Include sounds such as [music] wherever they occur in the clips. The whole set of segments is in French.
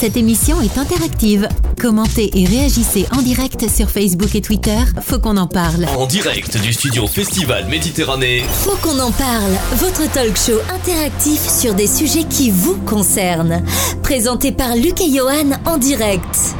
Cette émission est interactive. Commentez et réagissez en direct sur Facebook et Twitter. Faut qu'on en parle. En direct du studio Festival Méditerranée. Faut qu'on en parle. Votre talk show interactif sur des sujets qui vous concernent. Présenté par Luc et Johan en direct.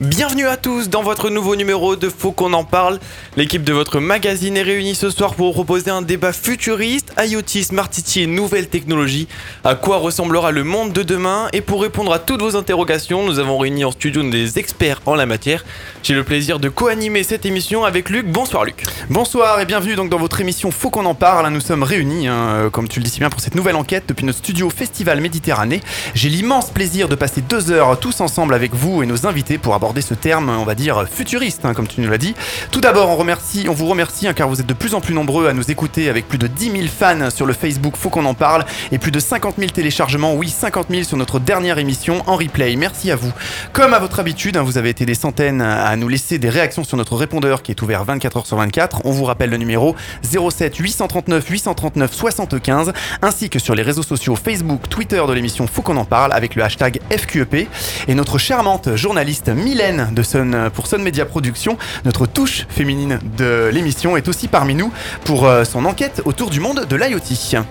Bienvenue à tous dans votre nouveau numéro de Faut qu'on en parle. L'équipe de votre magazine est réunie ce soir pour vous proposer un débat futuriste, IoT, Smart City et nouvelles technologies. À quoi ressemblera le monde de demain? Et pour répondre à toutes vos interrogations, nous avons réuni en studio des experts en la matière. J'ai le plaisir de co-animer cette émission avec Luc. Bonsoir Luc. Bonsoir et bienvenue donc dans votre émission Faut qu'on en parle. Nous sommes réunis, hein, comme tu le dis si bien, pour cette nouvelle enquête depuis notre studio Festival Méditerranée. J'ai l'immense plaisir de passer deux heures tous ensemble avec vous et nos invités pour aborder ce terme, on va dire, futuriste, hein, comme tu nous l'as dit. Tout d'abord, on, on vous remercie hein, car vous êtes de plus en plus nombreux à nous écouter avec plus de 10 000 fans sur le Facebook Faut qu'on en parle et plus de 50 000 téléchargements, oui 50 000 sur notre dernière émission en replay. Merci à vous. Comme à votre habitude, hein, vous avez été des centaines à nous laisser des réactions sur notre répondeur qui est ouvert 24 h sur 24. On vous rappelle le numéro 07 839 839 75 ainsi que sur les réseaux sociaux Facebook, Twitter de l'émission Faut qu'on en parle avec le hashtag FQEP et notre charmante journaliste Mylène de Sun, pour Sun Media Production. Notre touche féminine de l'émission est aussi parmi nous pour euh, son enquête autour du monde de l'IoT.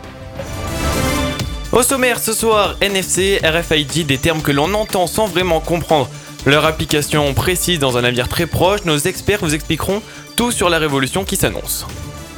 Au sommaire ce soir, NFC, RFID, des termes que l'on entend sans vraiment comprendre leur application précise dans un avenir très proche, nos experts vous expliqueront tout sur la révolution qui s'annonce.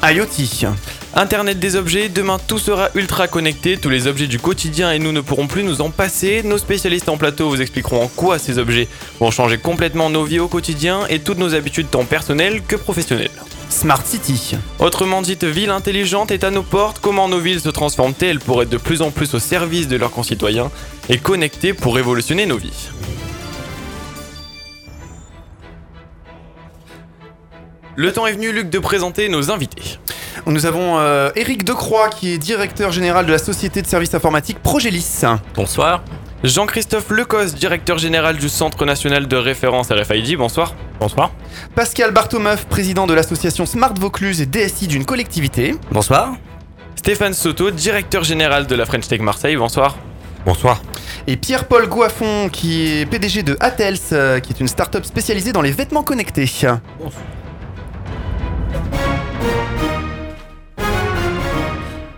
IoT. Internet des objets, demain tout sera ultra connecté, tous les objets du quotidien et nous ne pourrons plus nous en passer. Nos spécialistes en plateau vous expliqueront en quoi ces objets vont changer complètement nos vies au quotidien et toutes nos habitudes tant personnelles que professionnelles. Smart City. Autrement dite, ville intelligente est à nos portes. Comment nos villes se transforment-elles pour être de plus en plus au service de leurs concitoyens et connectées pour révolutionner nos vies? Le temps est venu, Luc, de présenter nos invités. Nous avons euh, Eric Decroix qui est directeur général de la société de services informatiques Progelis. Bonsoir. Jean-Christophe Lecos, directeur général du Centre national de référence RFID. Bonsoir. Bonsoir. Pascal Bartomeuf, président de l'association Smart Vaucluse et DSI d'une collectivité. Bonsoir. Stéphane Soto, directeur général de la French Tech Marseille. Bonsoir. Bonsoir. Et Pierre-Paul Goiffon, qui est PDG de Atels, euh, qui est une start-up spécialisée dans les vêtements connectés. Bonsoir.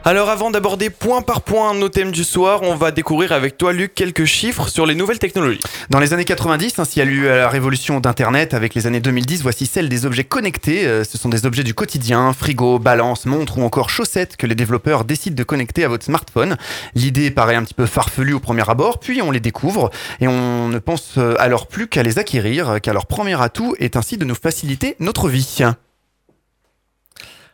Alors avant d'aborder point par point nos thèmes du soir, on va découvrir avec toi Luc quelques chiffres sur les nouvelles technologies. Dans les années 90, ainsi il y a eu la révolution d'Internet avec les années 2010, voici celle des objets connectés. Euh, ce sont des objets du quotidien, frigo, balance, montre ou encore chaussettes que les développeurs décident de connecter à votre smartphone. L'idée paraît un petit peu farfelue au premier abord, puis on les découvre et on ne pense euh, alors plus qu'à les acquérir, car leur premier atout est ainsi de nous faciliter notre vie.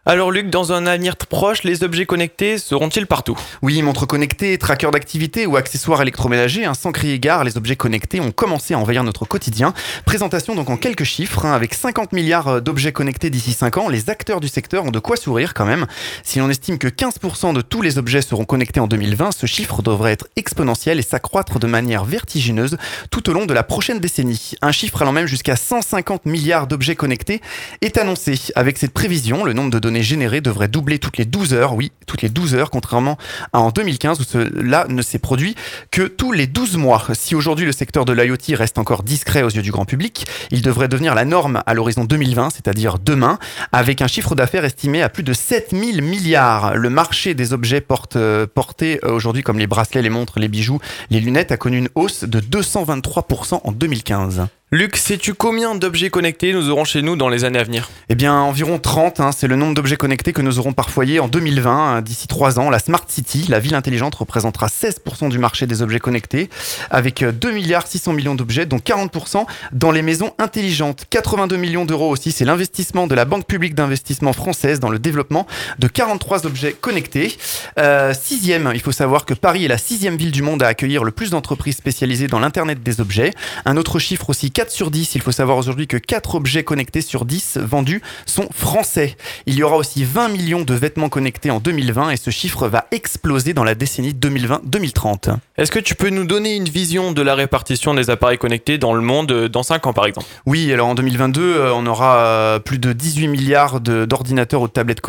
Alors Luc, dans un avenir proche, les objets connectés seront-ils partout? Oui, montres connectées, trackers d'activité ou accessoires électroménagers, hein, sans crier gare, les objets connectés ont commencé à envahir notre quotidien. Présentation donc en quelques chiffres, hein, avec 50 milliards euh, d'objets connectés d'ici 5 ans, les acteurs du secteur ont de quoi sourire quand même. Si l'on estime que 15% de tous les objets seront connectés en 2020, ce chiffre devrait être exponentiel et s'accroître de manière vertigineuse tout au long de la prochaine décennie. Un chiffre allant même jusqu'à 150 milliards d'objets connectés est annoncé. Avec cette prévision, le nombre de données générées devrait doubler toutes les 12 heures, oui, toutes les 12 heures, contrairement à en 2015 où cela ne s'est produit que tous les 12 mois. Si aujourd'hui le secteur de l'IoT reste encore discret aux yeux du grand public, il devrait devenir la norme à l'horizon 2020, c'est-à-dire demain, avec un chiffre d'affaires estimé à plus de 7000 milliards. Le marché des objets euh, portés euh, aujourd'hui comme les bracelets, les montres, les bijoux, les lunettes a connu une hausse de 223% en 2015. Luc, sais-tu combien d'objets connectés nous aurons chez nous dans les années à venir? Eh bien, environ 30. Hein, c'est le nombre d'objets connectés que nous aurons par foyer en 2020. Hein, d'ici 3 ans, la Smart City, la ville intelligente, représentera 16% du marché des objets connectés, avec 2 milliards 600 millions d'objets, dont 40% dans les maisons intelligentes. 82 millions d'euros aussi, c'est l'investissement de la Banque publique d'investissement française dans le développement de 43 objets connectés. Euh, sixième, il faut savoir que Paris est la sixième ville du monde à accueillir le plus d'entreprises spécialisées dans l'Internet des objets. Un autre chiffre aussi 4 sur 10. Il faut savoir aujourd'hui que 4 objets connectés sur 10 vendus sont français. Il y aura aussi 20 millions de vêtements connectés en 2020 et ce chiffre va exploser dans la décennie 2020-2030. Est-ce que tu peux nous donner une vision de la répartition des appareils connectés dans le monde euh, dans 5 ans par exemple? Oui, alors en 2022, euh, on aura euh, plus de 18 milliards d'ordinateurs ou de tablettes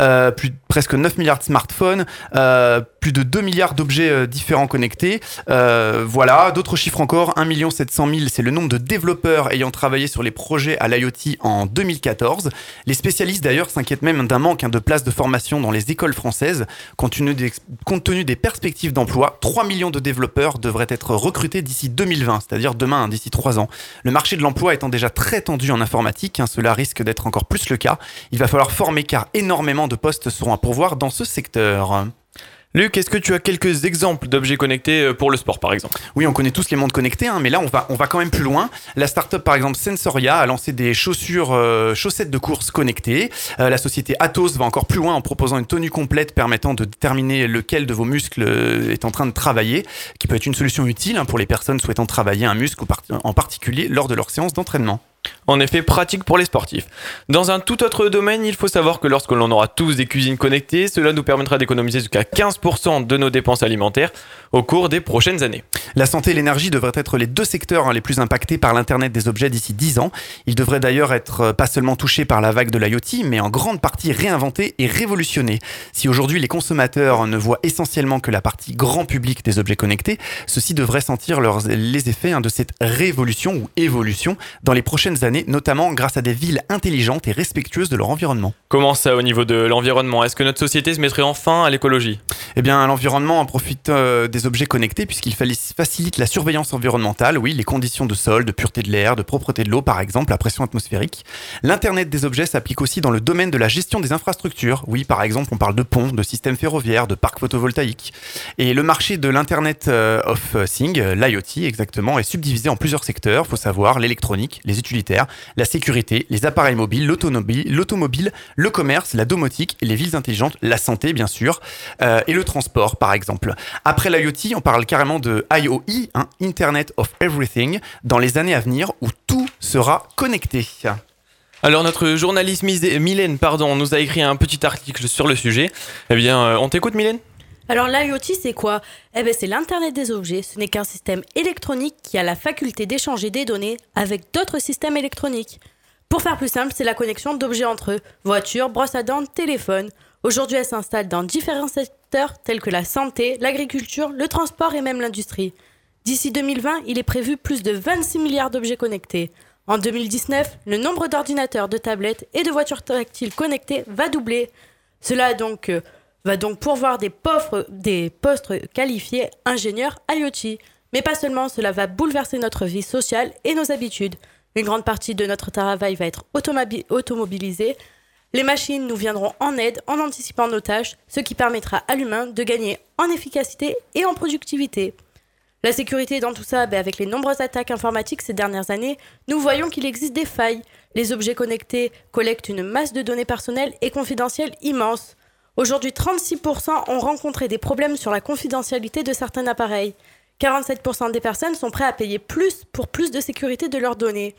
euh, plus de presque 9 milliards de smartphones, euh, plus de 2 milliards d'objets différents connectés. Euh, voilà, d'autres chiffres encore, 1 700 000, c'est le nombre de développeurs ayant travaillé sur les projets à l'IoT en 2014. Les spécialistes d'ailleurs s'inquiètent même d'un manque hein, de places de formation dans les écoles françaises. Compte tenu des, perspectives d'emploi, 3 millions de développeurs devraient être recrutés d'ici 2020, c'est-à-dire demain, hein, d'ici 3 ans. Le marché de l'emploi étant déjà très tendu en informatique, hein, cela risque d'être encore plus le cas. Il va falloir former car énormément de postes seront à pourvoir dans ce secteur. Luc, est-ce que tu as quelques exemples d'objets connectés euh, pour le sport par exemple? Oui, on connaît tous les mondes connectés, hein, mais là, on va, on va quand même plus loin. La startup, par exemple, Sensoria, a lancé des chaussures, euh, chaussettes de course connectées. Euh, la société Atos va encore plus loin en proposant une tenue complète permettant de déterminer lequel de vos muscles est en train de travailler, qui peut être une solution utile hein, pour les personnes souhaitant travailler un muscle, en particulier lors de leur séance d'entraînement. En effet, pratique pour les sportifs. Dans un tout autre domaine, il faut savoir que lorsque l'on aura tous des cuisines connectées, cela nous permettra d'économiser jusqu'à 15% de nos dépenses alimentaires au cours des prochaines années. La santé et l'énergie devraient être les deux secteurs hein, les plus impactés par l'Internet des objets d'ici 10 ans. Ils devraient d'ailleurs être euh, pas seulement touchés par la vague de l'IoT, mais en grande partie réinventés et révolutionnés. Si aujourd'hui les consommateurs ne voient essentiellement que la partie grand public des objets connectés, ceux-ci devraient sentir les effets hein, de cette révolution ou évolution dans les prochaines années, notamment grâce à des villes intelligentes et respectueuses de leur environnement. Comment ça au niveau de l'environnement? Est-ce que notre société se mettrait enfin à l'écologie? Eh bien, l'environnement en profite euh, des objets connectés puisqu'il facilite la surveillance environnementale, oui, les conditions de sol, de pureté de l'air, de propreté de l'eau par exemple, la pression atmosphérique. L'Internet des objets s'applique aussi dans le domaine de la gestion des infrastructures. Oui, par exemple, on parle de ponts, de systèmes ferroviaires, de parcs photovoltaïques. Et le marché de l'Internet euh, of Things, l'IoT exactement, est subdivisé en plusieurs secteurs. Faut savoir l'électronique, les la sécurité, les appareils mobiles, l'automobile, le commerce, la domotique, les villes intelligentes, la santé bien sûr, euh, et le transport par exemple. Après l'IoT, on parle carrément de IOE, hein, Internet of Everything, dans les années à venir où tout sera connecté. Alors notre journaliste Mylène pardon, nous a écrit un petit article sur le sujet. Eh bien, euh, on t'écoute Mylène? Alors l'IoT, c'est quoi? Eh bien, c'est l'Internet des objets. Ce n'est qu'un système électronique qui a la faculté d'échanger des données avec d'autres systèmes électroniques. Pour faire plus simple, c'est la connexion d'objets entre eux. Voiture, brosse à dents, téléphone. Aujourd'hui, elle s'installe dans différents secteurs tels que la santé, l'agriculture, le transport et même l'industrie. D'ici 2020, il est prévu plus de 26 milliards d'objets connectés. En 2019, le nombre d'ordinateurs, de tablettes et de voitures tactiles connectées va doubler. Cela a donc euh, va donc pourvoir des, pauvres, postes qualifiés ingénieurs IoT. Mais pas seulement, cela va bouleverser notre vie sociale et nos habitudes. Une grande partie de notre travail va être automobilisée. Les machines nous viendront en aide en anticipant nos tâches, ce qui permettra à l'humain de gagner en efficacité et en productivité. La sécurité dans tout ça, ben, avec les nombreuses attaques informatiques ces dernières années, nous voyons qu'il existe des failles. Les objets connectés collectent une masse de données personnelles et confidentielles immense. Aujourd'hui, 36% ont rencontré des problèmes sur la confidentialité de certains appareils. 47% des personnes sont prêtes à payer plus pour plus de sécurité de leurs données.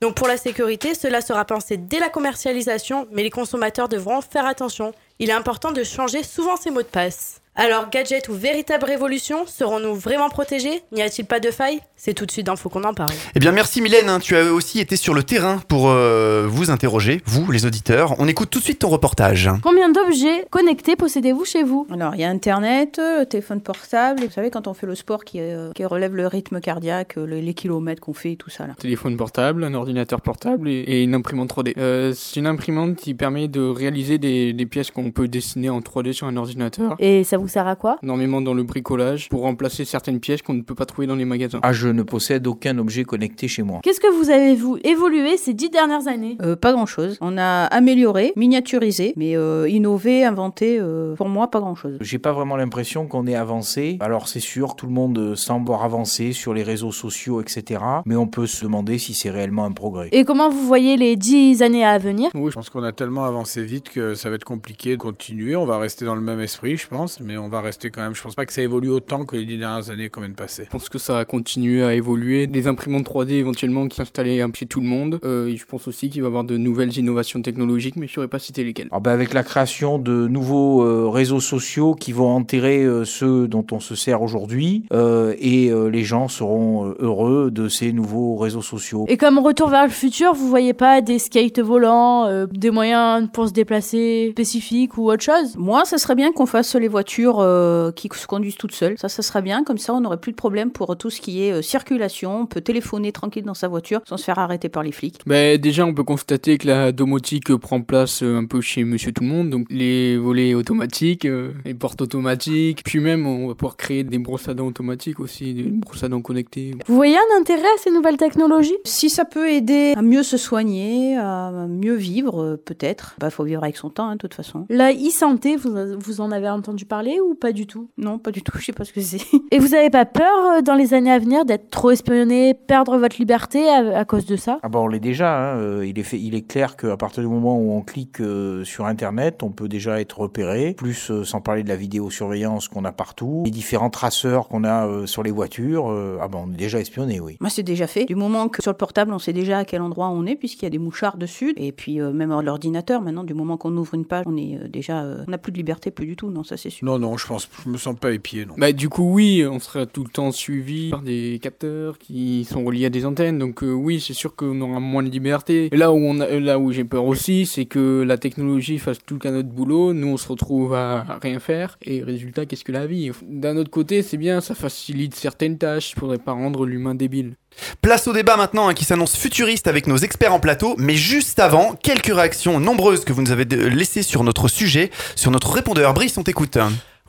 Donc pour la sécurité, cela sera pensé dès la commercialisation, mais les consommateurs devront faire attention. Il est important de changer souvent ses mots de passe. Alors, gadget ou véritable révolution, serons-nous vraiment protégés? N'y a-t-il pas de faille? C'est tout de suite dans Faut qu'on en parle. Eh bien, merci Mylène, hein, tu as aussi été sur le terrain pour euh, vous interroger, vous les auditeurs. On écoute tout de suite ton reportage. Combien d'objets connectés possédez-vous chez vous? Alors, il y a Internet, euh, téléphone portable. Et vous savez, quand on fait le sport qui, euh, qui relève le rythme cardiaque, les, les kilomètres qu'on fait, tout ça là. téléphone portable, un ordinateur portable et, et une imprimante 3D. Euh, c'est une imprimante qui permet de réaliser des, des pièces qu'on peut dessiner en 3D sur un ordinateur. Et ça vous sert à quoi? Énormément dans le bricolage pour remplacer certaines pièces qu'on ne peut pas trouver dans les magasins. Ah, je ne possède aucun objet connecté chez moi. Qu'est-ce que vous avez vous évolué ces dix dernières années? Euh, pas grand-chose. On a amélioré, miniaturisé, mais euh, innové, inventé, euh, pour moi, pas grand-chose. J'ai pas vraiment l'impression qu'on ait avancé. Alors c'est sûr, tout le monde semble avoir avancé sur les réseaux sociaux, etc. Mais on peut se demander si c'est réellement un progrès. Et comment vous voyez les dix années à venir? Oui, je pense qu'on a tellement avancé vite que ça va être compliqué de continuer. On va rester dans le même esprit, je pense. Mais est, on va rester quand même. Je pense pas que ça évolue autant que les dix dernières années qu'on vient de passer. Je pense que ça va continuer à évoluer. Des imprimantes 3D éventuellement qui s'installer un pied tout le monde. Euh, et je pense aussi qu'il va y avoir de nouvelles innovations technologiques, mais je ne saurais pas citer lesquelles. Ah bah avec la création de nouveaux euh, réseaux sociaux qui vont enterrer euh, ceux dont on se sert aujourd'hui, euh, et euh, les gens seront euh, heureux de ces nouveaux réseaux sociaux. Et comme retour vers le futur, vous voyez pas des skates volants, euh, des moyens pour se déplacer spécifiques ou autre chose? Moi, ça serait bien qu'on fasse les voitures euh, qui se conduisent toutes seules. Ça, ça serait bien. Comme ça, on n'aurait plus de problème pour tout ce qui est euh, circulation. On peut téléphoner tranquille dans sa voiture sans se faire arrêter par les flics. Bah, déjà, on peut constater que la domotique prend place euh, un peu chez Monsieur Tout le Monde, donc les volets automatiques, euh, les portes automatiques, puis même on va pouvoir créer des brosses à dents automatiques aussi, des brosses à dents connectées. Vous voyez un intérêt à ces nouvelles technologies? Si ça peut aider à mieux se soigner, à mieux vivre, euh, peut-être. Bah, faut vivre avec son temps, hein, de toute façon. La e-santé, vous, vous en avez entendu parler? Ou pas du tout? Non, pas du tout. Je sais pas ce que c'est. Et vous avez pas peur euh, dans les années à venir d'être trop espionné, perdre votre liberté à, à cause de ça? Ah bah on l'est déjà. hein. Euh, Il, est fait, il est clair qu'à partir du moment où on clique euh, sur Internet, on peut déjà être repéré. Plus, sans parler de la vidéosurveillance qu'on a partout, les différents traceurs qu'on a sur les voitures. ah bah on est déjà espionné, oui. Moi, c'est déjà fait. Du moment que sur le portable, on sait déjà à quel endroit on est, puisqu'il y a des mouchards dessus. Et puis, euh, même à l'ordinateur, maintenant, du moment qu'on ouvre une page, on est déjà. euh, on n'a plus de liberté, plus du tout. Non, ça, c'est sûr. Non, non, je pense, je me sens pas épié, non. Bah du coup oui, on sera tout le temps suivi par des capteurs qui sont reliés à des antennes, donc euh, oui c'est sûr qu'on aura moins de liberté. Et là où on a, là où j'ai peur aussi, c'est que la technologie fasse tout qu'un autre boulot, nous on se retrouve à rien faire, et résultat qu'est-ce que la vie? D'un autre côté c'est bien, ça facilite certaines tâches, faudrait pas rendre l'humain débile. Place au débat maintenant hein, qui s'annonce futuriste avec nos experts en plateau, mais juste avant, quelques réactions nombreuses que vous nous avez laissées sur notre sujet, sur notre répondeur. Brice, on t'écoute.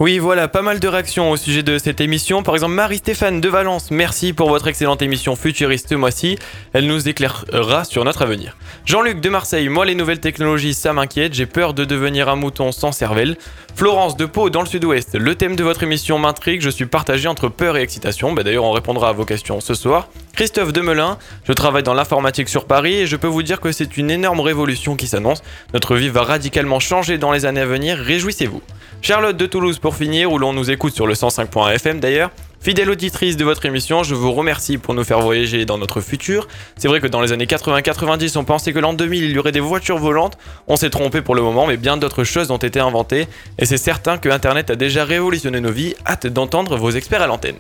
Oui, voilà, pas mal de réactions au sujet de cette émission. Par exemple, Marie-Stéphane de Valence, merci pour votre excellente émission futuriste ce mois-ci. Elle nous éclairera sur notre avenir. Jean-Luc de Marseille, moi les nouvelles technologies, ça m'inquiète, j'ai peur de devenir un mouton sans cervelle. Florence de Pau, dans le sud-ouest, le thème de votre émission m'intrigue, je suis partagé entre peur et excitation. Bah, D'ailleurs, on répondra à vos questions ce soir. Christophe Demelin, je travaille dans l'informatique sur Paris et je peux vous dire que c'est une énorme révolution qui s'annonce. Notre vie va radicalement changer dans les années à venir, réjouissez-vous. Charlotte de Toulouse pour finir, où l'on nous écoute sur le 105.fm d'ailleurs. Fidèle auditrice de votre émission, je vous remercie pour nous faire voyager dans notre futur. C'est vrai que dans les années 80-90, on pensait que l'an 2000, il y aurait des voitures volantes. On s'est trompé pour le moment, mais bien d'autres choses ont été inventées. Et c'est certain que Internet a déjà révolutionné nos vies. Hâte d'entendre vos experts à l'antenne.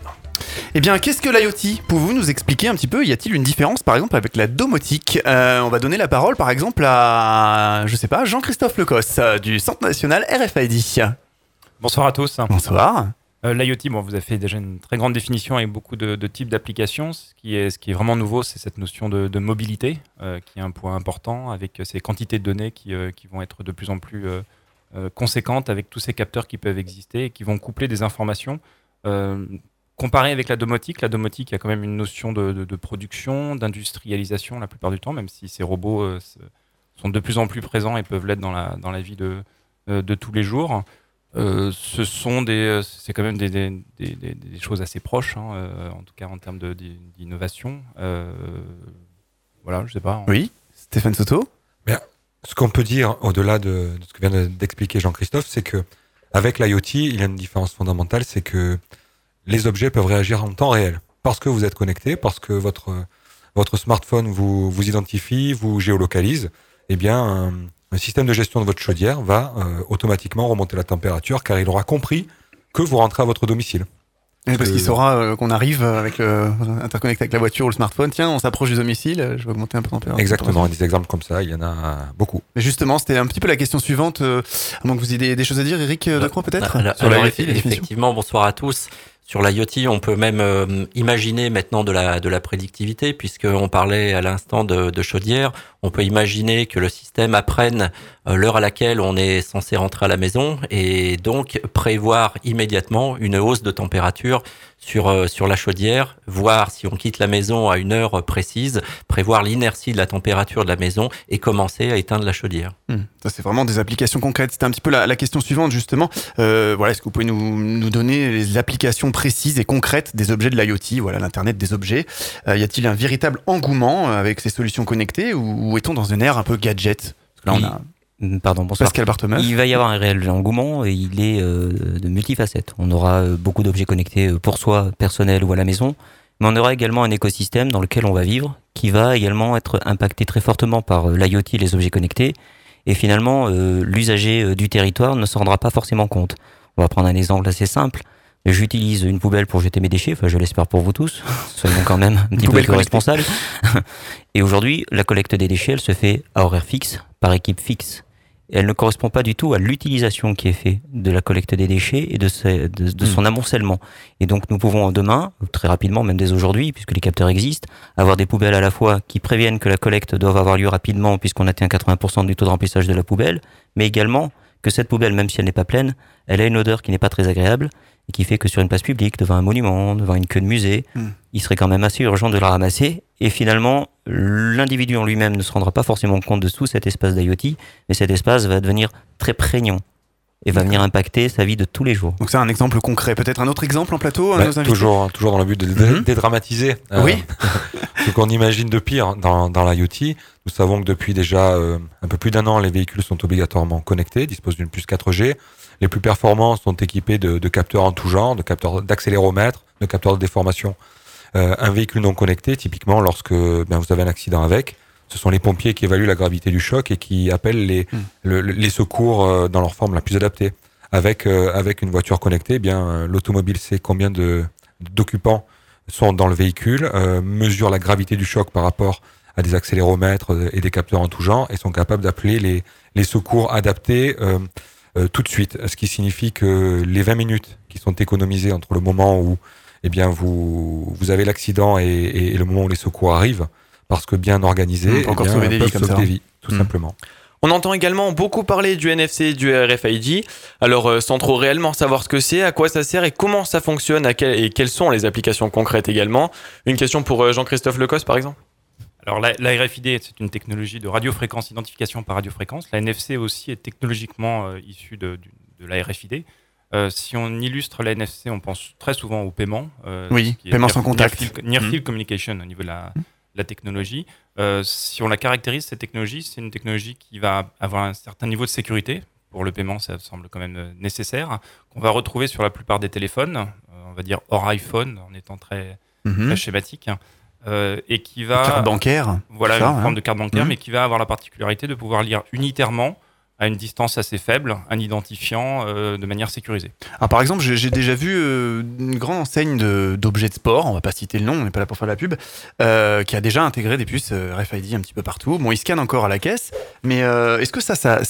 Eh bien, qu'est-ce que l'IoT? Pouvez-vous nous expliquer un petit peu? Y a-t-il une différence, par exemple, avec la domotique? Euh, On va donner la parole, par exemple, à, je sais pas, Jean-Christophe Lecosse, euh, du Centre national RFID. Bonsoir à tous. Bonsoir. Euh, L'IoT, bon, vous avez fait déjà une très grande définition avec beaucoup de, de types d'applications. Ce, qui est- ce qui est vraiment nouveau, c'est cette notion de, de mobilité, euh, qui est un point important, avec ces quantités de données qui, euh, qui vont être de plus en plus conséquentes, avec tous ces capteurs qui peuvent exister et qui vont coupler des informations. Comparé avec la domotique, la domotique, il y a quand même une notion de, production, d'industrialisation la plupart du temps, même si ces robots sont de plus en plus présents et peuvent l'être dans la, dans la vie de, de tous les jours. Euh, ce sont des, euh, c'est quand même des, des, des- des- des choses assez proches, hein, euh, en tout cas en termes d'innovation. Euh, voilà, je sais pas. Oui, Stéphane Soto Bien, ce qu'on peut dire au-delà de, de ce que vient de- d'expliquer Jean-Christophe, c'est que avec l'IoT, il y a une différence fondamentale, c'est que les objets peuvent réagir en temps réel parce que vous êtes connecté, parce que votre votre smartphone vous vous identifie, vous géolocalise. Eh bien, un, un système de gestion de votre chaudière va euh, automatiquement remonter la température car il aura compris que vous rentrez à votre domicile. Parce Euh, qu'il saura euh, qu'on arrive avec le interconnecté avec la voiture ou le smartphone. Tiens, on s'approche du domicile, euh, je vais augmenter un peu la température. Exactement, des exemples comme ça, il y en a beaucoup. Mais justement, c'était un petit peu la question suivante. euh, à moins que vous ayez des, des choses à dire, Eric euh, Lacroix, peut-être? la définition effectivement, bonsoir à tous. Sur l'IoT, on peut même euh, imaginer maintenant de la, prédictivité, puisqu'on parlait à l'instant de, chaudière. On peut imaginer que le système apprenne l'heure à laquelle on est censé rentrer à la maison et donc prévoir immédiatement une hausse de température sur, euh, sur la chaudière, voir si on quitte la maison à une heure précise, prévoir l'inertie de la température de la maison et commencer à éteindre la chaudière. Hmm, Ça, c'est vraiment des applications concrètes. C'était un petit peu la, la question suivante, justement. Euh, voilà, est-ce que vous pouvez nous, nous donner les applications précises et concrètes des objets de l'IoT, voilà, l'Internet des objets? Euh, Y a-t-il un véritable engouement euh, avec ces solutions connectées ou, ou est-on dans une ère un peu gadget? Là, on a... Mm, Pardon, bonsoir. Pascal. Il va y avoir un réel engouement et il est euh, de multifacettes. On aura euh, beaucoup d'objets connectés euh, pour soi, personnel ou à la maison, mais on aura également un écosystème dans lequel on va vivre qui va également être impacté très fortement par l'IoT, les objets connectés. Et finalement, l'usager du territoire ne s'en rendra pas forcément compte. On va prendre un exemple assez simple. J'utilise une poubelle pour jeter mes déchets, enfin je l'espère pour vous tous, [laughs] soyons quand même un petit peu plus responsables. [laughs] Et aujourd'hui, la collecte des déchets, elle se fait à horaire fixe, par équipe fixe. Elle ne correspond pas du tout à l'utilisation qui est faite de la collecte des déchets et de, de, de son amoncellement. Et donc nous pouvons demain, très rapidement, même dès aujourd'hui, puisque les capteurs existent, avoir des poubelles à la fois qui préviennent que la collecte doit avoir lieu rapidement puisqu'on atteint 80% du taux de remplissage de la poubelle, mais également que cette poubelle, même si elle n'est pas pleine, elle a une odeur qui n'est pas très agréable et qui fait que sur une place publique, devant un monument, devant une queue de musée, Hmm. il serait quand même assez urgent de la ramasser. Et finalement, l'individu en lui-même ne se rendra pas forcément compte de tout cet espace d'IoT, mais cet espace va devenir très prégnant et va venir impacter sa vie de tous les jours. Donc c'est un exemple concret. Peut-être un autre exemple en plateau à Bah, nos toujours, toujours dans le but de Mhm. dédramatiser euh, Oui. [laughs] ce qu'on imagine de pire dans, dans l'IoT. Nous savons que depuis déjà euh, un peu plus d'un an, les véhicules sont obligatoirement connectés, disposent d'une puce 4G. Les plus performants sont équipés de, de capteurs en tout genre, de capteurs d'accéléromètre, de capteurs de déformation. Euh, un véhicule non connecté, typiquement, lorsque ben, vous avez un accident avec, ce sont les pompiers qui évaluent la gravité du choc et qui appellent les, le- le- les secours euh, dans leur forme la plus adaptée. Avec, euh, avec une voiture connectée, eh bien euh, l'automobile sait combien de d'occupants sont dans le véhicule, euh, mesure la gravité du choc par rapport à des accéléromètres et des capteurs en tout genre et sont capables d'appeler les, les secours adaptés euh, tout de suite. Ce qui signifie que les 20 minutes qui sont économisées entre le moment où eh bien, vous, vous avez l'accident et, et- et le moment où les secours arrivent, parce que bien organisés, peut eh encore bien, sauver des vies comme sauver ça. des vies, tout Mm. simplement. On entend également beaucoup parler du NFC et du RFID. Alors, euh, sans trop réellement savoir ce que c'est, à quoi ça sert et comment ça fonctionne à quel- et quelles sont les applications concrètes également. Une question pour euh, Jean-Christophe Lecoste, par exemple Alors la, la RFID, c'est une technologie de radiofréquence, identification par radiofréquence. La NFC aussi est technologiquement euh, issue de, de la RFID. Euh, si on illustre la NFC, on pense très souvent au paiement. euh, Oui, paiement sans contact. Near field, near Mhm. field communication au niveau de la, la technologie. Euh, si on la caractérise, cette technologie, c'est une technologie qui va avoir un certain niveau de sécurité. Pour le paiement, ça semble quand même euh, nécessaire. Qu'on va retrouver sur la plupart des téléphones, euh, on va dire hors iPhone, en étant très, Mhm. très schématique. euh, et qui va Carte bancaire, voilà ça, une hein. forme de carte bancaire Mhm. mais qui va avoir la particularité de pouvoir lire unitairement à une distance assez faible un identifiant euh, de manière sécurisée Alors, par exemple, j'ai déjà vu euh, une grande enseigne d'objets de, sport, on va pas citer le nom, on n'est pas là pour faire la pub, euh, qui a déjà intégré des puces RFID un petit peu partout. Bon, ils scannent encore à la caisse, mais est-ce que ça, ça,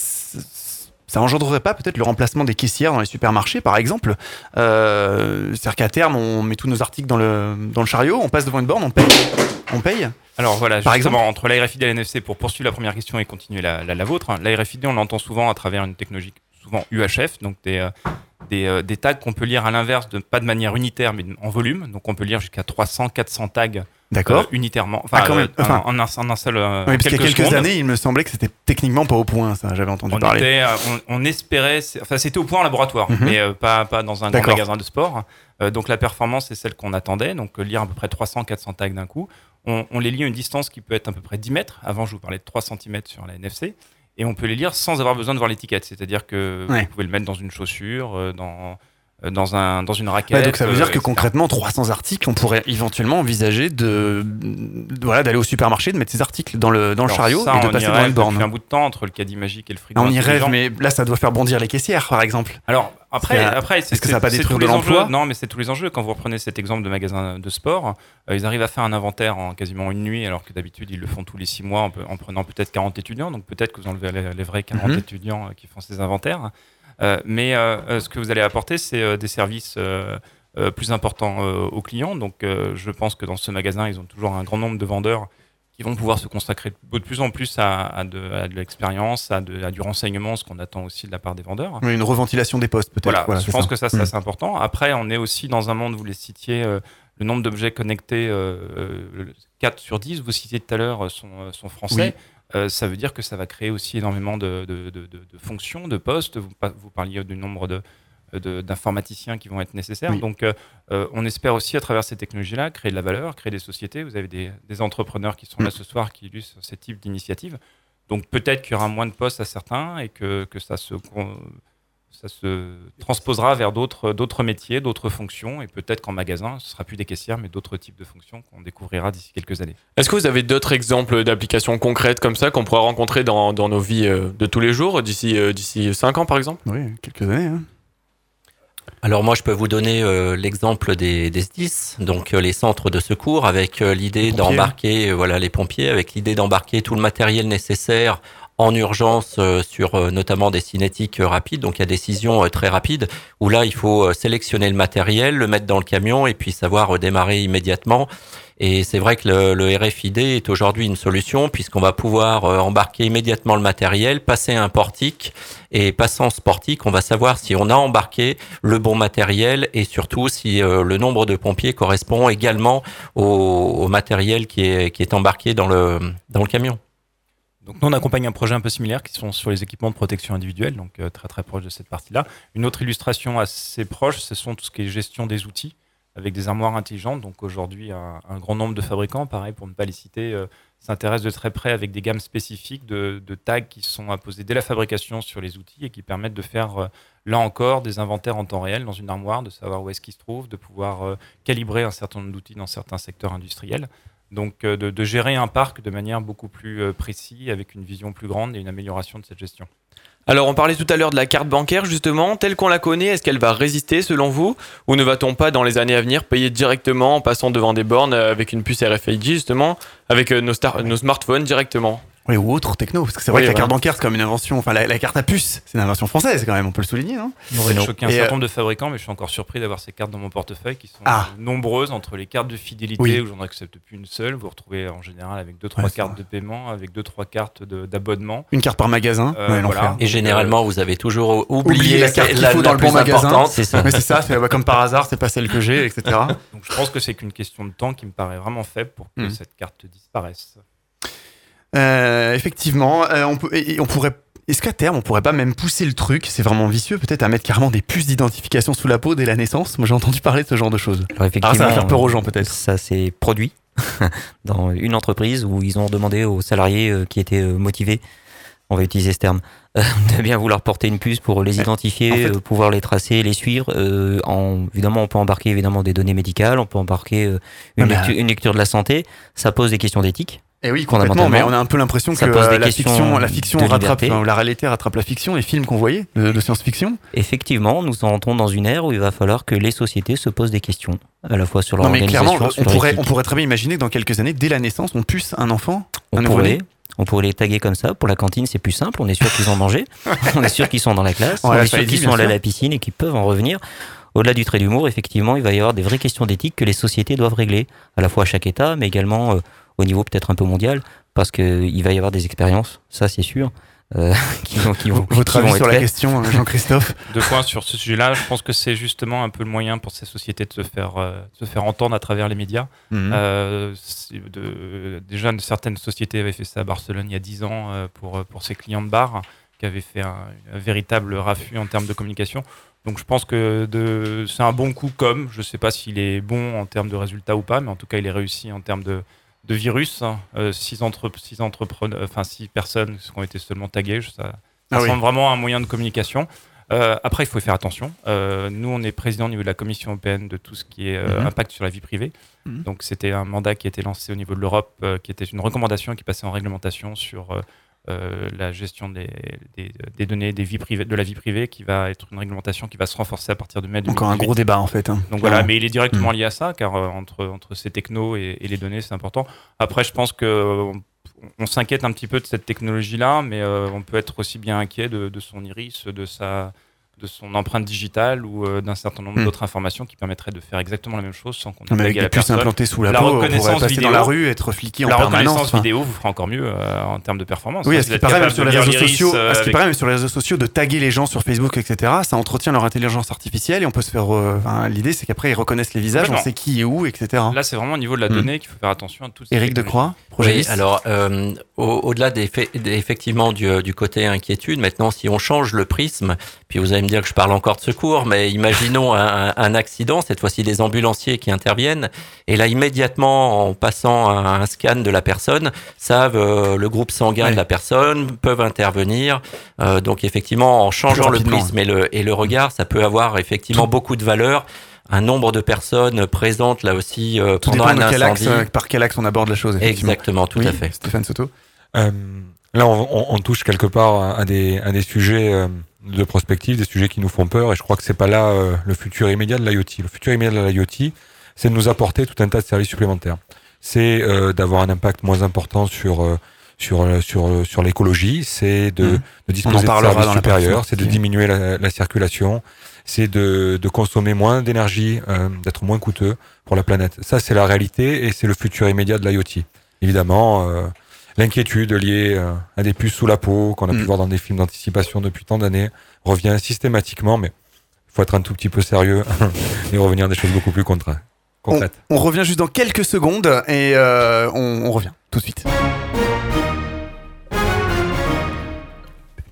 ça engendrerait pas peut-être le remplacement des caissières dans les supermarchés, par exemple. Euh, C'est-à-dire qu'à terme, on met tous nos articles dans le, dans le chariot, on passe devant une borne, on paye. On paye. Alors voilà Par exemple. entre la RFID et la NFC pour poursuivre la première question et continuer la, la, la vôtre hein, la RFID on l'entend souvent à travers une technologie souvent UHF donc des euh, des, euh, des tags qu'on peut lire à l'inverse, de, pas de manière unitaire, mais en volume. Donc on peut lire jusqu'à 300, 400 tags D'accord. euh, unitairement. Enfin, Ah, quand même. euh, Enfin- en, en un, en un seul. euh, Oui, parce qu'il y a quelques secondes. années, il me semblait que c'était techniquement pas au point, ça, j'avais entendu on, parler. était, on, on espérait, enfin c'était au point en laboratoire, Mhm. mais pas, pas dans un grand magasin de sport. Donc la performance est celle qu'on attendait, donc lire à peu près 300-400 tags d'un coup. On, on les lit à une distance qui peut être à peu près 10 mètres. Avant, je vous parlais de 3 cm sur la NFC. Et on peut les lire sans avoir besoin de voir l'étiquette. C'est-à-dire que Ouais. vous pouvez le mettre dans une chaussure, dans, dans, un, dans une raquette. Ouais, donc ça veut dire euh, que etc. concrètement, 300 articles, on pourrait éventuellement envisager de, de- voilà, d'aller au supermarché, de mettre ces articles dans le, dans le chariot ça, et de passer y devant rêve une borne. depuis un bout de temps entre le caddie magique et le frigo. On y rêve, mais là, ça doit faire bondir les caissières, par exemple. Alors après, que, après, est-ce que ça va pas détruire de les l'emploi. Non, mais c'est tous les enjeux. Quand vous reprenez cet exemple de magasin de sport, euh, ils arrivent à faire un inventaire en quasiment une nuit, alors que d'habitude ils le font tous les six mois en, prenant peut-être 40 étudiants. Donc peut-être que vous enlevez les, les vrais 40 Mhm. étudiants euh, qui font ces inventaires. Euh, mais euh, euh, ce que vous allez apporter, c'est des services plus importants aux clients. Donc je pense que dans ce magasin, ils ont toujours un grand nombre de vendeurs qui vont pouvoir se consacrer de plus en plus à, à de, l'expérience, à, du renseignement, ce qu'on attend aussi de la part des vendeurs. Oui, Une reventilation des postes, peut-être. Voilà, Voilà, je c'est pense que ça, c'est Mm. assez important. Après, on est aussi dans un monde, vous les citiez, euh, le nombre d'objets connectés, euh, euh, 4 sur 10, vous citiez tout à l'heure, sont, sont français. Euh, ça veut dire que ça va créer aussi énormément de, de- de- de- de fonctions, de postes. Vous, pa- vous parliez du nombre de d'informaticiens qui vont être nécessaires. Oui. Donc, euh, euh, on espère aussi, à travers ces technologies-là, créer de la valeur, créer des sociétés. Vous avez des, des entrepreneurs qui sont là Mm. ce soir qui illustrent ce type d'initiative. Donc peut-être qu'il y aura moins de postes à certains et que, que ça se ça se transposera vers d'autres d'autres métiers, d'autres fonctions, et peut-être qu'en magasin, ce sera plus des caissières, mais d'autres types de fonctions qu'on découvrira d'ici quelques années. Est-ce que vous avez d'autres exemples d'applications concrètes comme ça qu'on pourra rencontrer dans, dans nos vies euh, de tous les jours, d'ici euh, d'ici 5 ans par exemple? Oui, quelques années. hein. Alors moi, je peux vous donner euh, l'exemple des, des SDIS, donc euh, les centres de secours, avec euh, l'idée d'embarquer, voilà, les pompiers, avec l'idée d'embarquer tout le matériel nécessaire en urgence euh, sur euh, notamment des cinétiques euh, rapides. Donc il y a des décisions très rapides où là, il faut sélectionner le matériel, le mettre dans le camion et puis savoir démarrer immédiatement. Et c'est vrai que le, le RFID est aujourd'hui une solution puisqu'on va pouvoir embarquer immédiatement le matériel, passer un portique et passant ce portique, on va savoir si on a embarqué le bon matériel et surtout si le nombre de pompiers correspond également au, au matériel qui est, qui est embarqué dans le, dans le camion. Donc nous, on accompagne un projet un peu similaire qui sont sur les équipements de protection individuelle, donc euh, très très proche de cette partie-là. Une autre illustration assez proche, ce sont tout ce qui est gestion des outils avec des armoires intelligentes. Donc aujourd'hui, un, grand nombre de fabricants, pareil pour ne pas les citer, euh, s'intéressent de très près avec des gammes spécifiques de, tags qui sont apposés dès la fabrication sur les outils et qui permettent de faire euh, là encore des inventaires en temps réel dans une armoire, de savoir où est-ce qu'ils se trouvent, de pouvoir calibrer un certain nombre d'outils dans certains secteurs industriels. Donc euh, de, gérer un parc de manière beaucoup plus euh, précise, avec une vision plus grande et une amélioration de cette gestion. Alors on parlait tout à l'heure de la carte bancaire justement, telle qu'on la connaît, est-ce qu'elle va résister selon vous? Ou ne va-t-on pas dans les années à venir payer directement en passant devant des bornes euh, avec une puce RFID justement, avec nos smartphones directement? Oui, ou autre techno, parce que c'est vrai Oui, que la carte bancaire, c'est comme une invention, enfin la, la carte à puce, c'est une invention française quand même, on peut le souligner, non Ça aurait choqué un Et, certain euh, nombre de fabricants, mais je suis encore surpris d'avoir ces cartes dans mon portefeuille qui sont Ah. nombreuses entre les cartes de fidélité Oui. où j'en accepte plus une seule. Vous retrouvez en général avec deux trois Ouais, cartes de paiement, avec deux trois cartes de- d'abonnement. Une carte par magasin, Euh, ouais, voilà. Et généralement, vous avez toujours oublié la carte qu'il la, faut la dans le bon magasin. C'est ça. Mais c'est ça, bah, comme par hasard, c'est pas celle que j'ai, etc. Donc je pense que c'est qu'une question de temps qui me paraît vraiment faible pour que Mm. cette carte disparaisse. Euh, effectivement, euh, on, peut, et, et on pourrait. Est-ce qu'à terme, on pourrait pas même pousser le truc, c'est vraiment vicieux, peut-être à mettre carrément des puces d'identification sous la peau dès la naissance? Moi j'ai entendu parler de ce genre de choses. Alors Ah, ça va faire peur aux gens peut-être. Ça s'est produit [laughs] dans une entreprise où ils ont demandé aux salariés euh, qui étaient motivés, on va utiliser ce terme, [laughs] de bien vouloir porter une puce pour les identifier, en fait- pouvoir les tracer, les suivre. Euh, en, évidemment, on peut embarquer évidemment des données médicales, on peut embarquer lecture, une lecture de la santé. Ça pose des questions d'éthique. Et oui, complètement, mais on a un peu l'impression que Ça pose des euh, la questions fiction, la fiction de rattrape, enfin, la réalité rattrape la fiction, les films qu'on voyait de, de science-fiction. Effectivement, nous entrons dans une ère où il va falloir que les sociétés se posent des questions, à la fois sur leur Non mais organisation, clairement, sur on leur pourrait, éthique. on pourrait très bien imaginer que dans quelques années, dès la naissance, on puce un enfant, On pourrait, on pourrait les taguer comme ça. Pour la cantine, c'est plus simple. On est sûr qu'ils ont mangé. [laughs] on est sûr qu'ils sont dans la classe. On est sûr qu'ils sont allés à la piscine et qu'ils peuvent en revenir. Au-delà du trait d'humour, effectivement, il va y avoir des vraies questions d'éthique que les sociétés doivent régler, à la fois à chaque État, mais également euh, au niveau peut-être un peu mondial, parce qu'il va y avoir des expériences, ça c'est sûr, euh, [laughs] qui vont, qui vont, Votre qui vont sur la question, euh, Jean-Christophe [laughs] Deux points sur ce sujet-là. Je pense que c'est justement un peu le moyen pour ces sociétés de se faire, euh, de se faire entendre à travers les médias. Mhm. Euh, de- déjà, certaines sociétés avaient fait ça à Barcelone il y a 10 ans euh, pour, pour ses clients de bar, qui avaient fait un, un véritable raffut en termes de communication. Donc je pense que c'est un bon coup comme, je ne sais pas s'il est bon en termes de résultats ou pas, mais en tout cas il est réussi en termes de, de virus. hein. Euh, six, entre, six, entrepreneurs, enfin, six personnes qui ont été seulement taguées, ça, ça Ah oui. semble vraiment un moyen de communication. Euh, après, il faut faire attention. Euh, nous, on est président au niveau de la Commission européenne de tout ce qui est euh, Mhm. impact sur la vie privée. Mhm. Donc, c'était un mandat qui a été lancé au niveau de l'Europe, qui était une recommandation qui passait en réglementation sur euh, la gestion des, des, des données des vies privées, de la vie privée, qui va être une réglementation qui va se renforcer à partir de mai Encore un 2018. gros débat en fait. hein. Donc voilà, mais il est directement Mm. lié à ça, car euh, entre, entre ces technos et, et les données, c'est important. Après, je pense que on, on s'inquiète un petit peu de cette technologie-là, mais euh, on peut être aussi bien inquiet de, de son iris, de sa de son empreinte digitale ou euh, d'un certain nombre Mm. d'autres informations qui permettraient de faire exactement la même chose sans qu'on des la personne. implantées sous la, la peau, on reconnaissance passer vidéo, dans la rue, être fliqué en la permanence. reconnaissance enfin. vidéo vous fera encore mieux euh, en termes de performance. Oui, hein. à ce qui êtes paraît, même sur les réseaux sociaux, euh, à ce qui paraît, même sur les réseaux sociaux, de taguer les gens sur Facebook, etc. Ça entretient leur intelligence artificielle et on peut se faire. euh, enfin, L'idée, c'est qu'après ils reconnaissent les visages, on sait qui est où, etc. Là, c'est vraiment au niveau de la Mm. donnée qu'il faut faire attention à tout. Éric. Decroix, projet Oui, alors euh, au- au-delà effectivement du, euh, du côté inquiétude, maintenant si on change le prisme, puis vous allez me dire bien que je parle encore de secours, mais imaginons un, accident, cette fois-ci des ambulanciers qui interviennent, et là immédiatement, en passant un, un scan de la personne, savent euh, le groupe sanguin de la personne, peuvent intervenir. Euh, donc effectivement, en changeant le prisme et le, et le regard, ça peut avoir effectivement beaucoup de valeur. Un nombre de personnes présentes là aussi euh, pendant un de quel axe, incendie. euh, par quel axe on aborde la chose. effectivement. Exactement, tout Oui, à fait. Stéphane Soto. Euh, là, on, on- on touche quelque part à, à des, à des sujets euh, de prospective, des sujets qui nous font peur, et je crois que c'est pas là euh, le futur immédiat de l'IoT. Le futur immédiat de l'IoT, c'est de nous apporter tout un tas de services supplémentaires. C'est euh, d'avoir un impact moins important sur euh, sur euh, sur sur l'écologie, c'est de, Mhm. de disposer de services supérieurs, c'est de diminuer la, la circulation, c'est de, de consommer moins d'énergie, euh, d'être moins coûteux pour la planète. Ça, c'est la réalité et c'est le futur immédiat de l'IoT. Évidemment, euh, l'inquiétude liée euh, à des puces sous la peau qu'on a Mm. pu voir dans des films d'anticipation depuis tant d'années revient systématiquement, mais il faut être un tout petit peu sérieux [laughs] et revenir à des choses beaucoup plus On, concrètes. on revient juste dans quelques secondes et euh, on, on revient tout de suite.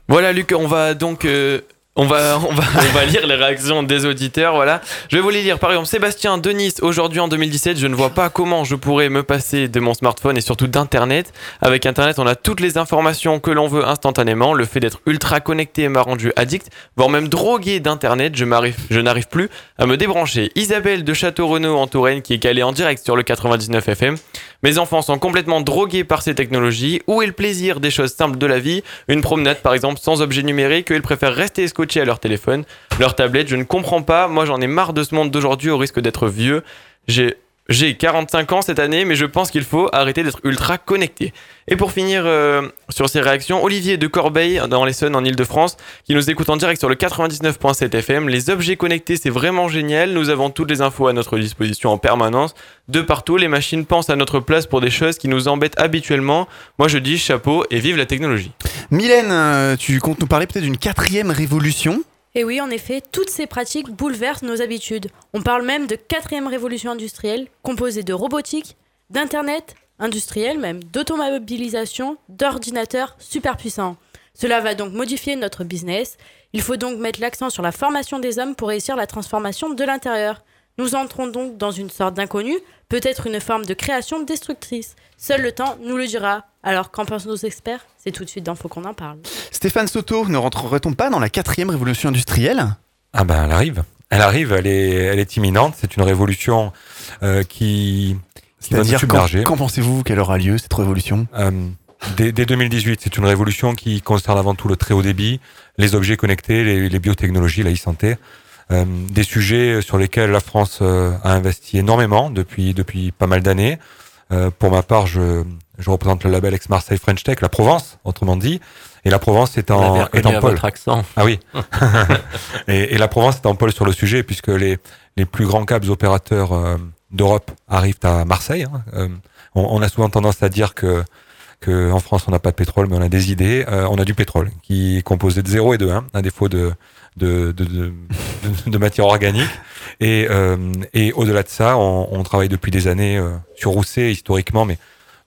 Voilà Luc, on va donc euh, on va, [laughs] on, va, on va lire les réactions des auditeurs. Voilà. Je vais vous les lire. Par exemple, Sébastien de Nice, aujourd'hui en 2017, je ne vois pas comment je pourrais me passer de mon smartphone et surtout d'Internet. Avec Internet, on a toutes les informations que l'on veut instantanément. Le fait d'être ultra connecté m'a rendu addict, voire même drogué d'Internet. Je, m'arrive- je n'arrive plus à me débrancher. Isabelle de Château-Renaud en Touraine, qui est calée en direct sur le 99 FM. Mes enfants sont complètement drogués par ces technologies. Où est le plaisir des choses simples de la vie Une promenade par exemple sans objet numérique, ils préfèrent rester scotchés à leur téléphone, leur tablette. Je ne comprends pas, moi j'en ai marre de ce monde d'aujourd'hui au risque d'être vieux. J'ai j'ai 45 ans cette année, mais je pense qu'il faut arrêter d'être ultra connecté. Et pour finir euh, sur ces réactions, Olivier de Corbeil dans l'Essonne en Ile-de-France, qui nous écoute en direct sur le 99.7 FM. Les objets connectés, c'est vraiment génial. Nous avons toutes les infos à notre disposition en permanence. De partout, les machines pensent à notre place pour des choses qui nous embêtent habituellement. Moi, je dis chapeau et vive la technologie. Mylène, euh, tu comptes nous parler peut-être d'une quatrième révolution? Et oui, en effet, toutes ces pratiques bouleversent nos habitudes. On parle même de quatrième révolution industrielle, composée de robotique, d'internet, industriel même, d'automobilisation, d'ordinateurs super puissants. Cela va donc modifier notre business. Il faut donc mettre l'accent sur la formation des hommes pour réussir la transformation de l'intérieur. Nous entrons donc dans une sorte d'inconnu, peut-être une forme de création destructrice. Seul le temps nous le dira. Alors qu'en pensent nos experts? C'est tout de suite dans Faut qu'on en parle. Stéphane Soto, ne rentrerait-on pas dans la quatrième révolution industrielle? Ah ben elle arrive. Elle arrive, elle est, elle est imminente. C'est une révolution euh, qui, qui va C'est-à-dire, quand, quand pensez-vous qu'elle aura lieu, cette révolution? Euh, dès, dès 2018, c'est une révolution qui concerne avant tout le très haut débit, les objets connectés, les, les biotechnologies, la e-santé. Euh, des sujets sur lesquels la France euh, a investi énormément depuis, depuis pas mal d'années. Euh, pour ma part, je, je représente le label ex-Marseille French Tech, la Provence, autrement dit. Et la Provence est en, est en pôle. votre accent. Ah oui. [laughs] et, et la Provence est en pôle sur le sujet puisque les, les plus grands câbles opérateurs euh, d'Europe arrivent à Marseille. hein. Euh, on, on a souvent tendance à dire que, que en France on n'a pas de pétrole, mais on a des idées. Euh, on a du pétrole qui est composé de 0 et de 1, à défaut de, de, de, de, matière organique. Et, euh, et au-delà de ça, on, on travaille depuis des années sur Rousset historiquement, mais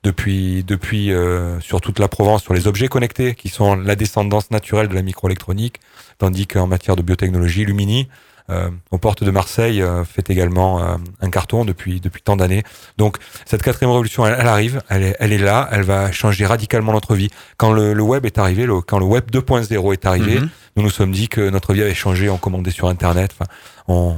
depuis, depuis euh, sur toute la Provence, sur les objets connectés, qui sont la descendance naturelle de la microélectronique, tandis qu'en matière de biotechnologie, Lumini, euh, aux portes de Marseille, euh, fait également euh, un carton depuis, depuis tant d'années. Donc cette quatrième révolution, elle, elle arrive, elle est, elle est là, elle va changer radicalement notre vie. Quand le, le web est arrivé, le, quand le web 2.0 est arrivé, Mhm. Nous nous sommes dit que notre vie avait changé, on commandait sur Internet, enfin, on,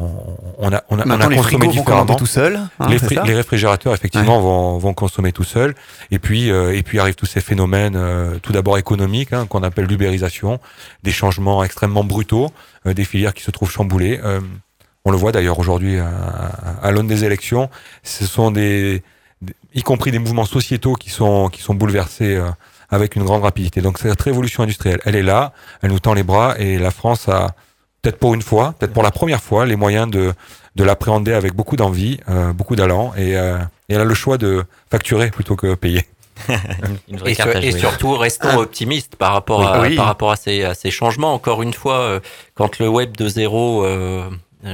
on a, on a, on a les consommé vont différemment. tout seuls, hein, les, réfrigérateurs, effectivement, vont, vont consommer tout seuls. Et puis, euh, et puis arrivent tous ces phénomènes, euh, tout d'abord économiques, hein, qu'on appelle l'ubérisation, des changements extrêmement brutaux, euh, des filières qui se trouvent chamboulées. Euh, on le voit d'ailleurs aujourd'hui à, à, l'aune des élections. Ce sont des, des- y compris des mouvements sociétaux qui sont qui sont bouleversés euh, avec une grande rapidité. Donc cette révolution industrielle, elle est là, elle nous tend les bras et la France a peut-être pour une fois, peut-être pour la première fois, les moyens de de l'appréhender avec beaucoup d'envie, euh, beaucoup d'allant et, euh, et elle a le choix de facturer plutôt que payer. [laughs] Une vraie Et, sur- surtout, restons optimistes par rapport, Oui. à, Oui. par rapport à, ces, à ces changements. Encore une fois, euh, quand le web de zéro euh, euh,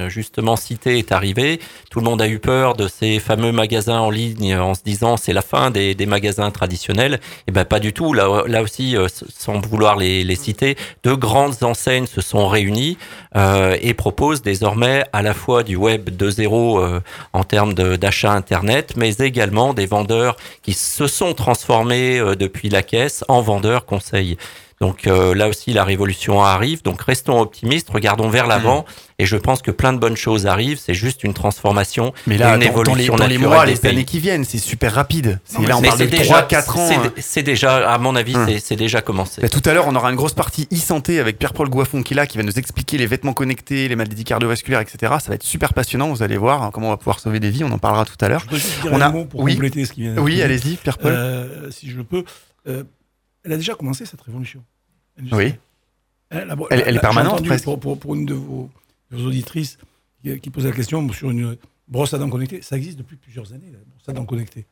justement cité est arrivé, tout le monde a eu peur de ces fameux magasins en ligne en se disant c'est la fin des, des magasins traditionnels. Et ben pas du tout. Là, là aussi, euh, sans vouloir les, les citer, de grandes enseignes se sont réunies euh, et proposent désormais à la fois du web 2.0 euh, en termes d'achat internet, mais également des vendeurs qui se sont transformés euh, depuis la caisse en vendeurs conseils. Donc euh, là aussi, la révolution arrive. Donc restons optimistes, regardons vers l'avant. Et je pense que plein de bonnes choses arrivent. C'est juste une transformation, Mais là, une dans, dans les, évolution dans les mois, des les pays. années qui viennent, c'est super rapide. C'est- là, on parle de déjà- 3-4 ans. c'est- hein. C'est déjà, à mon avis, Hum. c'est- déjà commencé. Bah, tout à l'heure, on aura une grosse partie e-santé avec Pierre-Paul Goiffon qui est là, qui va nous expliquer les vêtements connectés, les maladies cardiovasculaires, etc. Ça va être super passionnant, vous allez voir hein, comment on va pouvoir sauver des vies, on en parlera tout à l'heure. On a- pour oui. compléter ce qui vient Oui, allez-y, Pierre-Paul. Euh, si je le peux. Euh, elle a déjà commencé cette révolution. Oui. Elle, la- Elle- la- est permanente, presque. Pour, pour- pour une de vos, de vos auditrices qui, qui posait la question sur une brosse à dents connectée. Ça existe depuis plusieurs années, la brosse à dents connectée.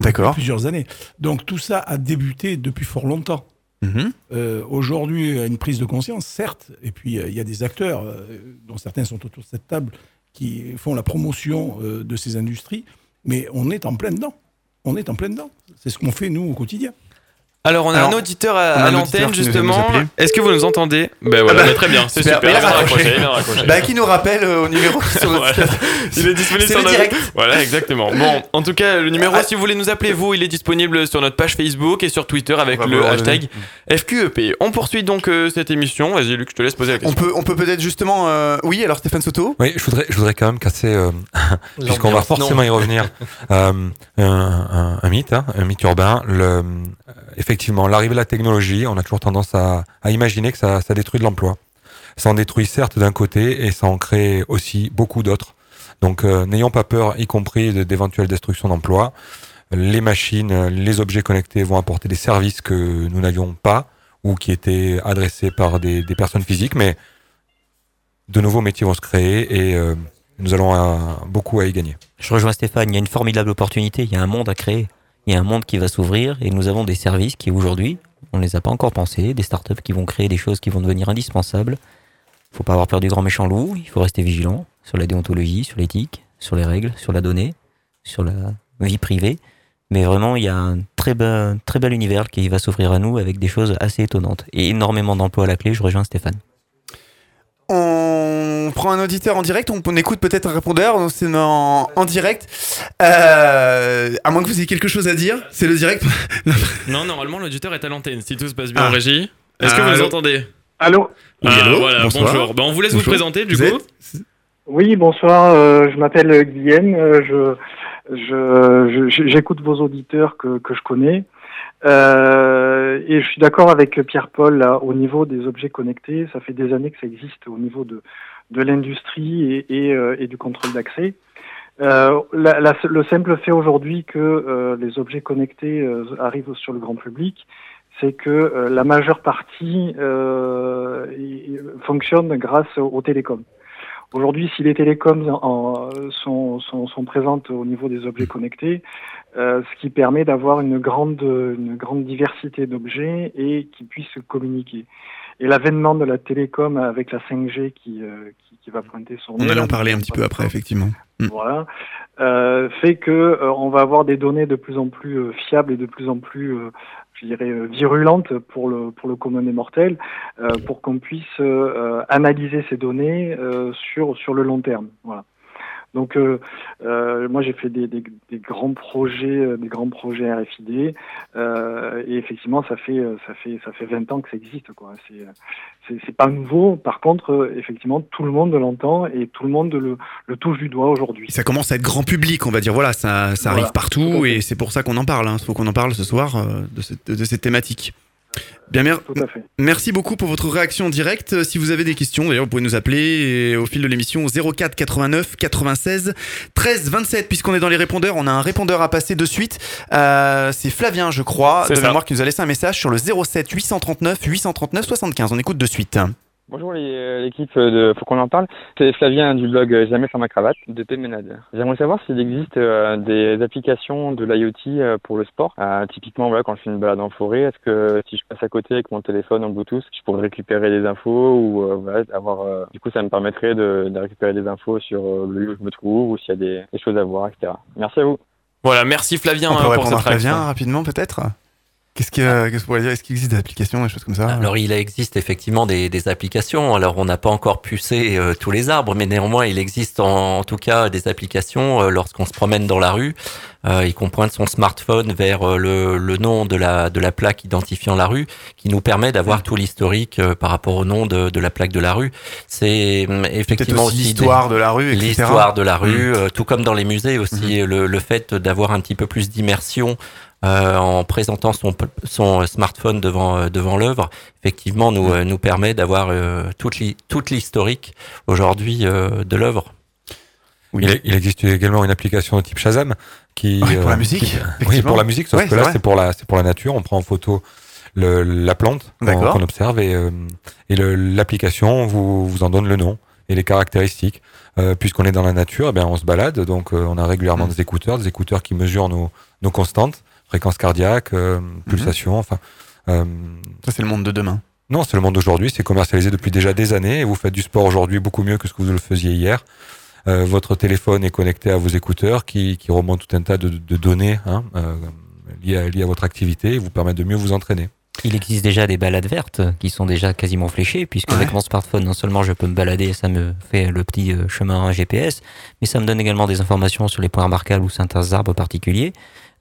D'accord. Plusieurs années. Donc tout ça a débuté depuis fort longtemps. Mhm. Euh, Aujourd'hui, il y a une prise de conscience, certes, et puis euh, il y a des acteurs, euh, dont certains sont autour de cette table, qui font la promotion euh, de ces industries, mais on est en plein dedans. On est en plein dedans. C'est ce qu'on fait, nous, au quotidien. Alors, on a Alors, un auditeur à, l'antenne, justement. Est-ce que vous nous entendez? Ben voilà, Ah bah, mais très bien, c'est super. Il a raccroché. raccroché. Bah, qui nous rappelle euh, au numéro [laughs] sur le Voilà. Il est disponible C'est sur le notre- direct. Voilà, exactement. Bon, en tout cas, le numéro, Ah. si vous voulez nous appeler, vous, il est disponible sur notre page Facebook et sur Twitter avec va le vous le hashtag. FQEP. On poursuit donc euh, cette émission. Vas-y, Luc, je te laisse poser la question. On peut, on peut peut-être justement. euh, Oui, alors Stéphane Soto Oui, je voudrais, je voudrais quand même casser, euh, [laughs] puisqu'on va forcément non. y revenir, euh, un, un- un mythe, hein, un mythe urbain. Le, euh, effectivement, l'arrivée de la technologie, on a toujours tendance à, imaginer que ça, détruit de l'emploi. Ça en détruit certes d'un côté et ça en crée aussi beaucoup d'autres. Donc euh, n'ayons pas peur, y compris d'éventuelles destructions d'emplois. Les machines, les objets connectés vont apporter des services que nous n'avions pas ou qui étaient adressés par des, personnes physiques, mais de nouveaux métiers vont se créer et euh, nous allons beaucoup à y gagner. Je rejoins Stéphane, il y a une formidable opportunité, il y a un monde à créer, il y a un monde qui va s'ouvrir et nous avons des services qui aujourd'hui, on ne les a pas encore pensés, des startups qui vont créer des choses qui vont devenir indispensables. Il faut pas avoir peur du grand méchant loup, il faut rester vigilant sur la déontologie, sur l'éthique, sur les règles, sur la donnée, sur la vie privée. Mais vraiment, il y a un très bel, très bel univers qui va s'ouvrir à nous avec des choses assez étonnantes et énormément d'emplois à la clé. Je rejoins Stéphane. On prend un auditeur en direct, on, on écoute peut-être un répondeur, donc c'est en, en direct. Euh, à moins que vous ayez quelque chose à dire, c'est le direct. [laughs] Non, normalement, l'auditeur est à l'antenne. Si tout se passe bien Ah. en régie. Est-ce que Ah, vous nous entendez? Allô Ah, Oui, allô Voilà, Bonsoir. bonjour. Ben, on vous laisse Bonjour. vous présenter du Vous coup. Oui, bonsoir. euh, je m'appelle Guillaume. euh, je, je, je- j'écoute vos auditeurs que, que je connais. Euh, et je suis d'accord avec Pierre-Paul là, au niveau des objets connectés. Ça fait des années que ça existe au niveau de, de l'industrie et, et, euh, et du contrôle d'accès. Euh, la- la- le simple fait aujourd'hui que euh, les objets connectés euh, arrivent sur le grand public, c'est que euh, la majeure partie fonctionne grâce aux, télécoms. Aujourd'hui, si les télécoms en- sont, sont, sont présentes au niveau des objets connectés, euh, ce qui permet d'avoir une grande, une grande diversité d'objets et qui puissent communiquer. Et l'avènement de la télécom avec la 5G qui, euh, qui, qui va pointer son On allait en parler un petit peu après, effectivement. Mm. voilà, euh, fait que euh, on va avoir des données de plus en plus euh, fiables et de plus en plus, euh, je dirais, virulentes pour le pour le commun des mortels, euh, pour qu'on puisse euh, analyser ces données euh, sur sur le long terme. Voilà. Donc euh, euh, moi j'ai fait des, des, des grands projets, des grands projets RFID, euh, et effectivement ça fait ça fait ça fait 20 ans que ça existe quoi. C'est c'est pas nouveau. Par contre effectivement tout le monde l'entend et tout le monde le, le touche du doigt aujourd'hui. Ça commence à être grand public, on va dire. Voilà, ça, ça Voilà. arrive partout et c'est pour ça qu'on en parle. Il faut qu'on en parle ce soir euh, de, cette, de cette thématique. Bien, mer- merci beaucoup pour votre réaction en direct. Euh, Si vous avez des questions, d'ailleurs, vous pouvez nous appeler et au fil de l'émission au 04 89 96 13 27. Puisqu'on est dans les répondeurs, on a un répondeur à passer de suite. Euh, c'est Flavien, je crois, de ça. mémoire, qui nous a laissé un message sur le 07 839 839 75. On écoute de suite. Bonjour les- euh, l'équipe de Faut qu'on en parle. C'est Flavien du blog euh, Jamais sans ma cravate de Péménade. J'aimerais savoir s'il existe euh, des applications de l'IoT euh, pour le sport. Euh, typiquement, voilà, quand je fais une balade en forêt, est-ce que si je passe à côté avec mon téléphone en Bluetooth, je pourrais récupérer des infos ou euh, voilà, avoir. euh, du coup, ça me permettrait de, de récupérer des infos sur euh, le lieu où je me trouve ou s'il y a des, des choses à voir, etc. Merci à vous. Voilà, merci Flavien On hein, peut pour répondre cette à Flavien rapidement peut-être? Qu'est-ce que- qu'est-ce qu'on pourrait dire? Est-ce qu'il existe des applications, des choses comme ça? Alors il existe effectivement des, des applications. Alors on n'a pas encore pucé euh, tous les arbres, mais néanmoins il existe en, en tout cas des applications euh, lorsqu'on se promène dans la rue euh, et qu'on pointe son smartphone vers euh, le, le nom de la, de la plaque identifiant la rue, qui nous permet d'avoir tout l'historique par rapport au nom de, de la plaque de la rue. C'est hum, effectivement aussi aussi l'histoire de la rue. L'histoire de la rue, Mm. tout comme dans les musées aussi, le, le fait d'avoir un petit peu plus d'immersion euh, en présentant son, son smartphone devant, euh, devant l'œuvre, effectivement, nous, euh, nous permet d'avoir euh, toute l'hi- toute l'historique aujourd'hui euh, de l'œuvre. Il, il existe également une application de type Shazam qui Ouais, pour la euh, musique, qui- oui, pour la musique, sauf Ouais, que là c'est pour la c'est pour la nature. On prend en photo le, la plante qu'on D'accord. qu'on observe et euh, et l'application vous vous en donne le nom et les caractéristiques. Euh, Puisqu'on est dans la nature, eh bien on se balade, donc euh, on a Mm. régulièrement des écouteurs, des écouteurs qui mesurent nos nos constantes, fréquence cardiaque, euh, pulsation, enfin. euh, Ça, c'est le monde de demain. non, c'est le monde d'aujourd'hui. C'est commercialisé depuis déjà des années. Et vous faites du sport aujourd'hui beaucoup mieux que ce que vous le faisiez hier. Euh, votre téléphone est connecté à vos écouteurs qui, qui remontent tout un tas de, de données hein, euh, liées, à, liées à votre activité et vous permettent de mieux vous entraîner. Il existe déjà des balades vertes qui sont déjà quasiment fléchées, puisque avec mon smartphone, non seulement je peux me balader, ça me fait le petit chemin GPS, mais ça me donne également des informations sur les points remarquables ou certains arbres particuliers.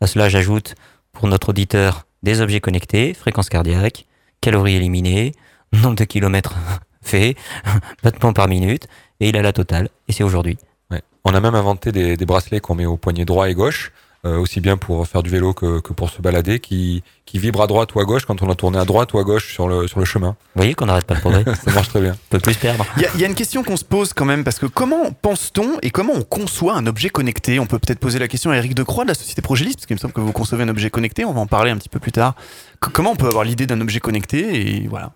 À cela, j'ajoute pour notre auditeur des objets connectés, fréquence cardiaque, calories éliminées, nombre de kilomètres [laughs] faits, [laughs] battements par minute, et il a la totale, et c'est aujourd'hui. On a même inventé des, des bracelets qu'on met au poignet droit et gauche, aussi bien pour faire du vélo que, que pour se balader, qui, qui vibrent à droite ou à gauche quand on a tourné à droite ou à gauche sur le, sur le chemin. Vous voyez qu'on n'arrête pas le progrès [laughs] Ça marche très bien. On peut plus perdre. Il y, a- il y a une question qu'on se pose quand même, parce que comment pense-t-on et comment on conçoit un objet connecté? On peut peut-être poser la question à Eric Decroix de la société Progélis, parce qu'il me semble que vous concevez un objet connecté, on va en parler un petit peu plus tard. C- comment on peut avoir l'idée d'un objet connecté? Et voilà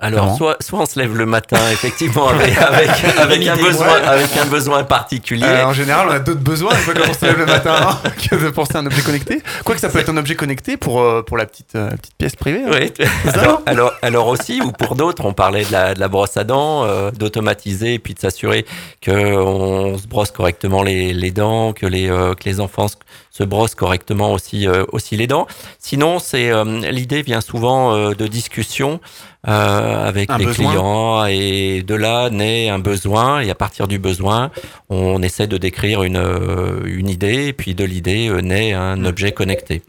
Alors, Comment soit, soit on se lève le matin, effectivement, [laughs] avec, avec, avec, un, besoin, avec un besoin particulier. Euh, en général, on a d'autres besoins une fois qu'on se lève le matin hein, [laughs] que de penser à un objet connecté. Quoique ça peut être un objet connecté pour, euh, pour la, petite, euh, la petite pièce privée. hein. Oui, alors, alors, alors aussi, ou pour d'autres, on parlait de la, de la brosse à dents, euh, d'automatiser et puis de s'assurer qu'on se brosse correctement les, les dents, que les, euh, que les enfants se, se brossent correctement aussi, euh, aussi les dents. Sinon, c'est euh, l'idée vient souvent euh, de discussions euh, avec Un les besoin. clients et de là naît un besoin et à partir du besoin, on essaie de décrire une, une idée et puis de l'idée naît un objet connecté.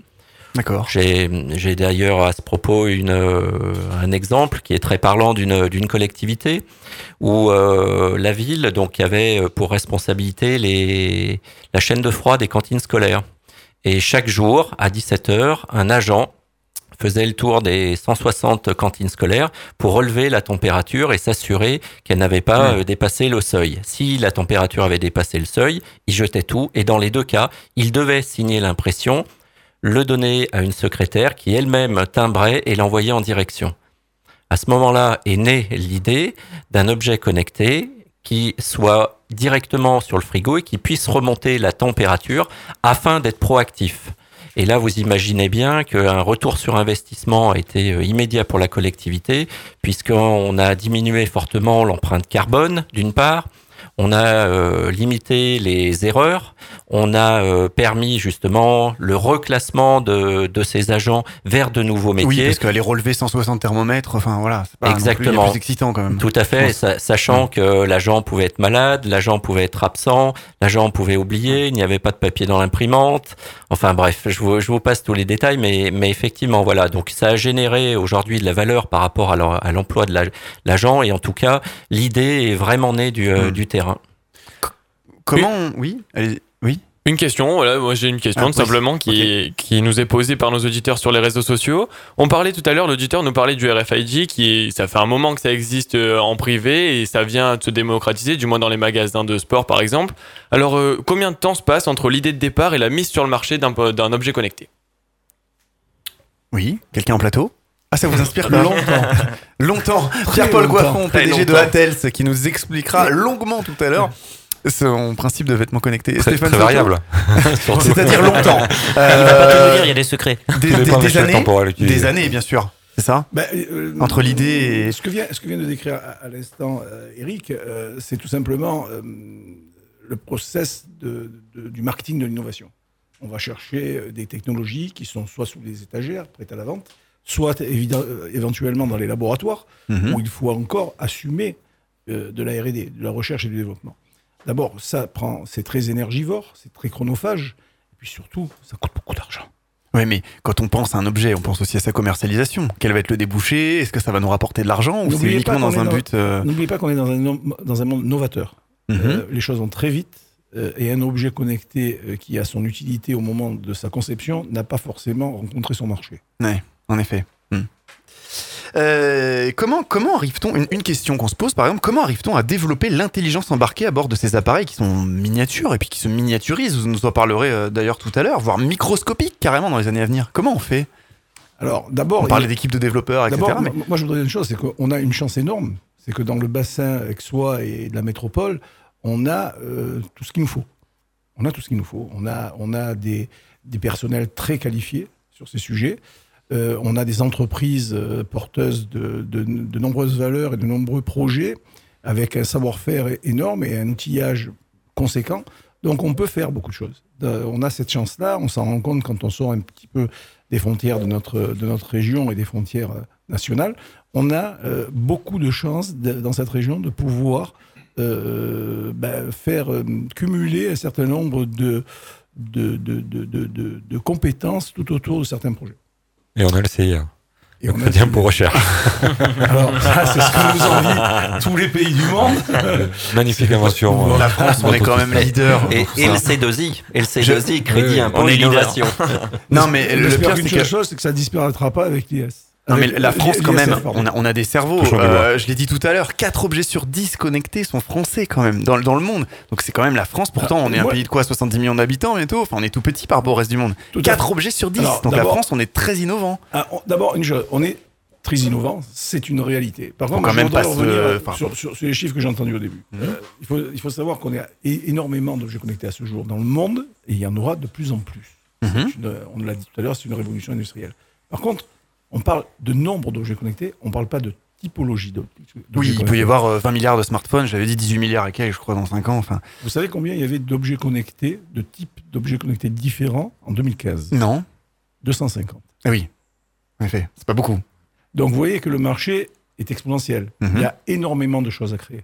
D'accord. J'ai, d'ailleurs à ce propos une, euh, un exemple qui est très parlant d'une, collectivité où euh, la ville donc avait pour responsabilité les, la chaîne de froid des cantines scolaires. Et chaque jour, à 17h, un agent faisait le tour des 160 cantines scolaires pour relever la température et s'assurer qu'elle n'avait pas Mmh. euh, dépassé le seuil. Si la température avait dépassé le seuil, il jetait tout et dans les deux cas, il devait signer l'impression, le donner à une secrétaire qui elle-même timbrait et l'envoyait en direction. À ce moment-là est née l'idée d'un objet connecté qui soit directement sur le frigo et qui puisse remonter la température afin d'être proactif. Et là, vous imaginez bien qu'un retour sur investissement a été euh, immédiat pour la collectivité, puisqu'on a diminué fortement l'empreinte carbone, d'une part, on a euh, limité les erreurs, on a euh, permis justement le reclassement de, de ces agents vers de nouveaux métiers. Oui, parce qu'aller relever 160 thermomètres, enfin voilà, c'est pas non plus Exactement. plus excitant quand même. Tout à fait, sa- sachant que l'agent pouvait être malade, l'agent pouvait être absent, l'agent pouvait oublier, il n'y avait pas de papier dans l'imprimante. Enfin bref, je vous, je vous passe tous les détails, mais, mais effectivement, voilà. Donc ça a généré aujourd'hui de la valeur par rapport à l'emploi de la- l'agent, et en tout cas, l'idée est vraiment née du, euh, du terrain. Comment Oui, allez- oui. Une question, voilà, moi j'ai une question Ah, tout oui. simplement qui, qui nous est posée par nos auditeurs sur les réseaux sociaux. On parlait tout à l'heure, l'auditeur nous parlait du RFID qui est- ça fait un moment que ça existe euh, en privé et ça vient de se démocratiser, du moins dans les magasins de sport par exemple. Alors euh, combien de temps se passe entre l'idée de départ et la mise sur le marché d'un objet connecté? Oui, quelqu'un en plateau? Ah, ça vous inspire [laughs] Longtemps. Longtemps. Pierre-Paul Très PDG de. Attels, qui nous expliquera [laughs] longuement tout à l'heure son principe de vêtements connectés. Très- Stéphane très variable. [laughs] C'est-à-dire longtemps. [laughs] Il va pas tout dire, il y a des secrets. Des, années, des bien sûr. C'est ça Ben, euh, Entre l'idée et... Ce que vient, ce que vient de décrire à, à l'instant euh, Eric, euh, c'est tout simplement euh, le process de- de- du marketing de l'innovation. On va chercher euh, des technologies qui sont soit sous les étagères, prêtes à la vente, soit euh, éventuellement dans les laboratoires, Mhm. où il faut encore assumer euh, de la R&D, de la recherche et du développement. D'abord, ça prend, c'est très énergivore, c'est très chronophage, et puis surtout, ça coûte beaucoup d'argent. Oui, mais quand on pense à un objet, on pense aussi à sa commercialisation. Quel va être le débouché? Est-ce que ça va nous rapporter de l'argent ou c'est uniquement qu'on dans est un but euh, N'oubliez pas qu'on est dans un, dans un monde novateur. Mhm. Euh, les choses vont très vite euh, et un objet connecté qui a son utilité au moment de sa conception n'a pas forcément rencontré son marché. Ouais, en effet. Euh, comment comment arrive-t-on une, une question qu'on se pose par exemple comment arrive-t-on à développer l'intelligence embarquée à bord de ces appareils qui sont miniatures et puis qui se miniaturisent? Vous nous en parlerez euh, d'ailleurs tout à l'heure voire microscopiques carrément dans les années à venir comment on fait? Alors d'abord, on parlait d'équipes de développeurs etc D'abord, mais- moi- moi je voudrais dire une chose, c'est qu'on a une chance énorme, c'est que dans le bassin aixois et de la métropole, on a euh, tout ce qu'il nous faut. On a tout ce qu'il nous faut. On a, on a des, des personnels très qualifiés sur ces sujets. Euh, on a des entreprises euh, porteuses de, nombreuses valeurs et de nombreux projets avec un savoir-faire énorme et un outillage conséquent. Donc on peut faire beaucoup de choses. Euh, on a cette chance-là, on s'en rend compte quand on sort un petit peu des frontières de notre, région et des frontières nationales. On a beaucoup de chances dans cette région de pouvoir ben, faire cumuler un certain nombre de compétences tout autour de certains projets. Et on a le CIA. Et on a CIA. pour recherche. [laughs] Alors, ça, c'est ce que nous envie tous les pays du monde. [laughs] Magnifique invention. euh, La France, on est quand même leader. Et, le C2I, et le Je- C2I, crédit impôt innovation. [laughs] non mais le pire qu'une c'est seule que chose, c'est que ça disparaîtra pas avec l'IS. Non mais la France quand même, on a, on a des cerveaux. Euh, je l'ai dit tout à l'heure, 4 objets sur 10 connectés sont français quand même dans, le- dans le monde. Donc c'est quand même la France. Pourtant Ah, on est un pays de quoi 70 millions d'habitants bientôt? Enfin on est tout petit par rapport au reste du monde. Tout à 4 fait. objets sur 10. Alors, Donc la France on est très innovant. Ah, D'abord, une chose, on est très innovant, c'est une réalité. Par contre, quand je même pas revenir enfin, sur, sur- sur les chiffres que j'ai entendus au début. Mhm. Euh, il, faut, il faut savoir qu'on a énormément d'objets connectés à ce jour dans le monde, et il y en aura de plus en plus. Mhm. Une- on l'a dit tout à l'heure, c'est une révolution industrielle. Par contre, on parle de nombre d'objets connectés, on ne parle pas de typologie d'objets Oui, il peut y avoir euh, 20 milliards de smartphones. J'avais dit 18 milliards et quelques, je crois, dans 5 ans. Enfin, Vous savez combien il y avait d'objets connectés, de types d'objets connectés différents en 2015 non. 250. Ah oui. En effet, c'est pas beaucoup. Donc vous voyez que le marché est exponentiel. Mhm. Il y a énormément de choses à créer.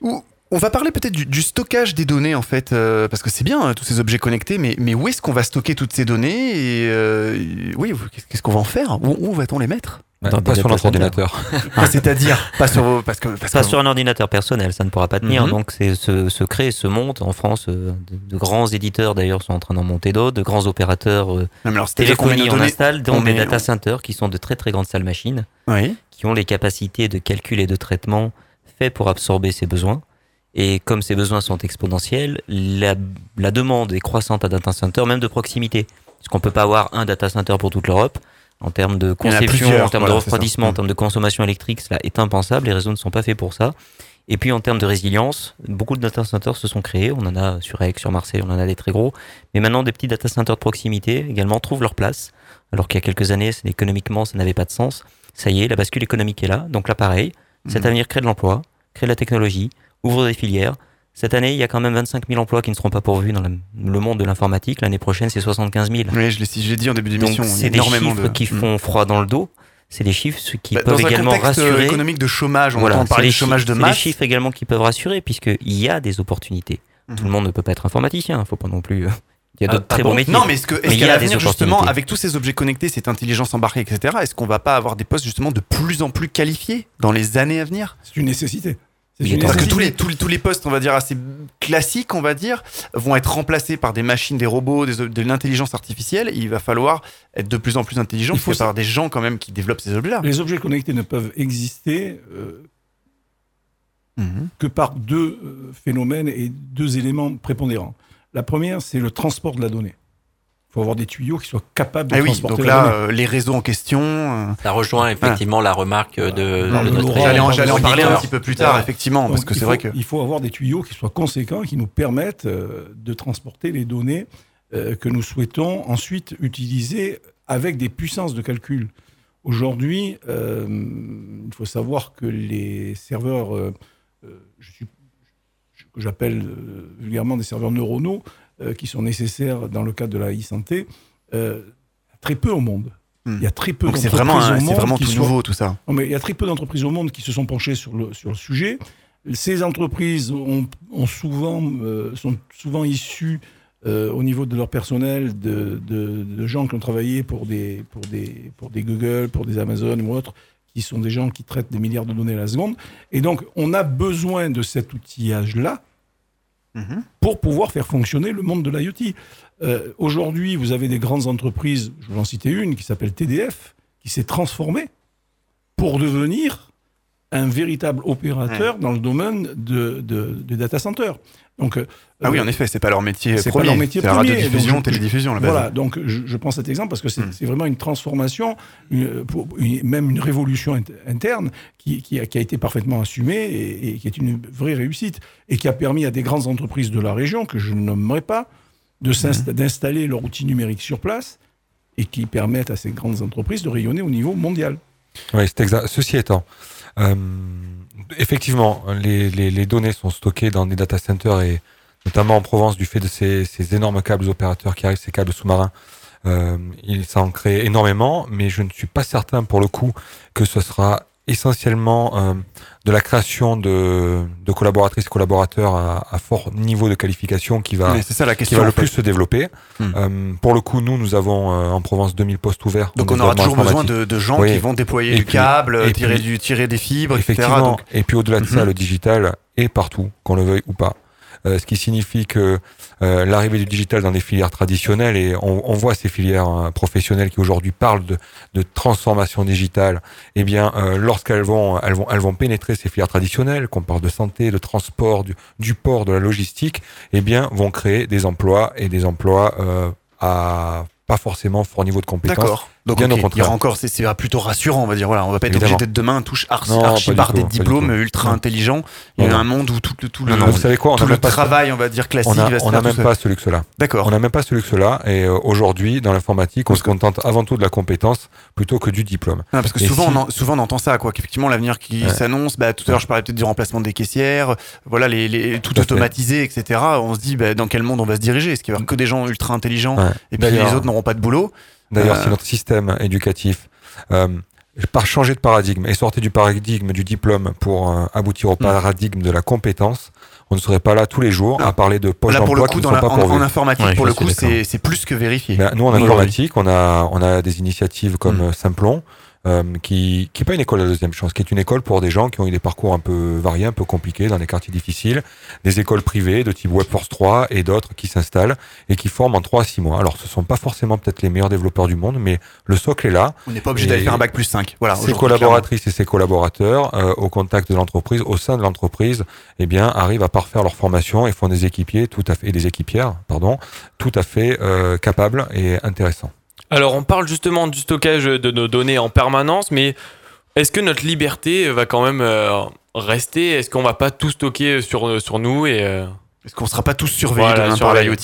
Ou- on va parler peut-être du, du stockage des données en fait, euh, parce que c'est bien hein, tous ces objets connectés, mais, mais où est-ce qu'on va stocker toutes ces données et euh, oui, qu'est-ce- qu'on va en faire? Où, où va-t-on les mettre? Ouais, Dans pas sur notre ordinateur. Ah, C'est-à-dire pas sur parce que parce Pas que- sur un ordinateur personnel, ça ne pourra pas tenir. Mhm. Donc, c'est se, se crée, se monte en France. euh, de, de grands éditeurs d'ailleurs sont en train d'en monter d'autres, de grands opérateurs euh, Non, alors, c'est-à-dire qu'on met téléphonie en installe, on dont des met- data centers qui sont de très très grandes salles machines, Oui. qui ont les capacités de calcul et de traitement faits pour absorber ces besoins. Et comme ces besoins sont exponentiels, la, la demande est croissante à data center, même de proximité. Parce qu'on peut pas avoir un data center pour toute l'Europe. En termes de en conception, en termes voilà, de refroidissement, en Mm. termes de consommation électrique, cela est impensable. Les réseaux ne sont pas faits pour ça. Et puis en termes de résilience, beaucoup de data centers se sont créés. On en a sur Aix, sur Marseille, on en a des très gros. Mais maintenant, des petits data centers de proximité également trouvent leur place. Alors qu'il y a quelques années, économiquement, ça n'avait pas de sens. Ça y est, la bascule économique est là. Donc là, pareil, cet Mhm. avenir crée de l'emploi, crée de la technologie, ouvre des filières. Cette année, il y a quand même 25 000 emplois qui ne seront pas pourvus dans le monde de l'informatique. L'année prochaine, c'est 75 000. Oui, je l'ai dit en début d'émission. c'est des chiffres de- qui Mm. font froid dans le dos. C'est des chiffres qui Bah, peuvent également euh, rassurer. économique de chômage, on Voilà, entend c'est parler de chômage de c'est masse. des chiffres également qui peuvent rassurer puisqu'il y a des opportunités. Tout le monde ne peut pas être informaticien. Il faut pas non plus. euh, Il y a Ah, d'autres ah très bon bons métiers. Non, mais est-ce qu'à a des l'avenir, justement, opportunités. avec tous ces objets connectés, cette intelligence embarquée, etc., est-ce qu'on va pas avoir des postes justement de plus en plus qualifiés dans les années à venir? C'est une nécessité. Parce que tous les, tous, les, tous les postes, on va dire, assez classiques, on va dire, vont être remplacés par des machines, des robots, des, de l'intelligence artificielle. Il va falloir être de plus en plus intelligent. Il faut avoir des gens quand même qui développent ces objets-là. Les objets connectés ne peuvent exister euh, Mhm. que par deux euh, phénomènes et deux éléments prépondérants. La première, c'est le transport de la donnée. Il faut avoir des tuyaux qui soient capables de Ah oui, transporter donc là, euh, les réseaux en question. euh, Ça rejoint effectivement la remarque de, de notre J'allais en, en parler un petit peu plus tard, effectivement, parce que il c'est vrai faut- que. Il faut avoir des tuyaux qui soient conséquents, qui nous permettent euh, de transporter les données euh, que nous souhaitons ensuite utiliser avec des puissances de calcul. Aujourd'hui, euh, il faut savoir que les serveurs, euh, je suis- que j'appelle euh, vulgairement des serveurs neuronaux, euh, qui sont nécessaires dans le cadre de la e-santé, euh, très peu au monde. Il y a très peu Hmm. C'est d'entreprises vraiment au c'est monde vraiment qui tout nouveau, tout ça. non, mais il y a très peu d'entreprises au monde qui se sont penchées sur le, sur le sujet. Ces entreprises ont, ont souvent, euh, sont souvent issues euh, au niveau de leur personnel de, de- de gens qui ont travaillé pour des, pour, des, pour des Google, pour des Amazon ou autres, qui sont des gens qui traitent des milliards de données à la seconde. Et donc, on a besoin de cet outillage-là pour pouvoir faire fonctionner le monde de l'IoT. Euh, Aujourd'hui, vous avez des grandes entreprises, je vais en citer une, qui s'appelle TDF, qui s'est transformée pour devenir un véritable opérateur dans le domaine de, de, des data centers. Donc, euh, Ah oui, euh, en effet, c'est pas leur métier c'est pas leur métier C'est la premier. radiodiffusion, télédiffusion. Voilà, donc je, je prends cet exemple parce que c'est Hmm. vraiment une transformation, une- pour- une- même une révolution int- interne qui, qui a, qui a été parfaitement assumée et, et qui est une vraie réussite et qui a permis à des grandes entreprises de la région, que je ne nommerai pas, de s'insta- d'installer leur outil numérique sur place et qui permettent à ces grandes entreprises de rayonner au niveau mondial. Oui, c'est exact. Ceci étant, effectivement, les, données sont stockées dans des data centers et notamment en Provence du fait de ces, énormes câbles opérateurs qui arrivent, ces câbles sous-marins. Euh, ça en crée énormément, mais je ne suis pas certain pour le coup que ce sera essentiellement euh, de la création de, de collaboratrices et collaborateurs à, à fort niveau de qualification qui va, ça la qui va le fait. plus se développer. Hmm. Euh, pour le coup, nous, nous avons euh, en Provence 2000 postes ouverts. Donc on aura toujours besoin de, gens Oui. qui vont déployer Et du puis- câble, et tirer, puis- du, tirer des fibres, etc. Donc, Et puis au-delà de ça, Mhm. le digital est partout, qu'on le veuille ou pas. Euh, ce qui signifie que euh, l'arrivée du digital dans des filières traditionnelles, et on, on voit ces filières euh, professionnelles qui aujourd'hui parlent de, de transformation digitale, eh bien, euh, lorsqu'elles vont, elles vont, elles vont pénétrer ces filières traditionnelles, qu'on parle de santé, de transport, du, du port, de la logistique, eh bien, vont créer des emplois et des emplois à pas forcément fort niveau de compétence. Donc bien ok, au il y aura encore, c'est plutôt rassurant, on va dire. Voilà, on va pas être Évidemment. obligé d'être demain touche archi, Non, archi par tout, des diplômes tout. ultra Non. intelligents. Il y Non, a non. un monde où tout, le- tout le, Non, non, vous savez quoi, on tout le travail, on va dire classique, On a- va se on n'a tout même seul. pas ce luxe-là. D'accord. On n'a même pas ce luxe-là. Et euh, aujourd'hui, dans l'informatique, on se contente avant tout de la compétence plutôt que du diplôme. Ah, parce que Et souvent, si- on en- souvent on entend ça, quoi. Qu'effectivement, l'avenir qui Ouais. s'annonce. Bah, tout à l'heure, je parlais peut-être du remplacement des caissières. Voilà, les, les- tout Tout automatisé, etc. On se dit, bah, dans quel monde on va se diriger? Est-ce qu'il y avoir que des gens ultra intelligents? Et puis les autres n'auront pas de boulot? D'ailleurs, Euh, si notre système éducatif euh, par changer de paradigme et sortir du paradigme du diplôme pour euh, aboutir Hmm. au paradigme de la compétence, on ne serait pas là tous les jours à parler de poches Là, pour le d'emploi coup, qui ne dans sont la- pas en, en informatique, pour le coup, c'est plus que vérifié. Ben, nous, en informatique, on a, on a des initiatives comme Mm. euh, Simplon, euh, qui qui est pas une école à deuxième chance, qui est une école pour des gens qui ont eu des parcours un peu variés, un peu compliqués, dans des quartiers difficiles, des écoles privées de type Webforce 3 et d'autres qui s'installent et qui forment en 3 à 6 mois. Alors, ce sont pas forcément peut-être les meilleurs développeurs du monde, mais le socle est là. On n'est pas obligé d'aller faire un bac plus 5. Voilà, Ses collaboratrices et ses collaborateurs, euh, au contact de l'entreprise, au sein de l'entreprise, eh bien, arrivent à parfaire leur formation et font des équipiers tout à fait, et des équipières, pardon, tout à fait euh, capables et intéressants. Alors, on parle justement du stockage de nos données en permanence, mais est-ce que notre liberté va quand même euh, rester? Est-ce qu'on va pas tout stocker sur, sur nous et euh, Est-ce qu'on sera pas tous surveillés Voilà, demain par l'IoT?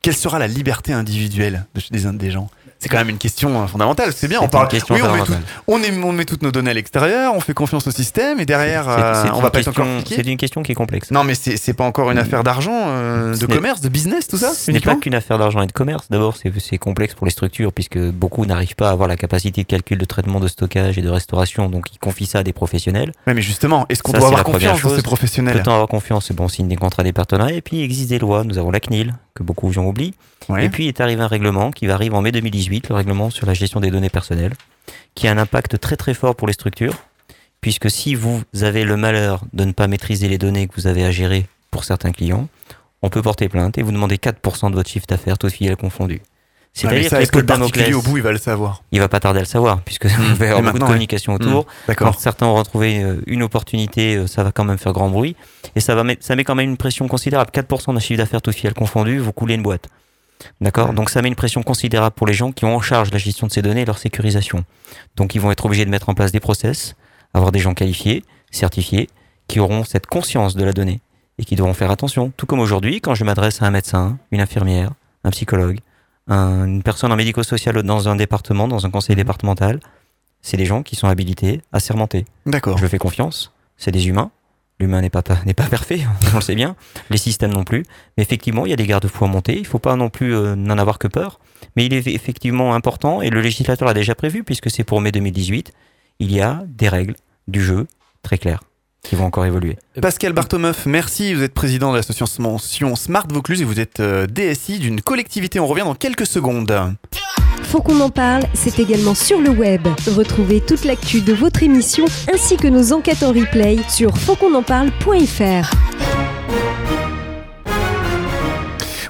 Quelle sera la liberté individuelle de- des, des gens? C'est quand même une question euh, fondamentale. C'est bien, on parle. oui, on met, tout- on, est- on met toutes nos données à l'extérieur, on fait confiance au système et derrière, euh, on va pas être question- encore piqué. C'est une question qui est complexe. Non, mais c'est pas encore une affaire d'argent, euh, de commerce, de business, tout ça Ce n'est pas qu'une affaire d'argent et de commerce. D'abord, c'est complexe pour les structures puisque beaucoup n'arrivent pas à avoir la capacité de calcul, de traitement, de stockage et de restauration. Donc, ils confient ça à des professionnels. Mais justement, est-ce qu'on doit avoir confiance dans ces professionnels Peut-on avoir confiance C'est bon, on signe des contrats, des partenariats. Et puis, il existe des lois. Nous avons la CNIL, que beaucoup de gens oublient. Ouais. Et puis, est arrivé un règlement qui va arriver en mai 2018, le règlement sur la gestion des données personnelles, qui a un impact très très fort pour les structures. Puisque si vous avez le malheur de ne pas maîtriser les données que vous avez à gérer pour certains clients, on peut porter plainte et vous demander 4% de votre chiffre d'affaires, toutes filiales confondues. C'est-à-dire ça, que que le particulier au bout, il va le savoir? Il va pas tarder à le savoir, puisque [laughs] il va y Et avoir beaucoup de communication autour. Mmh. Quand certains auront trouvé euh, une opportunité, euh, ça va quand même faire grand bruit. Et ça, va mettre, ça met quand même une pression considérable. 4% d'un chiffre d'affaires tout fiel confondu, vous coulez une boîte. D'accord? Donc ça met une pression considérable pour les gens qui ont en charge la gestion de ces données et leur sécurisation. Donc ils vont être obligés de mettre en place des process, avoir des gens qualifiés, certifiés, qui auront cette conscience de la donnée et qui devront faire attention. Tout comme aujourd'hui, quand je m'adresse à un médecin, une infirmière, un psychologue, un- une personne en médico-social dans un département, dans un conseil départemental, c'est des gens qui sont habilités à sermenter. D'accord. Je fais confiance, c'est des humains. L'humain n'est pas, pas parfait, [laughs] on le sait bien. Les systèmes non plus. Mais effectivement, il y a des garde-fous à monter. Il ne faut pas non plus euh, n'en avoir que peur. Mais il est effectivement important, et le législateur l'a déjà prévu, puisque c'est pour mai 2018, il y a des règles du jeu très claires qui vont encore évoluer. Pascal Bartomeuf, merci. Vous êtes président de l'association Smart Vaucluse et vous êtes euh, DSI d'une collectivité. On revient dans quelques secondes. Faut qu'on en parle, c'est également sur le web. Retrouvez toute l'actu de votre émission ainsi que nos enquêtes en replay sur fautquonenparle.fr.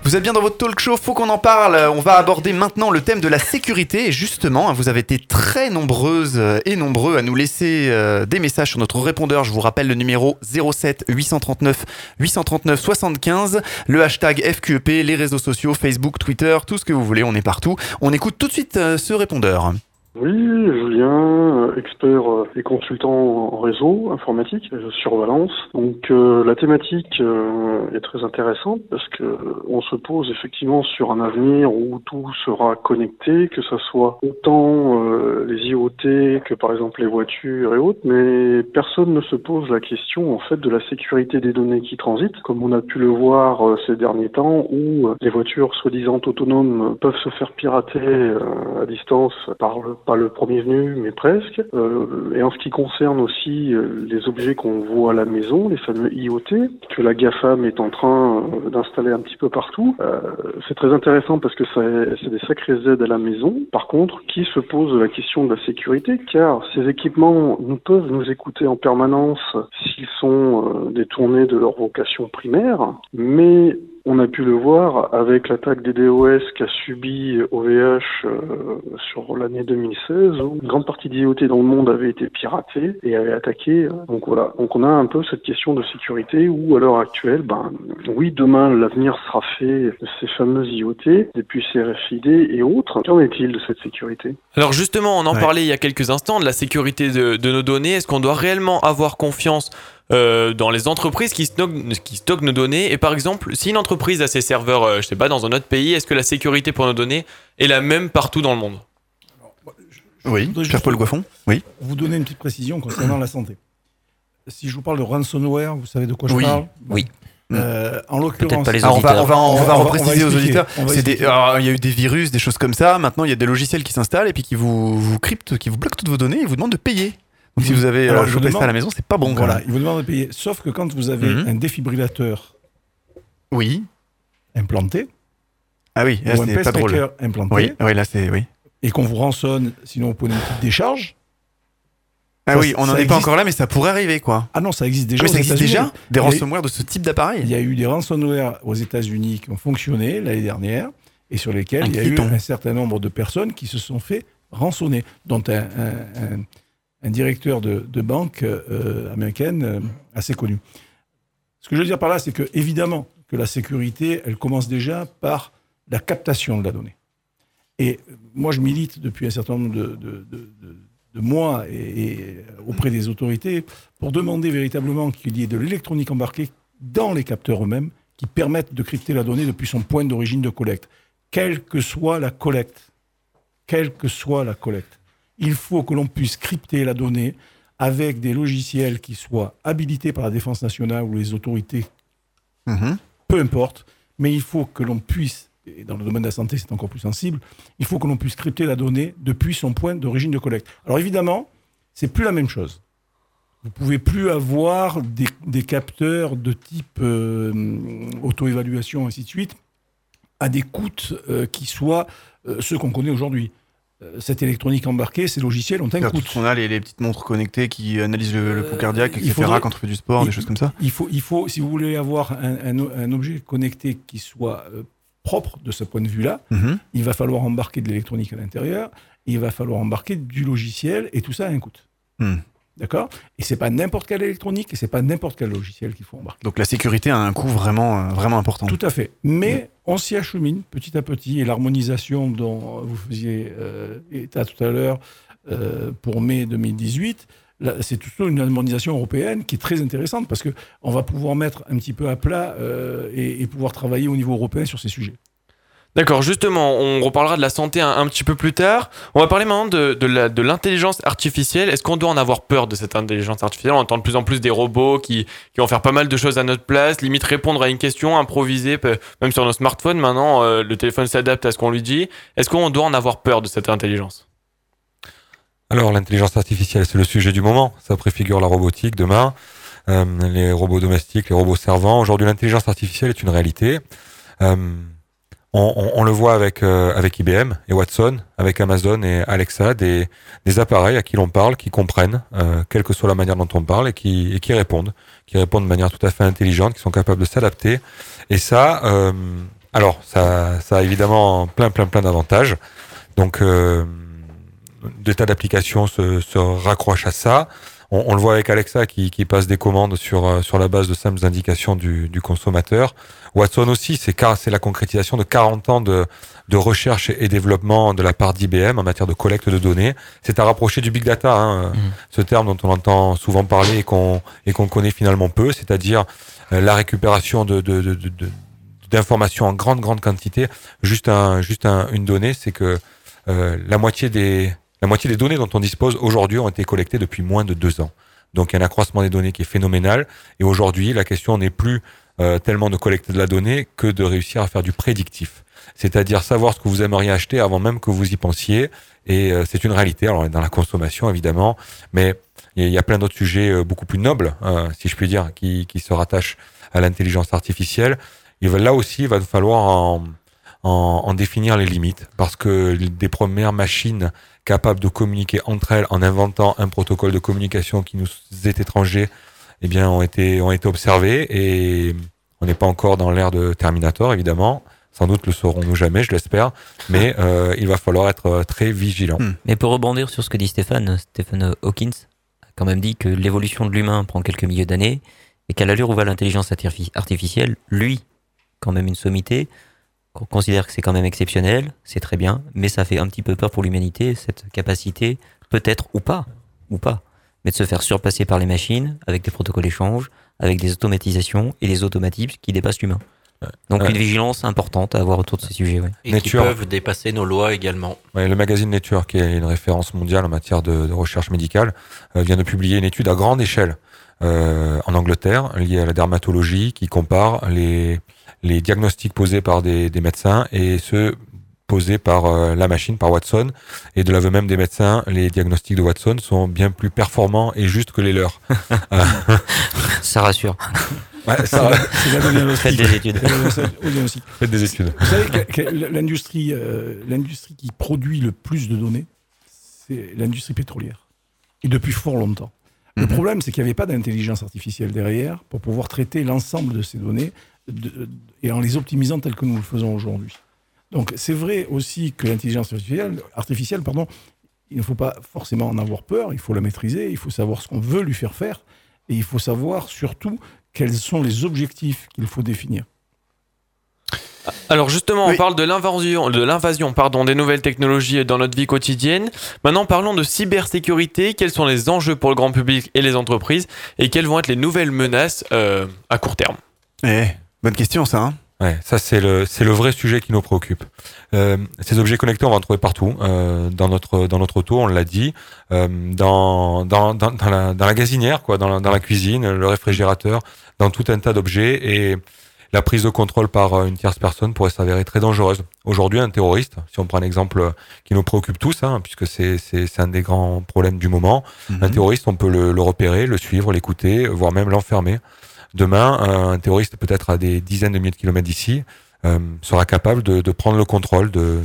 Vous êtes bien dans votre talk show, faut qu'on en parle. On va aborder maintenant le thème de la sécurité. Et justement, vous avez été très nombreuses et nombreux à nous laisser euh, des messages sur notre répondeur. Je vous rappelle le numéro 07 839 839 75, le hashtag FQEP, les réseaux sociaux, Facebook, Twitter, tout ce que vous voulez, on est partout. On écoute tout de suite euh, ce répondeur. Oui, Julien, euh, expert euh, et consultant en réseau informatique, sur Valence. Donc euh, la thématique euh, est très intéressante parce que euh, on se pose effectivement sur un avenir où tout sera connecté, que ce soit autant les IoT que par exemple les voitures et autres, mais personne ne se pose la question en fait de la sécurité des données qui transitent, comme on a pu le voir ces derniers temps où les voitures soi-disant autonomes peuvent se faire pirater à distance par le, pas le premier venu, mais presque. Euh, et en ce qui concerne aussi euh, les objets qu'on voit à la maison, les fameux IoT, que la GAFAM est en train euh, d'installer un petit peu partout, euh, c'est très intéressant parce que c'est des sacrées aides à la maison. Par contre, qui se pose la question de la sécurité? Car ces équipements nous peuvent nous écouter en permanence s'ils sont détournés de leur vocation primaire, mais on a pu le voir avec l'attaque des DOS qu'a subi OVH euh, sur l'année 2016, où une grande partie des IoT dans le monde avait été piratée et avait attaqué. Donc voilà, donc on a un peu cette question de sécurité où à l'heure actuelle, ben oui, demain l'avenir sera fait de ces fameux IoT, des puces RFID et autres. Qu'en est-il de cette sécurité? Alors justement, on en parlait il y a quelques instants de la sécurité de, de nos données. Est-ce qu'on doit réellement avoir confiance euh, dans les entreprises qui stockent, qui stockent nos données Et par exemple, si une entreprise a ses serveurs, euh, je sais pas, dans un autre pays, est-ce que la sécurité pour nos données est la même partout dans le monde? Oui, Pierre-Paul Goiffon. Oui. Vous donner une petite précision concernant la santé. Si je vous parle de ransomware, vous savez de quoi je Oui, parle? oui. Euh, en l'occurrence, Peut-être pas les Alors, on va, on va, on va repréciser aux auditeurs. des- alors, il y a eu des virus, des choses comme ça. Maintenant, il y a des logiciels qui s'installent et puis qui vous, vous cryptent, qui vous bloquent toutes vos données et vous demandent de payer. Donc, si vous avez Alors, euh, je chopé demande- ça à la maison, c'est pas bon. Voilà, même. il vous demande de payer. Sauf que quand vous avez Mhm. un défibrillateur oui. implanté, Ah oui, là, ou un pas drôle. implanté, Oui, oui, là, c'est oui. et qu'on vous rançonne, sinon vous prenez une petite décharge. Ah Ça, oui, on n'en est pas encore là, mais ça pourrait arriver, quoi. Ah non, ça existe déjà. Mais aux ça existe déjà Des eu- ransomware de ce type d'appareil Il y a eu des ransomware aux États-Unis qui ont fonctionné l'année dernière et sur lesquels il y a eu un certain nombre de personnes qui se sont fait rançonner, dont un, un- un- un directeur de, banque euh, américaine euh, assez connu. Ce que je veux dire par là, c'est que évidemment que la sécurité, elle commence déjà par la captation de la donnée. Et moi, je milite depuis un certain nombre de, mois auprès des autorités pour demander véritablement qu'il y ait de l'électronique embarquée dans les capteurs eux-mêmes qui permettent de crypter la donnée depuis son point d'origine de collecte, quelle que soit la collecte. Quelle que soit la collecte. Il faut que l'on puisse crypter la donnée avec des logiciels qui soient habilités par la Défense nationale ou les autorités Mhm. peu importe, mais il faut que l'on puisse, et dans le domaine de la santé c'est encore plus sensible, il faut que l'on puisse crypter la donnée depuis son point d'origine de collecte. Alors évidemment, c'est plus la même chose. Vous pouvez plus avoir des, des capteurs de type euh, auto-évaluation, ainsi de suite, à des coûts euh, qui soient euh, ceux qu'on connaît aujourd'hui. Euh, cette électronique embarquée, ces logiciels ont un coût. qu'on a, les, les petites montres connectées qui analysent le, le pouls cardiaque, il etc., faudrait- quand on fait du sport, il- des choses comme ça. Il faut, il faut, si vous voulez avoir un, un- un objet connecté qui soit euh, propre de ce point de vue-là, Mhm. il va falloir embarquer de l'électronique à l'intérieur, il va falloir embarquer du logiciel, et tout ça a un coût. Hmm. D'accord? Et c'est pas n'importe quelle électronique, et c'est pas n'importe quel logiciel qu'il faut embarquer. Donc la sécurité a un coût vraiment, euh, vraiment important. Tout à fait. Mais On s'y achemine petit à petit et l'harmonisation dont vous faisiez euh, état tout à l'heure euh, pour mai 2018, là, c'est plutôt une harmonisation européenne qui est très intéressante parce qu'on va pouvoir mettre un petit peu à plat euh, et pouvoir travailler au niveau européen sur ces sujets. D'accord, justement, on reparlera de la santé un, petit peu plus tard. On va parler maintenant de, l'intelligence artificielle. Est-ce qu'on doit en avoir peur de cette intelligence artificielle? On entend de plus en plus des robots qui, vont faire pas mal de choses à notre place, limite répondre à une question, improviser, même sur nos smartphones. Maintenant, euh, le téléphone s'adapte à ce qu'on lui dit. Est-ce qu'on doit en avoir peur de cette intelligence? Alors, l'intelligence artificielle, c'est le sujet du moment. Ça préfigure la robotique demain, euh, les robots domestiques, les robots servants. Aujourd'hui, l'intelligence artificielle est une réalité. Euh, on, on- on le voit avec, euh, avec IBM et Watson, avec Amazon et Alexa, des, des appareils à qui l'on parle, qui comprennent, euh, quelle que soit la manière dont on parle, et qui, et qui répondent, qui répondent de manière tout à fait intelligente, qui sont capables de s'adapter. Et ça, euh, alors, ça, ça a évidemment plein, plein, plein d'avantages. Donc, euh, des tas d'applications se, se raccrochent à ça. On, on le voit avec Alexa qui, qui passe des commandes sur, euh, sur la base de simples indications du, du consommateur. Watson aussi, c'est car- c'est la concrétisation de 40 ans de, de recherche et développement de la part d'IBM en matière de collecte de données. C'est à rapprocher du big data, hein, ce terme dont on entend souvent parler et qu'on et qu'on connaît finalement peu, c'est-à-dire euh, la récupération de, de, de, de- de- d'informations en grande grande quantité. Juste un juste un- une donnée, c'est que euh, la moitié des la moitié des données dont on dispose aujourd'hui ont été collectées depuis moins de deux ans. Donc il y a un accroissement des données qui est phénoménal. Et aujourd'hui, la question n'est plus euh, tellement de collecter de la donnée que de réussir à faire du prédictif. C'est-à-dire savoir ce que vous aimeriez acheter avant même que vous y pensiez. Et euh, c'est une réalité. Alors on est dans la consommation évidemment, mais il y a- plein d'autres sujets euh, beaucoup plus nobles, euh, si je puis dire, qui, qui se rattachent à l'intelligence artificielle. Et là aussi, il va falloir en, en, en définir les limites, parce que des premières machines capables de communiquer entre elles en inventant un protocole de communication qui nous est étranger, eh bien, ont été, ont été observées et on n'est pas encore dans l'ère de Terminator, évidemment. Sans doute le saurons-nous jamais, je l'espère, mais [laughs] euh, il va falloir être euh, très vigilant. Mais pour rebondir sur ce que dit Stéphane, Stephen Hawkins a quand même dit que l'évolution de l'humain prend quelques milliers d'années et qu'à l'allure où va l'intelligence artifi- artificielle, lui, quand même une sommité, qu'on considère que c'est quand même exceptionnel, c'est très bien, mais ça fait un petit peu peur pour l'humanité, cette capacité, peut-être ou pas, ou pas, mais de se faire surpasser par les machines avec des protocoles d'échange, avec des automatisations et des automatismes qui dépassent l'humain. Donc Ouais. une vigilance importante à avoir autour de ces sujets. Ouais. Et qui peuvent dépasser nos lois également. Ouais, le magazine Nature, qui est une référence mondiale en matière de, de recherche médicale, euh, vient de publier une étude à grande échelle euh, en Angleterre liée à la dermatologie qui compare les, les diagnostics posés par des, des médecins et ceux posés par euh, la machine, par Watson. Et de l'aveu même des médecins, les diagnostics de Watson sont bien plus performants et justes que les leurs. Euh, [laughs] Ça rassure. [laughs] Ouais, ça- C'est la diagnostic. Faites des études. Diagnostic. Faites des études. Vous savez que, que l'industrie, euh, l'industrie qui produit le plus de données, c'est l'industrie pétrolière. Et depuis fort longtemps. Le problème, c'est qu'il n'y avait pas d'intelligence artificielle derrière pour pouvoir traiter l'ensemble de ces données de- et en les optimisant telles que nous le faisons aujourd'hui. Donc, c'est vrai aussi que l'intelligence artificielle, artificielle pardon, il ne faut pas forcément en avoir peur, il faut la maîtriser, il faut savoir ce qu'on veut lui faire faire, et il faut savoir surtout quels sont les objectifs qu'il faut définir. Alors justement, on parle de l'invasion, de l'invasion, pardon, des nouvelles technologies dans notre vie quotidienne. Maintenant, parlons de cybersécurité. Quels sont les enjeux pour le grand public et les entreprises, et quelles vont être les nouvelles menaces euh, à court terme? Eh, bonne question ça. Hein Ouais, ça c'est le c'est le vrai sujet qui nous préoccupe. Euh, ces objets connectés, on va en trouver partout euh, dans notre dans notre auto, on l'a dit, euh, dans, dans dans dans la dans la gazinière quoi, dans la, dans la cuisine, le réfrigérateur, dans tout un tas d'objets et la prise de contrôle par euh, une tierce personne pourrait s'avérer très dangereuse. Aujourd'hui, un terroriste, si on prend un exemple euh, qui nous préoccupe tous, hein, puisque c'est c'est c'est un des grands problèmes du moment, Mhm. un terroriste, on peut le, le repérer, le suivre, l'écouter, voire même l'enfermer. Demain, un terroriste peut-être à des dizaines de milliers de kilomètres d'ici euh, sera capable de, de prendre le contrôle de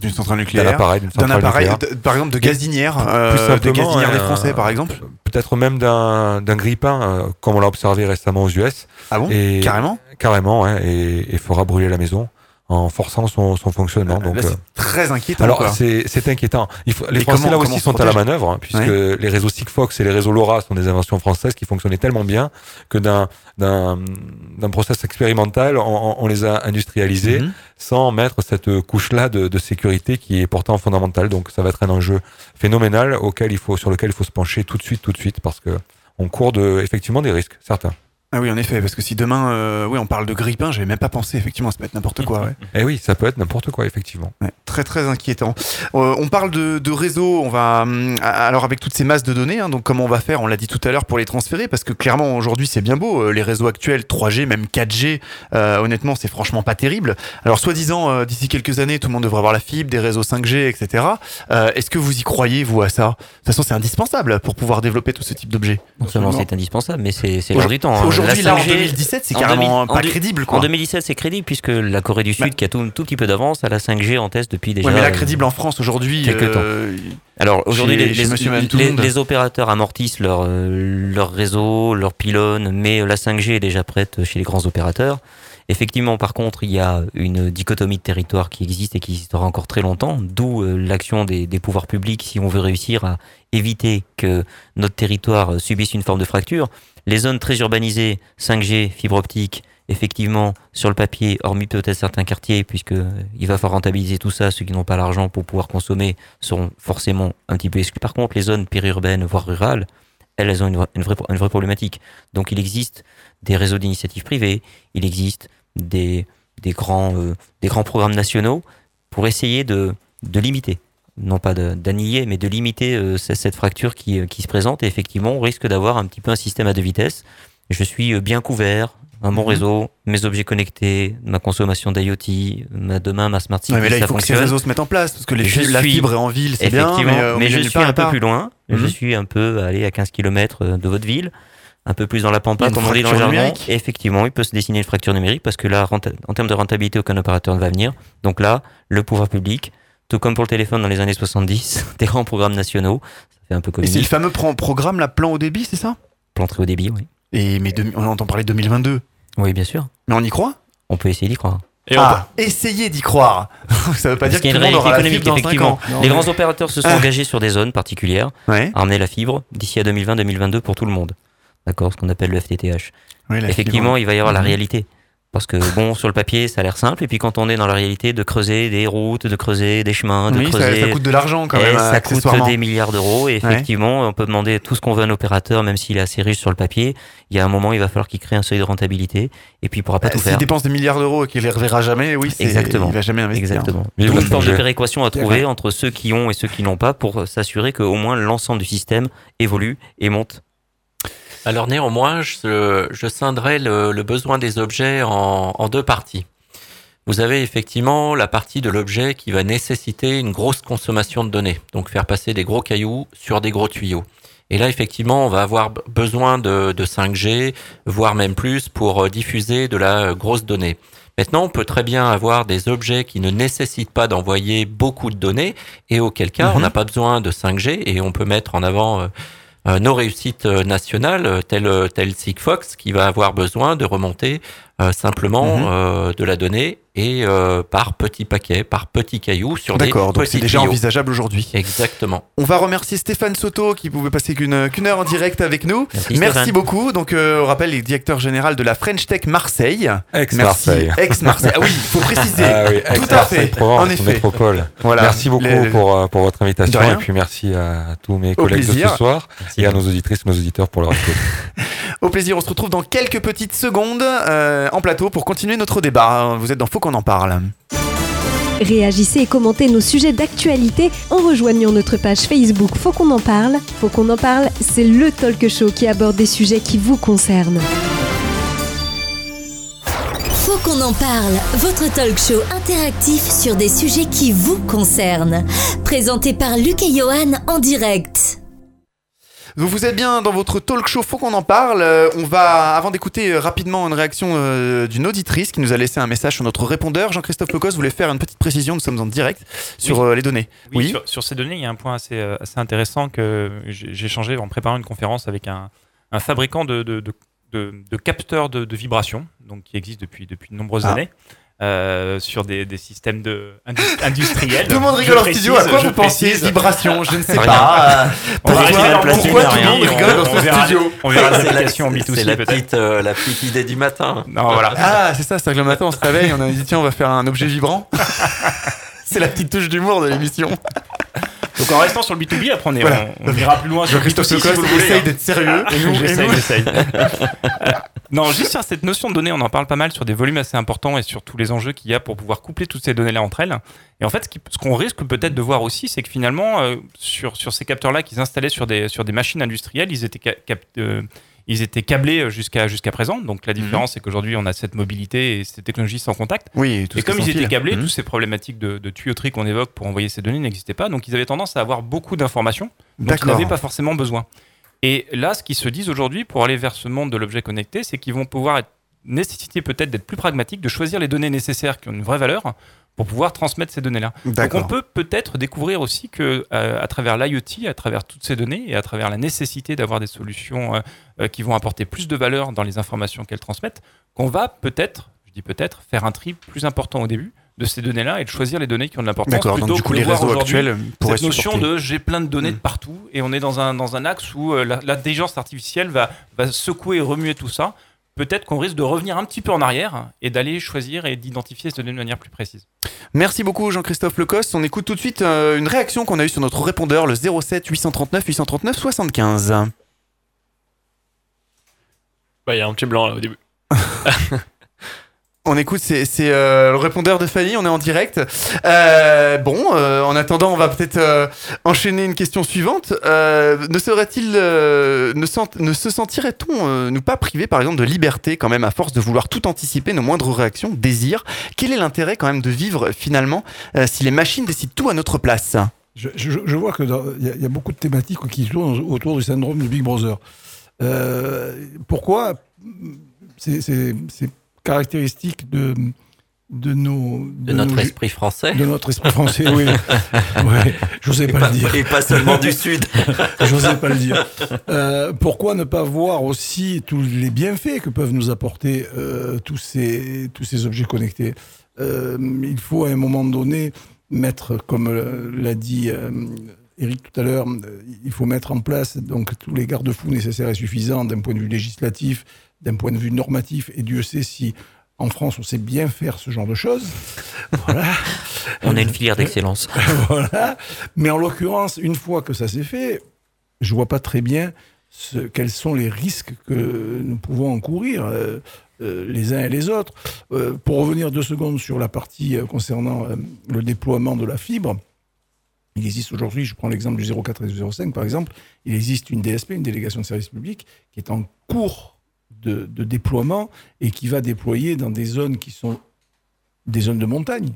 D'une centrale nucléaire, d'un appareil, d'un appareil, nucléaire. de- par exemple de gazinière, euh, simplement, gazinières des un- Français par exemple. Peut-être même d'un d'un grille-pain, euh, comme on l'a observé récemment aux US. Ah bon et, Carrément Carrément, et, et fera brûler la maison en, forçant son, son fonctionnement. Donc, c'est euh, très inquiétant. alors c'est c'est inquiétant. Il faut, les Et Français comment- là aussi sont à la manœuvre, hein, puisque les réseaux Sigfox et les réseaux LoRa sont des inventions françaises qui fonctionnaient tellement bien que d'un d'un d'un process expérimental, on, on- on les a industrialisés Mhm. sans mettre cette couche-là de, de sécurité qui est pourtant fondamentale. Donc ça va être un enjeu phénoménal auquel il faut sur lequel il faut se pencher tout de suite, tout de suite, parce que on court de effectivement des risques, certains. Ah oui, en effet, parce que si demain, euh, oui, on parle de grippin, j'avais même pas pensé, effectivement, ça peut être n'importe quoi. Ouais. Et oui, ça peut être n'importe quoi, effectivement. Ouais, très très inquiétant. Euh, on parle de, de réseau, on va hum, alors avec toutes ces masses de données, hein, donc comment on va faire On l'a dit tout à l'heure pour les transférer, parce que clairement aujourd'hui c'est bien beau, euh, les réseaux actuels 3G, même 4G, euh, honnêtement c'est franchement pas terrible. Alors soi-disant euh, d'ici quelques années tout le monde devrait avoir la fibre, des réseaux 5G, etc. Euh, Est-ce que vous y croyez vous à ça? De toute façon c'est indispensable pour pouvoir développer tout ce type d'objets. Non seulement c'est indispensable, mais c'est c'est l'heure du temps. hein. Aujourd'hui, en 5G 2017, c'est en carrément 2000 pas en crédible, quoi. En 2017, c'est crédible puisque la Corée du Sud, qui a tout, un tout petit peu d'avance, a la 5G en test depuis déjà. Ouais, mais là euh, crédible en France aujourd'hui. quelques euh, temps. Alors aujourd'hui, chez- les, chez opérateurs amortissent leur, euh, leur réseau, leur pylône, mais la 5G est déjà prête chez les grands opérateurs. Effectivement, par contre, il y a une dichotomie de territoire qui existe et qui existera encore très longtemps, d'où euh, l'action des, des pouvoirs publics si on veut réussir à éviter que notre territoire euh, subisse une forme de fracture. Les zones très urbanisées, 5G, fibre optique, effectivement, sur le papier, hormis peut-être certains quartiers, puisque euh, il va falloir rentabiliser tout ça, ceux qui n'ont pas l'argent pour pouvoir consommer seront forcément un petit peu exclus. Par contre, les zones périurbaines, voire rurales, elles, elles ont une, vraie- problématique. Donc il existe des réseaux d'initiatives privées, il existe des, euh, grands programmes nationaux pour essayer de limiter, non pas d'annihiler, mais de limiter euh, ce- cette fracture qui, euh, qui se présente. Et effectivement, on risque d'avoir un petit peu un système à deux vitesses. Je suis euh, bien couvert, un bon Mhm. réseau, mes objets connectés, ma consommation d'IoT, ma, demain ma smart city, Ouais, mais là, il ça faut que ces réseaux se mettent en place, parce que les fibres- la suis- fibre est en ville, c'est bien, mais, euh, milieu je suis un peu plus loin. Je Mhm. suis un peu allé à 15 km de votre ville, un peu plus dans la Il pampa, comme on dit dans le numérique. Et effectivement, il peut se dessiner une fracture numérique parce que là, en termes de rentabilité, aucun opérateur ne va venir. Donc là, le pouvoir public, tout comme pour le téléphone dans les années 70, [laughs] des grands programmes nationaux, ça fait un peu Et c'est le fameux pro- programme, la plan au débit, c'est ça? Plan très haut débit, oui. Et mais on entend parler de 2022. Oui, bien sûr. Mais on y croit? On peut essayer d'y croire. Ah, essayez d'y croire. [laughs] ça veut pas Parce dire que qu'il y tout a le une monde réalité aura la économique, fibre dans 5 effectivement. ans. Les grands opérateurs se sont Ah. engagés sur des zones particulières Ouais. à amener la fibre d'ici à 2020-2022 pour tout le monde. D'accord? Ce qu'on appelle le FTTH. Oui, Effectivement, fibre. il va y avoir la Mhm. réalité. Parce que, bon, sur le papier, ça a l'air simple. Et puis, quand on est dans la réalité, de creuser des routes, de creuser des chemins, de Oui, ça- creuser. ça coûte de l'argent quand Et même, Ça coûte des milliards d'euros. Et Ouais. effectivement, on peut demander tout ce qu'on veut à un opérateur, même s'il est assez riche sur le papier. Il y a un moment, il va falloir qu'il crée un seuil de rentabilité. Et puis, il pourra pas Bah, tout S'il faire. dépense des milliards d'euros et qu'il les reverra jamais, oui, Exactement. il va jamais investir. Exactement. Vive Donc, une forme 5G. de péréquation à trouver entre ceux qui ont et ceux qui n'ont pas pour s'assurer qu'au moins l'ensemble du système évolue et monte. Alors néanmoins, je, je scinderai le, le besoin des objets en, en deux parties. Vous avez effectivement la partie de l'objet qui va nécessiter une grosse consommation de données, donc faire passer des gros cailloux sur des gros tuyaux. Et là, effectivement, on va avoir besoin de, de 5G, voire même plus, pour euh, diffuser de la grosse donnée. Maintenant, on peut très bien avoir des objets qui ne nécessitent pas d'envoyer beaucoup de données, et auquel cas, on Mhm. n'a pas besoin de 5G, et on peut mettre en avant euh, nos réussites euh, nationales, euh, tel, euh, tel Sigfox, qui va avoir besoin de remonter euh, simplement Mhm. euh, de la donnée et euh, par petits paquets, par petits cailloux sur des D'accord, donc c'est déjà tuyaux. envisageable aujourd'hui. Exactement. On va remercier Stéphane Soto qui pouvait passer qu'une qu'une heure en direct avec nous. Merci, beaucoup. Donc, euh, on rappelle, les directeurs général de la French Tech Marseille. Ex-Marseille. Merci. Ex-Marseille. Ah oui, il faut [laughs] préciser. Ah oui, Tout à ex-Marseille, fait. Provence, en effet. métropole. Voilà. Merci beaucoup Les- pour, euh, pour votre invitation et puis merci à tous mes Au collègues de ce soir et à nos auditrices, nos auditeurs pour leur écoute. [laughs] Au plaisir, on se retrouve dans quelques petites secondes euh, en plateau pour continuer notre débat. Vous êtes dans Faut qu'on en parle. Réagissez et commentez nos sujets d'actualité en rejoignant notre page Facebook Faut qu'on en parle. Faut qu'on en parle, c'est le talk show qui aborde des sujets qui vous concernent. Faut qu'on en parle, votre talk show interactif sur des sujets qui vous concernent. Présenté par Luc et Johan en direct. Donc vous êtes bien dans votre talk show, faut qu'on en parle. Euh, on va, avant d'écouter euh, rapidement une réaction euh, d'une auditrice qui nous a laissé un message sur notre répondeur, Jean-Christophe Locos voulait faire une petite précision, nous sommes en direct, sur Oui. euh, les données. Oui, Sur, sur ces données, il y a un point assez, assez intéressant que j'ai j'ai changé en préparant une conférence avec un, un fabricant de, de, de, capteurs de, de vibration, donc qui existe depuis, depuis de nombreuses Ah. années. Euh, sur des, des systèmes de indus- [laughs] industriels. Tout le monde rigole en studio. À quoi je vous pensez. Vibration, je ne sais pas. On va Pourquoi- pourquoi tout le monde On- rigole dans ce verra- studio On verra les C'est la- applications en c'est B2C la peut-être. petite, euh, la petite idée du matin. Non, voilà. Ah, c'est ça, c'est que le matin on se réveille, on a dit tiens, on va faire un objet vibrant. [laughs] c'est la petite touche d'humour de l'émission. Donc en restant sur le B2B, après on, est- Voilà. on, on ira plus loin sur le Jean-Christophe B2C si Lecoq vous le voulez, essaye hein. d'être sérieux. Et nous- J'essaye, j'essaye. [laughs] Non, juste sur cette notion de données, on en parle pas mal sur des volumes assez importants et sur tous les enjeux qu'il y a pour pouvoir coupler toutes ces données-là entre elles. Et en fait, ce qu'on risque peut-être de voir aussi, c'est que finalement, euh, sur, sur ces capteurs-là qu'ils installaient sur des, sur des machines industrielles, ils étaient, cap- euh, ils étaient câblés jusqu'à jusqu'à présent. Donc la différence, c'est qu'aujourd'hui, on a cette mobilité et ces technologies sans contact. Oui, tout et qui comme ils étaient fil. câblés, Mhm. toutes ces problématiques de, de tuyauterie qu'on évoque pour envoyer ces données n'existaient pas. Donc ils avaient tendance à avoir beaucoup d'informations dont ils n'avaient pas forcément besoin. Et là, ce qu'ils se disent aujourd'hui pour aller vers ce monde de l'objet connecté, c'est qu'ils vont pouvoir être nécessiter peut-être d'être plus pragmatiques, de choisir les données nécessaires qui ont une vraie valeur pour pouvoir transmettre ces données-là. Donc on peut peut-être découvrir aussi que euh, à travers l'IoT, à travers toutes ces données et à travers la nécessité d'avoir des solutions euh, euh, qui vont apporter plus de valeur dans les informations qu'elles transmettent, qu'on va peut-être, je dis peut-être, faire un tri plus important au début de ces données-là et de choisir les données qui ont de l'importance D'accord, donc plutôt du coup, que de les voir réseaux aujourd'hui actuels pourraient cette notion supporter. de j'ai plein de données de partout et on est dans un, dans un axe où euh, la- l'intelligence artificielle va, va secouer et remuer tout ça. Peut-être qu'on risque de revenir un petit peu en arrière et d'aller choisir et d'identifier ces données de manière plus précise. Merci beaucoup Jean-Christophe Lecoste. On écoute tout de suite euh, une réaction qu'on a eue sur notre répondeur, le 07 839 839 75. Bah, il y a un petit blanc là au début. [laughs] On écoute, c'est euh, le répondeur de Fanny, on est en direct. Euh, bon, euh, en attendant, on va peut-être enchaîner une question suivante. Ne serait-il, ne, ne se sentirait-on nous pas privé, par exemple, de liberté quand même, à force de vouloir tout anticiper, nos moindres réactions, désirs? Quel est l'intérêt quand même de vivre finalement si les machines décident tout à notre place? Je, vois qu'il y, y a beaucoup de thématiques qui tournent autour du syndrome du Big Brother. Pourquoi c'est caractéristique de, de nos... De notre esprit français. De notre esprit français, oui. [laughs] ouais, j'osais pas, pas- le dire. et pas seulement du Sud. [laughs] j'osais pas le dire. Euh, pourquoi ne pas voir aussi tous les bienfaits que peuvent nous apporter euh, tous, ces, tous ces objets connectés? Euh, Il faut à un moment donné mettre, comme l'a dit Eric tout à l'heure, il faut mettre en place donc tous les garde-fous nécessaires et suffisants d'un point de vue législatif, d'un point de vue normatif, et Dieu sait si en France on sait bien faire ce genre de choses. Voilà. [laughs] On a une filière d'excellence. [laughs] voilà. Mais en l'occurrence, une fois que ça s'est fait, je vois pas très bien ce- quels sont les risques que nous pouvons encourir euh, euh, les uns et les autres. Euh, pour revenir deux secondes sur la partie concernant le déploiement de la fibre, il existe aujourd'hui, je prends l'exemple du 04 et du 05 par exemple, il existe une DSP, une délégation de service public, qui est en cours de, de déploiement et qui va déployer dans des zones qui sont des zones de montagne.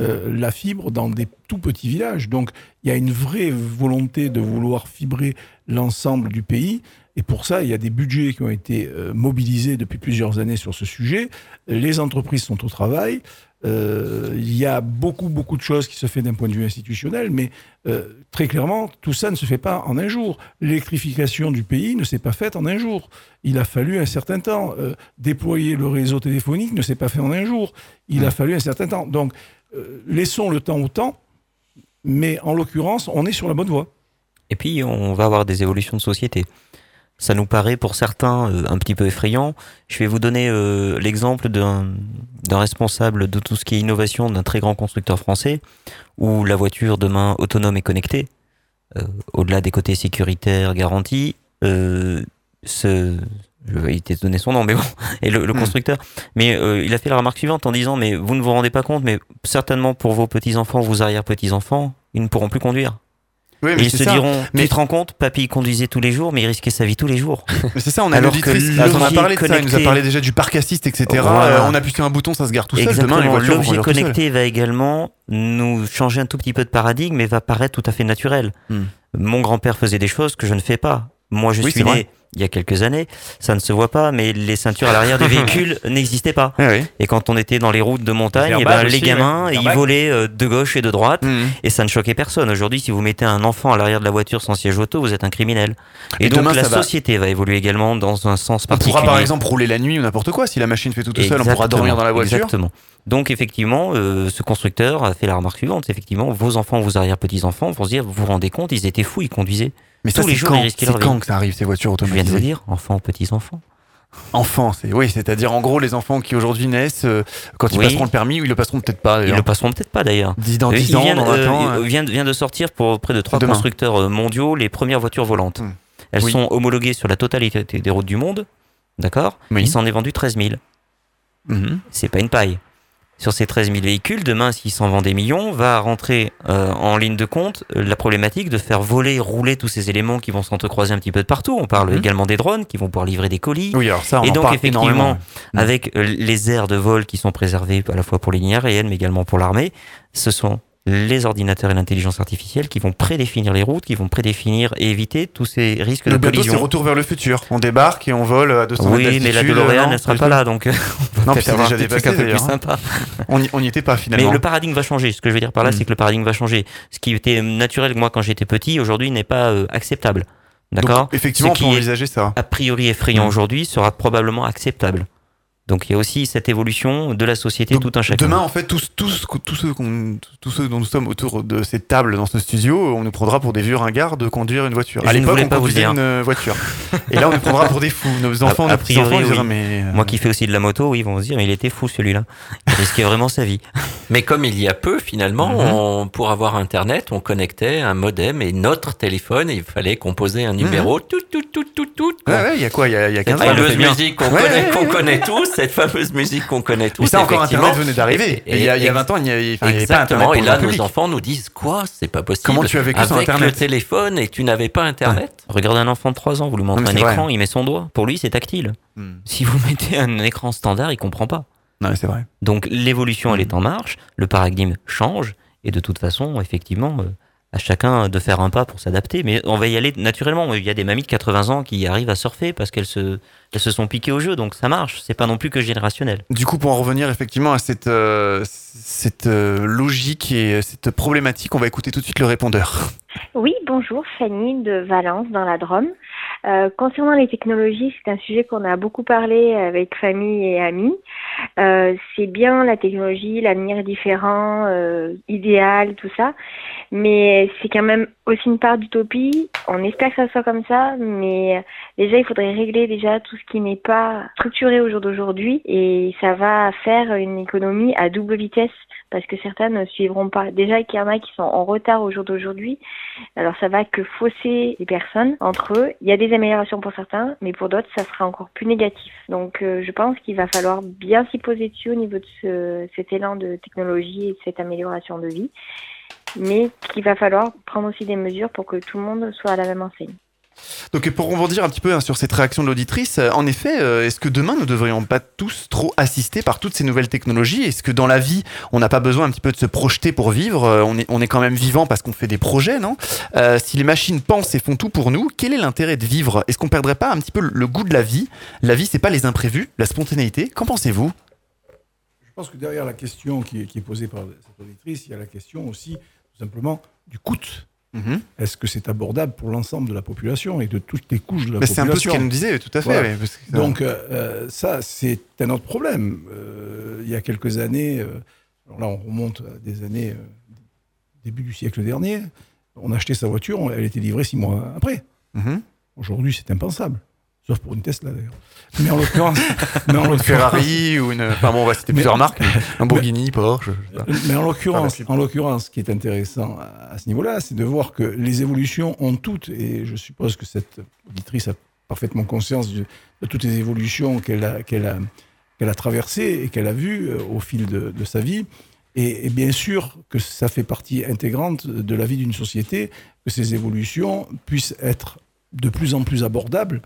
euh, la fibre dans des tout petits villages. Donc il y a une vraie volonté de vouloir fibrer l'ensemble du pays. Et pour ça, il y a des budgets qui ont été euh, mobilisés depuis plusieurs années sur ce sujet. Les entreprises sont au travail. Euh, il y a beaucoup, beaucoup de choses qui se font d'un point de vue institutionnel, mais euh, très clairement, tout ça ne se fait pas en un jour. L'électrification du pays ne s'est pas faite en un jour. Il a fallu un certain temps. Euh, déployer le réseau téléphonique ne s'est pas fait en un jour. Il a fallu un certain temps. Donc, laissons le temps au temps, mais en l'occurrence, on est sur la bonne voie. Et puis, on va avoir des évolutions de société. Ça nous paraît pour certains euh, un petit peu effrayant. Je vais vous donner euh, l'exemple d'un responsable de tout ce qui est innovation d'un très grand constructeur français, où la voiture demain autonome et connectée, euh, au-delà des côtés sécuritaires garantis, ce, je vais de donner son nom, mais bon, [laughs] et le, le constructeur. Mais euh, il a fait la remarque suivante en disant, mais vous ne vous rendez pas compte, mais certainement pour vos petits-enfants, vos arrière-petits-enfants, ils ne pourront plus conduire. Oui, Et mais ils se ça. diront, Mais- tu te rends compte, papy conduisait tous les jours, mais il risquait sa vie tous les jours. Mais c'est ça, on [laughs] a une Alors que auditrice, là, on a parlé de ça, il nous a parlé déjà du parc assist, etc. Voilà. Euh, on appuie sur un bouton, ça se gare tout seul. Exactement. Demain, les L'objet connecté va également nous changer un tout petit peu de paradigme et va paraître tout à fait naturel. Hmm. Mon grand-père faisait des choses que je ne fais pas. Moi, je Oui, suis né. Il y a quelques années, ça ne se voit pas, mais les ceintures à l'arrière du [laughs] véhicule n'existaient pas. Et quand on était dans les routes de montagne, Les eh ben, les aussi, gamins, ouais. Ils volaient euh, de gauche et de droite, Mhm. et ça ne choquait personne. Aujourd'hui, si vous mettez un enfant à l'arrière de la voiture sans siège auto, vous êtes un criminel. Et, Et donc demain, la va- société va évoluer également dans un sens On particulier. pourra par exemple rouler la nuit ou n'importe quoi. Si la machine fait tout tout seul, on pourra dormir dans la voiture. Exactement. Donc effectivement, euh, ce constructeur a fait la remarque suivante. Effectivement, vos enfants, vos arrière-petits-enfants vont se dire, vous vous rendez compte, ils étaient fous, ils conduisaient. Mais ça, Tous les c'est jours, quand ils risquaient quand que ça arrive ces voitures viens de vous dire, enfants, petits-enfants? Enfants, c'est oui, c'est-à-dire en gros les enfants qui aujourd'hui naissent, euh, quand ils Oui. passeront le permis ou ils le passeront peut-être pas. Ils le passeront peut-être pas d'ailleurs. 10 dans Euh, 10 il ans, vient, dans 20 euh, ans. il euh. vient, vient de sortir pour près de trois constructeurs euh, mondiaux les premières voitures volantes. Elles Oui. sont homologuées sur la totalité des routes du monde. D'accord? Il s'en est vendu 13 000. Mhm. C'est pas une paille. Sur ces 13 000 véhicules, demain, s'ils s'en vendent des millions, va rentrer euh, en ligne de compte euh, la problématique de faire voler, rouler tous ces éléments qui vont s'entrecroiser un petit peu de partout. On parle Mhm. également des drones qui vont pouvoir livrer des colis. Oui, alors ça, on Et donc, effectivement, énormément. Avec euh, les aires de vol qui sont préservées à la fois pour les lignes aériennes, mais également pour l'armée, ce sont les ordinateurs et l'intelligence artificielle qui vont prédéfinir les routes, qui vont prédéfinir et éviter tous ces risques Mais de bientôt, c'est collision. retour vers le futur. On débarque et on vole à 200 mètres Oui, mais la DeLorean ne sera pas là, donc. euh, [laughs] on Non, c'est déjà dépassé un peu plus hein. sympa. On y, on y était pas finalement. Mais le paradigme va changer. Ce que je veux dire par là, Mm. c'est que le paradigme va changer. Ce qui était naturel, moi, quand j'étais petit, aujourd'hui, n'est pas euh, acceptable. D'accord? Donc, effectivement, Ce on peut qui est envisager ça. A priori effrayant Mm. aujourd'hui sera probablement acceptable. Donc il y a aussi cette évolution de la société tout un chacun. Demain, en fait, tous, tous, tous, ceux qu'on- tous ceux dont nous sommes autour de cette table dans ce studio, on nous prendra pour des vieux ringards de conduire une voiture. Je à ne l'époque, on pas vous conduisait dire. une voiture. [laughs] Et là, on nous prendra pour des fous. Nos enfants, a, a priori, diront, oui. mais. euh, Moi qui fais aussi de la moto, oui, ils vont se dire, mais il était fou celui-là. Il risquait vraiment sa vie. [laughs] Mais comme il y a peu, finalement, Mhm. on, pour avoir Internet, on connectait un modem et notre téléphone, et il fallait composer un numéro. Tout, tout, tout, tout, tout. Ouais, ouais, il y a quoi? Il y a, il y a Cette 15 ans. on le fameuse fait bien. musique qu'on Ouais, connaît, ouais, qu'on ouais. connaît tous, cette fameuse musique qu'on connaît tous. Mais ça, encore. Internet venait d'arriver. Et il y a- il y a 20 ans, il n'y avait, enfin, pas Et là, nos public. enfants nous disent quoi? C'est pas possible. Comment tu as vécu Avec sans Internet le téléphone et tu n'avais pas Internet? Regardez un enfant de 3 ans, vous lui montrez un écran, vrai. il met son doigt. Pour lui, c'est tactile. Hmm. Si vous [laughs] mettez un écran standard, il comprend pas. Non, mais c'est vrai. Donc l'évolution, Hmm. elle est en marche, le paradigme change, et de toute façon, effectivement, euh, à chacun de faire un pas pour s'adapter. Mais on va y aller naturellement. Il y a des mamies de 80 ans qui arrivent à surfer parce qu'elles se, elles se sont piquées au jeu, donc ça marche. C'est pas non plus que générationnel. Du coup, pour en revenir effectivement à cette, euh, cette euh, logique et cette problématique, on va écouter tout de suite le répondeur. Oui, bonjour, Fanny de Valence dans la Drôme. Euh, concernant les technologies, c'est un sujet qu'on a beaucoup parlé avec famille et amis. Euh, c'est bien la technologie, l'avenir différent, euh, idéal, tout ça, mais c'est quand même aussi une part d'utopie. On espère que ça soit comme ça, mais déjà il faudrait régler déjà tout ce qui n'est pas structuré au jour d'aujourd'hui, et ça va faire une économie à double vitesse parce que certains ne suivront pas. Déjà qu'il y en a qui sont en retard au jour d'aujourd'hui, alors ça va que fausser les personnes entre eux. Il y a des améliorations pour certains, mais pour d'autres, ça sera encore plus négatif. Donc euh, je pense qu'il va falloir bien s'y poser dessus au niveau de ce, cet élan de technologie et de cette amélioration de vie. Mais qu'il va falloir prendre aussi des mesures pour que tout le monde soit à la même enseigne. Donc, pour rebondir un petit peu hein, sur cette réaction de l'auditrice, euh, en effet, euh, est-ce que demain, nous ne devrions pas tous trop assister par toutes ces nouvelles technologies? Est-ce que dans la vie, on n'a pas besoin un petit peu de se projeter pour vivre? Euh, on, est, on est quand même vivant parce qu'on fait des projets, non? Euh, Si les machines pensent et font tout pour nous, quel est l'intérêt de vivre? Est-ce qu'on perdrait pas un petit peu le- le goût de la vie? La vie, c'est pas les imprévus, la spontanéité. Qu'en pensez-vous? Je pense que derrière la question qui est, qui est posée par cette auditrice, il y a la question aussi, tout simplement, du coût. Mhm. Est-ce que c'est abordable pour l'ensemble de la population et de toutes les couches de la Mais c'est population un peu ce qu'elle nous disait, tout à fait, ouais, parce que ça- Donc, euh, euh, ça, c'est un autre problème. Euh, il y a quelques années, euh, alors là, on remonte à des années, début du siècle dernier, on achetait sa voiture, elle était livrée six mois après. Mhm. Aujourd'hui, c'est impensable. Sauf pour une Tesla, d'ailleurs. Mais en l'occurrence. [laughs] Une Ferrari ou une. Enfin bon, on va citer Mais- plusieurs marques. mais Un Bourghini, Porsche. je sais pas. Mais en l'occurrence, en l'occurrence, ce qui est intéressant à, à ce niveau-là, c'est de voir que les évolutions ont toutes, et je suppose que cette auditrice a parfaitement conscience de, de toutes les évolutions qu'elle a, qu'elle a, qu'elle a traversées et qu'elle a vues euh, au fil de, de sa vie. Et, et bien sûr que ça fait partie intégrante de la vie d'une société, que ces évolutions puissent être de plus en plus abordables,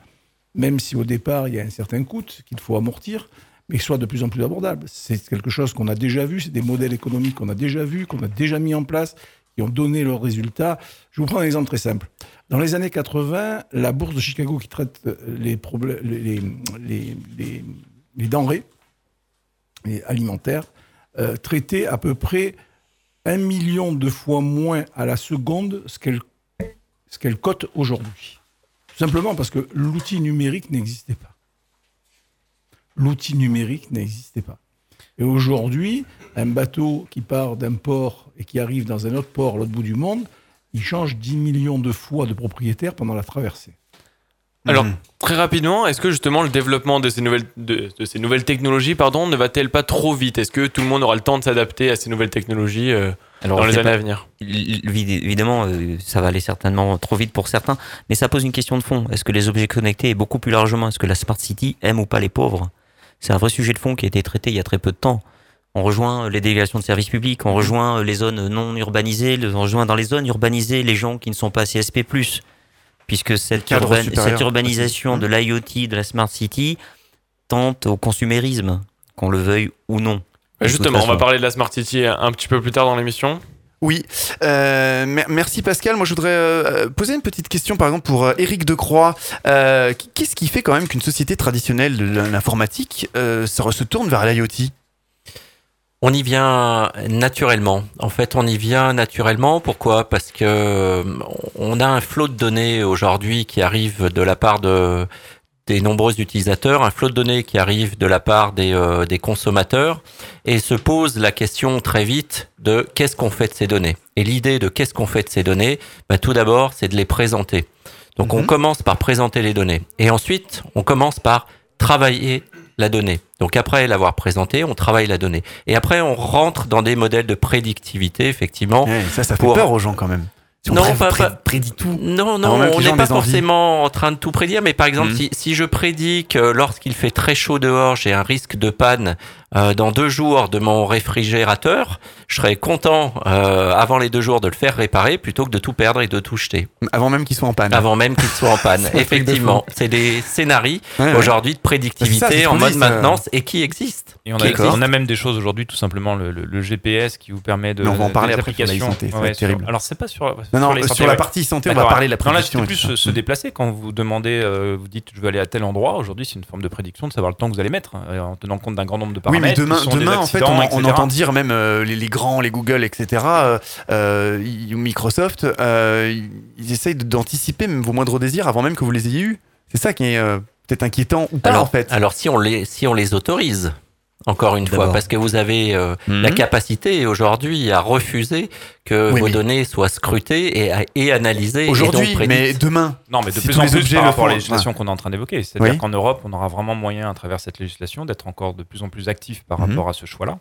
même si au départ il y a un certain coût qu'il faut amortir, mais soit de plus en plus abordable. C'est quelque chose qu'on a déjà vu, c'est des modèles économiques qu'on a déjà vus, qu'on a déjà mis en place, qui ont donné leurs résultats. Je vous prends un exemple très simple. Dans les années 80, la bourse de Chicago qui traite les, problèmes, les, denrées alimentaires euh, traitait à peu près un million de fois moins à la seconde ce qu'elle ce qu'elle cote aujourd'hui. Simplement parce que l'outil numérique n'existait pas. L'outil numérique n'existait pas. Et aujourd'hui, un bateau qui part d'un port et qui arrive dans un autre port à l'autre bout du monde, il change 10 millions de fois de propriétaire pendant la traversée. Alors, Mhm. très rapidement, est-ce que justement le développement de ces nouvelles, de, de ces nouvelles technologies pardon, ne va-t-elle pas trop vite? Est-ce que tout le monde aura le temps de s'adapter à ces nouvelles technologies euh, dans je les années pas. à venir? Évidemment, euh, ça va aller certainement trop vite pour certains, mais ça pose une question de fond. Est-ce que les objets connectés et beaucoup plus largement, est-ce que la Smart City aime ou pas les pauvres? C'est un vrai sujet de fond qui a été traité il y a très peu de temps. On rejoint les délégations de services publics, on rejoint les zones non urbanisées, on rejoint dans les zones urbanisées les gens qui ne sont pas CSP+. Puisque cette, urban- urbanisation de l'IoT, de la Smart City, tente au consumérisme, qu'on le veuille ou non. Bah, Justement, on va parler de la Smart City un petit peu plus tard dans l'émission. Oui, euh, mer- merci Pascal. Moi, je voudrais euh, poser une petite question, par exemple, pour euh, Éric Decroix. Euh, Qu'est-ce qui fait quand même qu'une société traditionnelle de l'informatique euh, se, se tourne vers l'IoT On y vient naturellement. En fait, on y vient naturellement. Pourquoi? Parce que euh, on a un flot de données aujourd'hui qui arrive de la part de des nombreux utilisateurs, un flot de données qui arrive de la part des, euh, des consommateurs, et se pose la question très vite de qu'est-ce qu'on fait de ces données. Et l'idée de qu'est-ce qu'on fait de ces données, bah, tout d'abord, c'est de les présenter. Donc on commence par présenter les données, et ensuite on commence par travailler la donnée. Donc après l'avoir présentée, on travaille la donnée. Et après, on rentre dans des modèles de prédictivité, effectivement. ça, ça fait peur aux gens quand même. Si on non, pas, pas- prédit tout. Non, non, on n'est pas envie. forcément en train de tout prédire, mais par exemple, Mhm. si, si je prédis que lorsqu'il fait très chaud dehors, j'ai un risque de panne euh, dans deux jours de mon réfrigérateur, je serais content euh, avant les deux jours de le faire réparer plutôt que de tout perdre et de tout jeter. Avant même qu'il soit en panne. Avant même qu'il soit en panne. [laughs] Effectivement, c'est des scénarios Ouais, ouais. aujourd'hui de ça, prédictivité en mode maintenance et qui existent. Et on a, existent. on a même des choses aujourd'hui, tout simplement le, le- le GPS qui vous permet de. Mais on va en parler après sur la va Ouais, être sur- terrible. Alors c'est pas sur. Non, non, les sur santé, la ouais. partie santé, on va parler de la ouais. Non, là, prédiction plus se, se déplacer quand vous demandez, euh, vous dites je veux aller à tel endroit. Aujourd'hui, c'est une forme de prédiction de savoir le temps que vous allez mettre euh, en tenant compte d'un grand nombre de Oui, mais demain, en fait, on, entend dire même euh, les, les grands, les Google, etc., euh, euh, Microsoft, euh, ils- essayent d'anticiper même vos moindres désirs avant même que vous les ayez eus. C'est ça qui est peut-être inquiétant ou pas alors, en fait. Alors si on les si on les autorise. Encore une fois, parce que vous avez euh, la capacité aujourd'hui à refuser que Oui, vos mais- données soient scrutées et, et analysées. Aujourd'hui, mais demain. Non, mais de si plus en plus objets par rapport à la législation qu'on est en train d'évoquer. C'est-à-dire Oui. qu'en Europe, on aura vraiment moyen, à travers cette législation, d'être encore de plus en plus actif par Mhm. rapport à ce choix-là.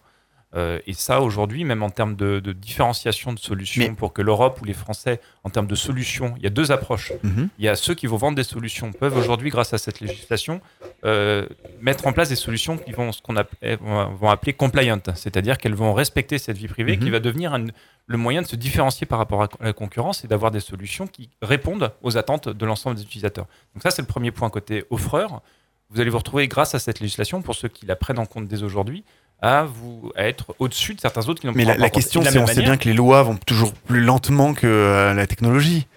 Euh, et ça, aujourd'hui, même en termes de, de différenciation de solutions, Mais- pour que l'Europe ou les Français, en termes de solutions, il y a deux approches. Mhm. Il y a ceux qui vont vendre des solutions, peuvent aujourd'hui, grâce à cette législation, euh, mettre en place des solutions qui vont ce qu'on eh, vont appeler compliant, c'est-à-dire qu'elles vont respecter cette vie privée, Mhm. qui va devenir un- le moyen de se différencier par rapport à la concurrence et d'avoir des solutions qui répondent aux attentes de l'ensemble des utilisateurs. Donc ça, c'est le premier point côté offreur. Vous allez vous retrouver, grâce à cette législation, pour ceux qui la prennent en compte dès aujourd'hui, à vous à être au-dessus de certains autres qui n'ont Mais pas la, la question, c'est on sait bien que les lois vont toujours plus lentement que euh, la technologie.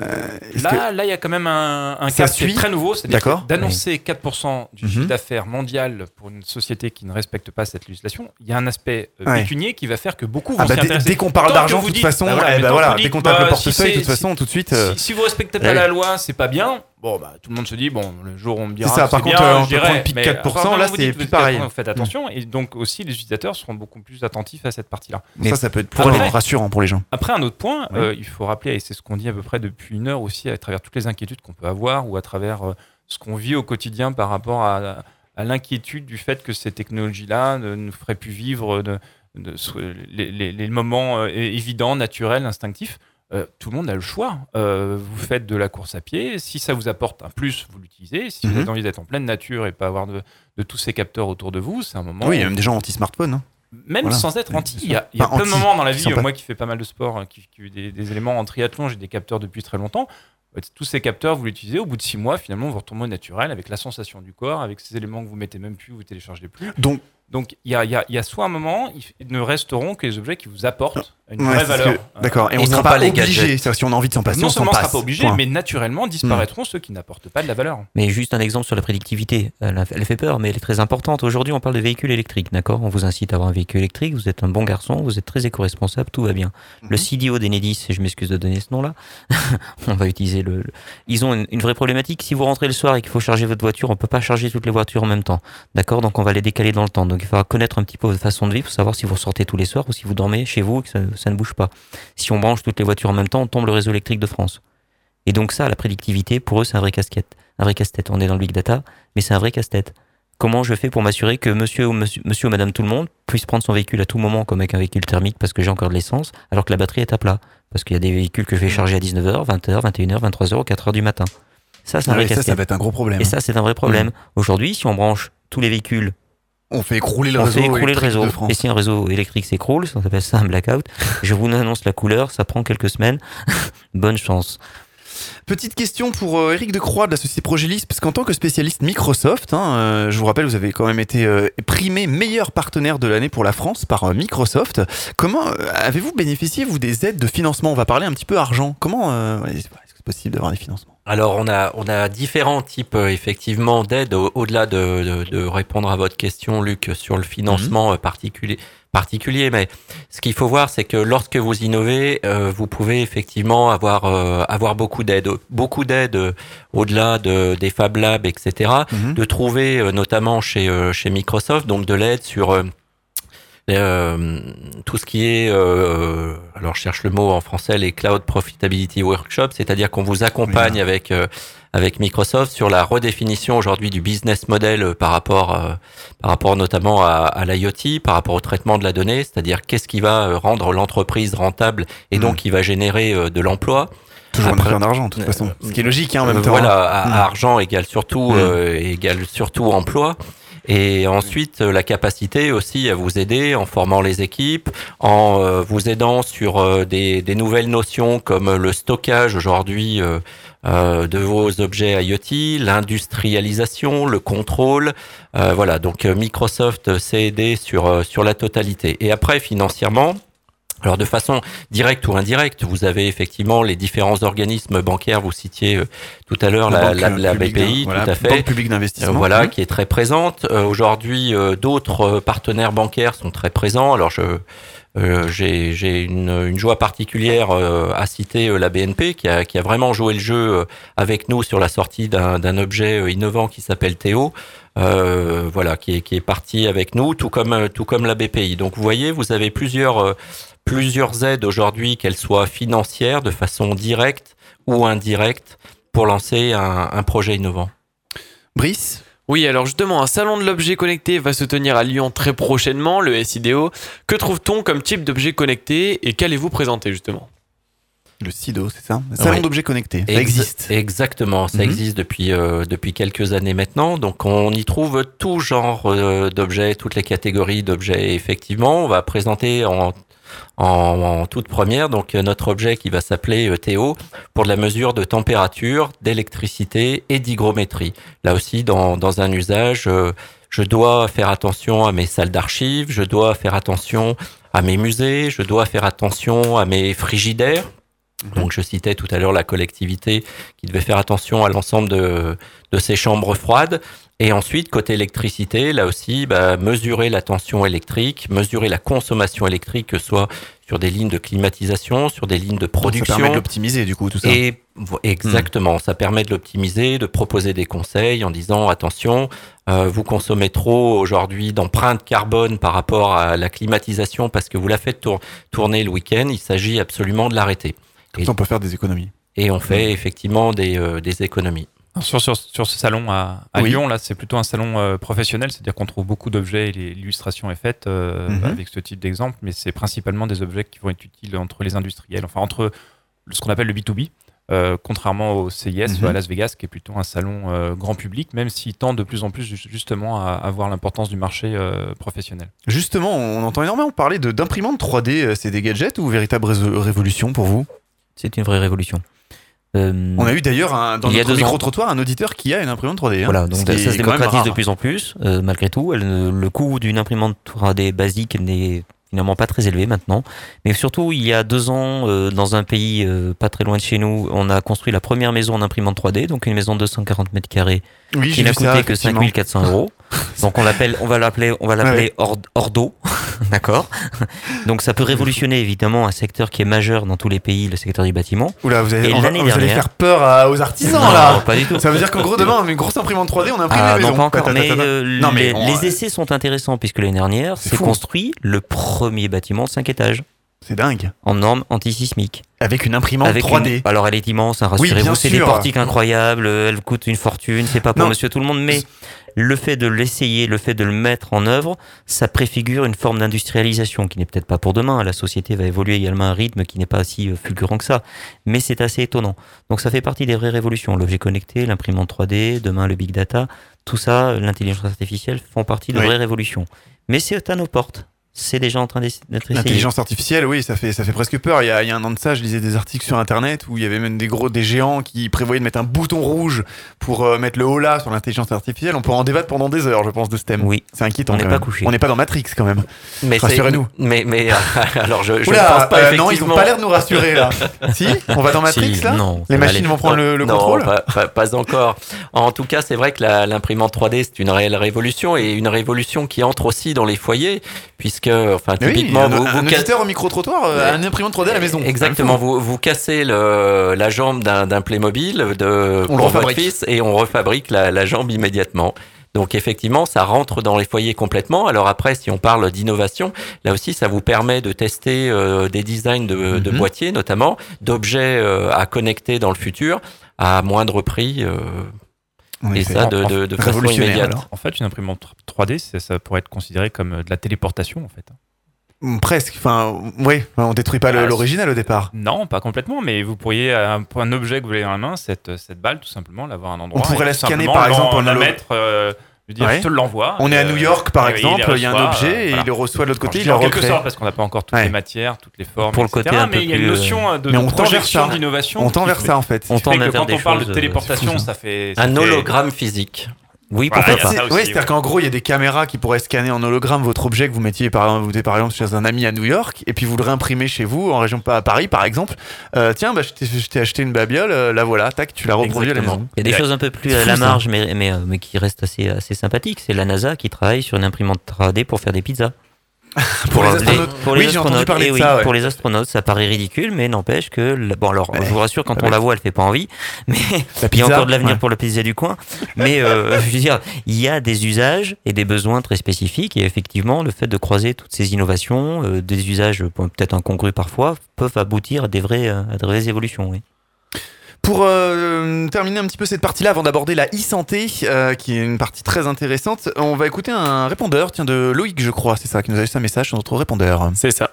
Euh, Là, que- là, il y a quand même un, cas qui est suit très nouveau, c'est-à-dire d'annoncer 4% du Mhm. chiffre d'affaires mondial pour une société qui ne respecte pas cette législation. Il y a un aspect euh, Ouais. pécunier qui va faire que beaucoup Ah vont bah, dès- qu'on parle d'argent, de toute façon, bah eh mais vous dès qu'on tape le bah, portefeuille, de toute façon, tout de suite, Si, vous respectez pas la loi, c'est pas bien. Bon, bah, tout le monde se dit, bon, le jour où on me dira. C'est ça, par contre, bien, euh, on je te dirais, pic mais 4%, enfin, là, vous c'est plus vous pareil. dites, Faites attention. Et donc, aussi, les utilisateurs seront beaucoup plus attentifs à cette partie-là. Ça, ça peut être Après- plutôt rassurant pour les gens. après, un autre point, Oui. euh, il faut rappeler, et c'est ce qu'on dit à peu près depuis une heure aussi, à travers toutes les inquiétudes qu'on peut avoir ou à travers euh, ce qu'on vit au quotidien par rapport à, à l'inquiétude du fait que ces technologies-là ne nous feraient plus vivre de, de- les, les- les moments euh, évidents, naturels, instinctifs. Euh, tout le monde a le choix. Euh, vous faites de la course à pied. Si ça vous apporte un plus, vous l'utilisez. Si vous Mhm. avez envie d'être en pleine nature et pas avoir de, de tous ces capteurs autour de vous, c'est un moment. Oui, il y a même des gens anti-smartphone. hein. même Voilà. sans être anti, il y a, y a plein de moments dans la vie, moi qui fais pas mal de sport, hein, qui, qui des, des éléments en triathlon, j'ai des capteurs depuis très longtemps. Euh, Tous ces capteurs, vous l'utilisez, au bout de six mois, finalement, vous retournez au naturel avec la sensation du corps, avec ces éléments que vous mettez même plus, vous téléchargez plus. Donc, Donc il y a, il y a- il y a soit un moment, ils ne resteront que les objets qui vous apportent une Ouais, vraie valeur. que- d'accord. Et on Euh, ne sera pas obligé. C'est-à-dire, si on a envie de s'en passer, non on s'en seulement on ne passe. sera pas obligé, Point. mais naturellement disparaîtront ceux qui n'apportent pas de la valeur. Mais juste un exemple sur la prédictivité. Elle, a- elle fait peur, mais elle est très importante. Aujourd'hui, on parle de véhicules électriques, d'accord? On vous incite à avoir un véhicule électrique, vous êtes un bon garçon, vous êtes très éco-responsable, tout va bien. Le CDO d'Enedis, et je m'excuse de donner ce nom-là, [laughs] on va utiliser Ils ont une, vraie problématique. Si vous rentrez le soir et qu'il faut charger votre voiture, on peut pas charger toutes les voitures en même temps, d'accord? Donc on va les décaler dans le temps. Donc il faudra connaître un petit peu votre façon de vivre pour savoir si vous sortez tous les soirs ou si vous dormez chez vous et que ça, ça ne bouge pas. Si on branche toutes les voitures en même temps, on tombe le réseau électrique de France. Et donc ça, la prédictivité, pour eux, c'est un vrai casquette, un vrai casse-tête. On est dans le big data, mais c'est un vrai casse-tête. Comment je fais pour m'assurer que monsieur ou, monsieur, monsieur ou madame tout le monde puisse prendre son véhicule à tout moment comme avec un véhicule thermique parce que j'ai encore de l'essence, alors que la batterie est à plat Parce qu'il y a des véhicules que je vais charger à 19h, 20h, 21h, 23h, 4h du matin. Ça, c'est un Ah vrai ça, ça va être un gros problème. Et ça, c'est un vrai problème. Mhm. Aujourd'hui, si on branche tous les véhicules On fait écrouler le on réseau fait écrouler le réseau. de France. Et si un réseau électrique s'écroule, ça s'appelle ça un blackout. Je vous annonce la couleur, ça prend quelques semaines. [laughs] Bonne chance. Petite question pour euh, Eric Decroix de la société Progelis, parce qu'en tant que spécialiste Microsoft, hein, euh, je vous rappelle, vous avez quand même été euh, primé meilleur partenaire de l'année pour la France par euh, Microsoft. Comment euh, avez-vous bénéficié, vous, des aides de financement? On va parler un petit peu argent. Comment euh, est-ce que c'est possible d'avoir des financements? Alors, on a, on a différents types, euh, effectivement, d'aides, au- au-delà de, de, de répondre à votre question, Luc, sur le financement euh, particulier, particulier. Mais ce qu'il faut voir, c'est que lorsque vous innovez, euh, vous pouvez effectivement avoir, euh, avoir beaucoup d'aides. Beaucoup d'aides euh, au-delà de, des Fab Labs, etc. De trouver, notamment chez, chez Microsoft, donc de l'aide sur... euh, tout ce qui est, euh, alors je cherche le mot en français, les Cloud Profitability Workshops, c'est-à-dire qu'on vous accompagne avec euh, avec Microsoft sur la redéfinition aujourd'hui du business model euh, par rapport euh, par rapport notamment à, à l'IoT, par rapport au traitement de la donnée, c'est-à-dire qu'est-ce qui va euh, rendre l'entreprise rentable et donc qui va générer euh, de l'emploi. Toujours Après- affaire d'argent, de toute façon. Ce qui est logique, hein, en même temps. Voilà, à- Mm. argent égale surtout Mm. euh, égale surtout emploi. Et ensuite, la capacité aussi à vous aider en formant les équipes, en vous aidant sur des, des nouvelles notions comme le stockage aujourd'hui euh, euh, de vos objets IoT, l'industrialisation, le contrôle. Euh, voilà, donc euh, Microsoft s'est aidé sur, euh, sur la totalité. Et après, financièrement, alors de façon directe ou indirecte, vous avez effectivement les différents organismes bancaires. Vous citiez euh, tout à l'heure La la, la, euh, BPI, voilà, tout à fait. Banque publique d'investissement. Euh, voilà, Mhm. qui est très présente. Euh, Aujourd'hui, euh, d'autres euh, partenaires bancaires sont très présents. Alors je euh, j'ai une, joie particulière euh, à citer euh, la BNP qui a, vraiment joué le jeu avec nous sur la sortie d'un objet innovant qui s'appelle Théo. Voilà, qui est, parti avec nous, tout comme, la BPI. Donc vous voyez, vous avez plusieurs, aides aujourd'hui, qu'elles soient financières, de façon directe ou indirecte, pour lancer un projet innovant. Brice? Oui, alors justement, un salon de l'objet connecté va se tenir à Lyon très prochainement, le SIDO. Que trouve-t-on comme type d'objet connecté et qu'allez-vous présenter justement? Le SIDO, c'est ça? Un Salon Ouais. d'objets connectés. Ça Ex- existe. Exactement, ça Mhm. existe depuis, euh, depuis quelques années maintenant. Donc on y trouve tout genre euh, d'objets, toutes les catégories d'objets. Effectivement, on va présenter en, en, en toute première donc euh, notre objet qui va s'appeler euh, Théo pour de la mesure de température, d'électricité et d'hygrométrie. Là aussi, dans, dans un usage, euh, je dois faire attention à mes salles d'archives, je dois faire attention à mes musées, je dois faire attention à mes frigidaires. Donc je citais tout à l'heure la collectivité qui devait faire attention à l'ensemble de, de ces chambres froides. Et ensuite, côté électricité, là aussi, bah, mesurer la tension électrique, mesurer la consommation électrique, que ce soit sur des lignes de climatisation, sur des lignes de production. Ça permet de l'optimiser, du coup, tout ça. Et exactement, ça permet de l'optimiser, de proposer des conseils en disant attention, euh, vous consommez trop aujourd'hui d'empreinte carbone par rapport à la climatisation parce que vous la faites tour- tourner le week-end. Il s'agit absolument de l'arrêter. Comme ça, on peut faire des économies. Et on fait effectivement des, euh, des économies. Sur, sur, sur ce salon à, à Oui. Lyon, là, c'est plutôt un salon euh, professionnel, c'est-à-dire qu'on trouve beaucoup d'objets et l'illustration est faite euh, Mhm. avec ce type d'exemple, mais c'est principalement des objets qui vont être utiles entre les industriels, enfin entre ce qu'on appelle le B2B, euh, contrairement au CIS Mhm. à Las Vegas, qui est plutôt un salon euh, grand public, même s'il tend de plus en plus ju- justement à avoir l'importance du marché euh, professionnel. Justement, on entend énormément parler d'imprimantes 3D. euh, C'est des gadgets ou véritable révolution pour vous? C'est une vraie révolution. Euh, On a eu d'ailleurs un- dans il notre micro-trottoir un auditeur qui a une imprimante 3D. hein. Voilà, donc ça se démocratise de plus en plus, euh, malgré tout. Elle le coût d'une imprimante 3D basique n'est finalement pas très élevé maintenant. Mais surtout, il y a deux ans, euh, dans un pays euh, pas très loin de chez nous, on a construit la première maison en imprimante 3D, donc une maison de 240 mètres carrés Oui, qui n'a coûté ça, que effectivement. 5400 euros. [laughs] Donc on l'appelle, on va l'appeler, on va l'appeler Ouais. Ord- Ordo, [laughs] d'accord? Donc ça peut révolutionner évidemment un secteur qui est majeur dans tous les pays, le secteur du bâtiment. Oula, vous allez, on va- vous allez faire peur à- aux artisans Non, là. pas du tout. Ça veut dire qu'en gros demain on met une grosse imprimante 3D, on imprime Ah, les non, maisons. pas encore. Mais, euh, non mais les, euh, essais sont intéressants puisque l'année dernière, C'est construit le premier bâtiment de 5 étages. C'est dingue. En normes antisismiques. Avec une imprimante Avec 3D. une- Alors elle est immense, hein, Oui, rassurez-vous, c'est des portiques incroyables, elle coûte une fortune, c'est pas pour Non. monsieur tout le monde, mais le fait de l'essayer, le fait de le mettre en œuvre, ça préfigure une forme d'industrialisation qui n'est peut-être pas pour demain. La société va évoluer également à un rythme qui n'est pas si euh, fulgurant que ça, mais c'est assez étonnant. Donc ça fait partie des vraies révolutions. L'objet connecté, l'imprimante 3D, demain le big data, tout ça, l'intelligence artificielle font partie de Oui. vraies révolutions. Mais c'est à nos portes. C'est déjà en train d'être. L'intelligence artificielle, oui, ça fait, ça fait presque peur. Il y, a, il y a un an de ça, je lisais des articles sur Internet où il y avait même des gros, des géants qui prévoyaient de mettre un bouton rouge pour euh, mettre le holà sur l'intelligence artificielle. On pourra en débattre pendant des heures, je pense, de ce thème. Oui. C'est inquiétant. On n'est pas couché. On n'est pas dans Matrix quand même. Mais Rassurez-nous. Mais, mais [laughs] alors je, je Oula, ne pense pas euh, non, ils effectivement. ont pas l'air de nous rassurer là. [laughs] si On va dans Matrix Si, là non, Les machines aller. vont prendre le, le non, contrôle pas, pas- pas encore. En tout cas, c'est vrai que l'imprimante 3D, c'est une réelle révolution et une révolution qui entre aussi dans les foyers, puisque, enfin, Oui, typiquement, un, vous, un vous auditeur au micro-trottoir euh, a une imprimante 3D à la maison. Exactement, vous, vous cassez le, la jambe d'un Playmobil de, On pour votre fils et on refabrique la, la jambe immédiatement. Donc effectivement, ça rentre dans les foyers complètement. Alors après, si on parle d'innovation, là aussi, ça vous permet de tester euh, des designs de, de Mhm. boîtiers, notamment d'objets euh, à connecter dans le futur à moindre prix. euh, En et effet. ça de, En- de, de façon immédiate. En fait, une imprimante 3D, ça, ça pourrait être considéré comme euh, de la téléportation, en fait. Mm, Presque. Enfin, oui, on détruit pas Ah, l'original au départ. Non, pas complètement, mais vous pourriez, un, un objet que vous avez dans la main, cette, cette balle, tout simplement, l'avoir à un endroit. On pourrait la scanner, par exemple, l'en- en la mettre, euh, je veux dire, Ouais. je te l'envoie. On est à euh, New York, par exemple, il y a un objet et voilà. il le reçoit de l'autre côté, il le en quelque sorte, parce qu'on n'a pas encore toutes Ouais. les matières, toutes les formes, Pour le côté un mais peu il y a une notion euh, de Mais on projection ça. d'innovation. On tend vers ça, en fait. On tend vers quand on parle de euh, téléportation, ça fait... Un hologramme physique. Oui, Voilà, ça ouais, c'est-à-dire qu'en gros, il y a des caméras qui pourraient scanner en hologramme votre objet que vous mettiez par exemple, vous étiez, par exemple chez un ami à New York, et puis vous le réimprimez chez vous, en région pas à Paris par exemple. Euh, tiens, bah, je t'ai- je t'ai acheté une babiole, euh, la voilà, tac, tu la reproduis à la maison. Il y a des choses un peu plus à la marge, mais, mais, euh, mais qui restent assez, assez sympathiques. C'est la NASA qui travaille sur une imprimante 3D pour faire des pizzas. Pour les astronautes. pour Oui, les j'ai entendu astronautes, parler de oui, ça, ouais. Pour les astronautes, ça paraît ridicule, mais n'empêche que. la- Bon, alors, je vous rassure, quand Ah on la voit, elle fait pas envie. [laughs] Mais La il y a encore de l'avenir pour le pizza du coin. Mais euh, [laughs] je veux dire, il y a des usages et des besoins très spécifiques. Et effectivement, le fait de croiser toutes ces innovations, euh, des usages peut-être incongrus parfois, peuvent aboutir à des vraies, euh, à des vraies évolutions. Oui. Pour euh, terminer un petit peu cette partie-là, avant d'aborder la e-santé, euh, qui est une partie très intéressante, on va écouter un répondeur, tiens, de Loïc, je crois, c'est ça, qui nous a laissé un message sur notre répondeur. C'est ça.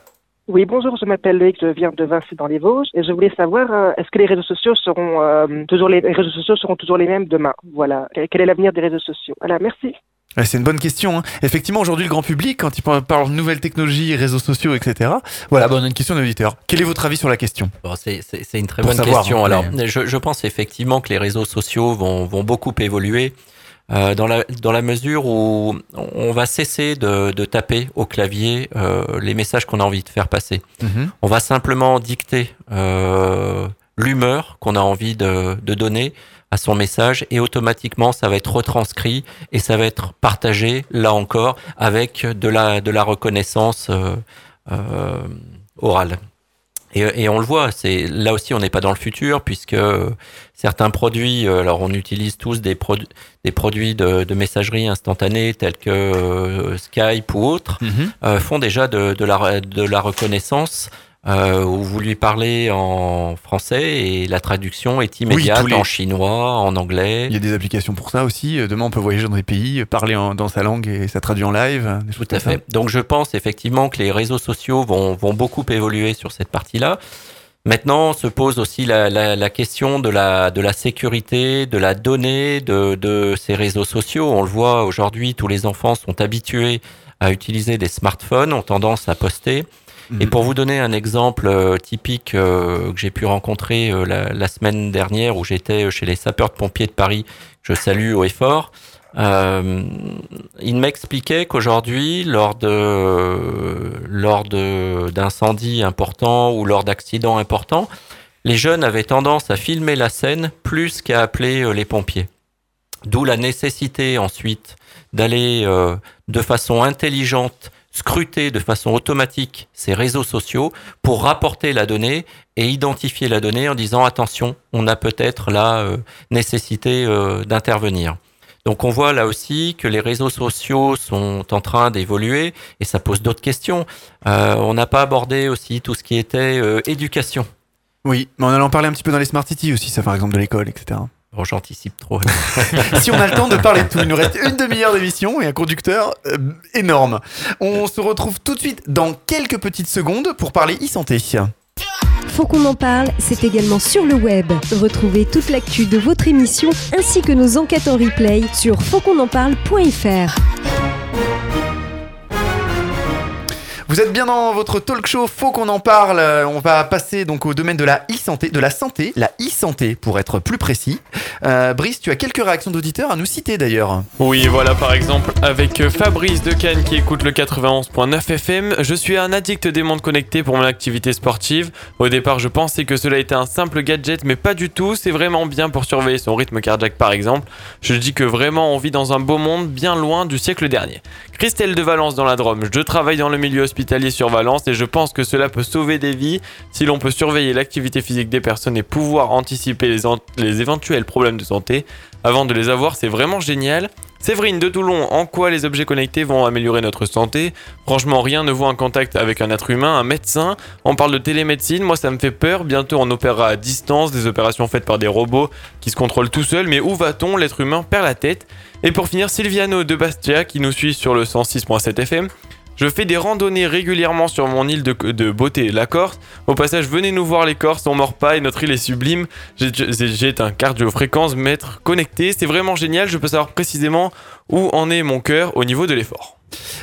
Oui, bonjour, je m'appelle Loïc, je viens de Vinci dans les Vosges et je voulais savoir euh, est-ce que les réseaux sociaux seront euh, toujours les, les réseaux sociaux seront toujours les mêmes demain? Voilà, quel, est l'avenir des réseaux sociaux? Voilà, merci. C'est une bonne question. hein. Effectivement, aujourd'hui, le grand public, quand il parle de nouvelles technologies, réseaux sociaux, etc., voilà, bah, on a une question d'auditeur. Quel est votre avis sur la question? Bon, c'est, une très Pour bonne savoir, question. hein, Alors, mais- je, je pense effectivement que les réseaux sociaux vont, vont beaucoup évoluer euh, dans, la, dans la mesure où on va cesser de, de taper au clavier euh, les messages qu'on a envie de faire passer. Mhm. On va simplement dicter euh, l'humeur qu'on a envie de, de donner à son message et automatiquement ça va être retranscrit et ça va être partagé là encore avec de la, de la reconnaissance euh, euh, orale. Et, et on le voit, c'est là aussi on n'est pas dans le futur puisque certains produits, euh, alors on utilise tous des, produ- des produits de, de messagerie instantanée tels que euh, Skype ou autres, Mhm. euh, font déjà de, de, la, de la reconnaissance euh, où vous lui parlez en français et la traduction est immédiate les- en chinois, en anglais. Il y a des applications pour ça aussi. Euh, Demain, on peut voyager dans des pays, euh, parler en- dans sa langue et ça traduit en live. euh, Tout à ça. fait. Donc je pense effectivement que les réseaux sociaux vont, vont beaucoup évoluer sur cette partie-là. Maintenant se pose aussi la, la, la question de la, de la sécurité, de la donnée de, de ces réseaux sociaux. On le voit aujourd'hui, tous les enfants sont habitués à utiliser des smartphones, ont tendance à poster. Et pour vous donner un exemple euh, typique euh, que j'ai pu rencontrer euh, la, semaine dernière où j'étais chez les sapeurs-pompiers de Paris, je salue haut et fort, euh, il m'expliquait qu'aujourd'hui, lors de lors de d'incendies importants ou lors d'accidents importants, les jeunes avaient tendance à filmer la scène plus qu'à appeler les pompiers. D'où la nécessité ensuite d'aller de façon intelligente scruter de façon automatique ces réseaux sociaux pour rapporter la donnée et identifier la donnée en disant attention, on a peut-être la euh, nécessité euh, d'intervenir. Donc on voit là aussi que les réseaux sociaux sont en train d'évoluer et ça pose d'autres questions. Euh, on n'a pas abordé aussi tout ce qui était euh, éducation. Oui, mais on allait en parler un petit peu dans les Smart City aussi, ça par exemple de l'école, etc. Bon, j'anticipe trop. [laughs] si on a le temps de parler de tout, il nous reste une demi-heure d'émission et un conducteur euh, énorme. On se retrouve tout de suite dans quelques petites secondes pour parler e-santé. Faut qu'on en parle, c'est également sur le web. Retrouvez toute l'actu de votre émission ainsi que nos enquêtes en replay sur fautquonenparle.fr. Vous êtes bien dans votre talk show, faut qu'on en parle. Euh, On va passer donc au domaine de la e-santé, de la santé, la e-santé pour être plus précis. Euh, Brice, tu as quelques réactions d'auditeurs à nous citer d'ailleurs. Oui, voilà par exemple avec euh, Fabrice de Cannes qui écoute le 91.9 FM. Je suis un addict des montres connectées pour mon activité sportive. Au départ, je pensais que cela était un simple gadget, mais pas du tout. C'est vraiment bien pour surveiller son rythme cardiaque par exemple. Je dis que vraiment on vit dans un beau monde bien loin du siècle dernier. Christelle de Valence dans la Drôme. Je travaille dans le milieu hospitalier sur Valence et je pense que cela peut sauver des vies si l'on peut surveiller l'activité physique des personnes et pouvoir anticiper les, les éventuels problèmes de santé avant de les avoir. C'est vraiment génial. Séverine de Toulon, en quoi les objets connectés vont améliorer notre santé? Franchement, rien ne vaut un contact avec un être humain, un médecin. On parle de télémédecine, moi ça me fait peur. Bientôt on opérera à distance, des opérations faites par des robots qui se contrôlent tout seuls. Mais où va-t-on? L'être humain perd la tête. Et pour finir, Silviano de Bastia qui nous suit sur le 106.7 FM. Je fais des randonnées régulièrement sur mon île de, de beauté, la Corse. Au passage, venez nous voir les Corses, on mord pas et notre île est sublime. J'ai- un cardio-fréquence mètre connecté, c'est vraiment génial. Je peux savoir précisément où en est mon cœur au niveau de l'effort.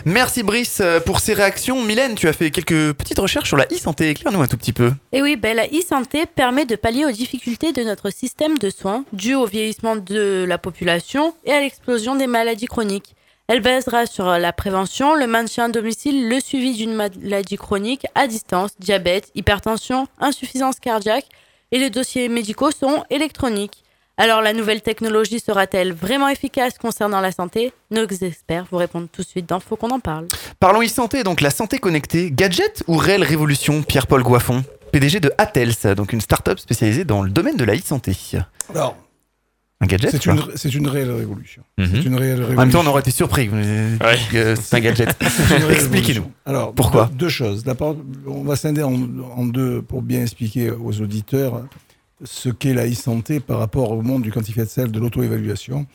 Merci Brice euh, pour ces réactions. Mylène, tu as fait quelques petites recherches sur la e-santé. Éclaire-nous un tout petit peu. Et oui, ben, la e-santé permet de pallier aux difficultés de notre système de soins dû au vieillissement de la population et à l'explosion des maladies chroniques. Elle basera sur la prévention, le maintien à domicile, le suivi d'une maladie chronique à distance, diabète, hypertension, insuffisance cardiaque et les dossiers médicaux sont électroniques. Alors la nouvelle technologie sera-t-elle vraiment efficace concernant la santé? Nos experts vous répondent tout de suite dans Faut qu'on en parle. Parlons e-santé, donc la santé connectée. Gadget ou réelle révolution Pierre-Paul Goiffon, PDG de Atels, donc une start-up spécialisée dans le domaine de la e-santé. Alors, Un gadget c'est une, c'est une réelle révolution. Mhm. C'est une réelle révolution. En même temps, on aurait été surpris. que vous ayez dit que C'est un gadget. [laughs] Expliquez-nous. Alors, Pourquoi deux, deux choses. D'abord, on va scinder en, en deux pour bien expliquer aux auditeurs ce qu'est la e-santé par rapport au monde du quantified self, de l'auto-évaluation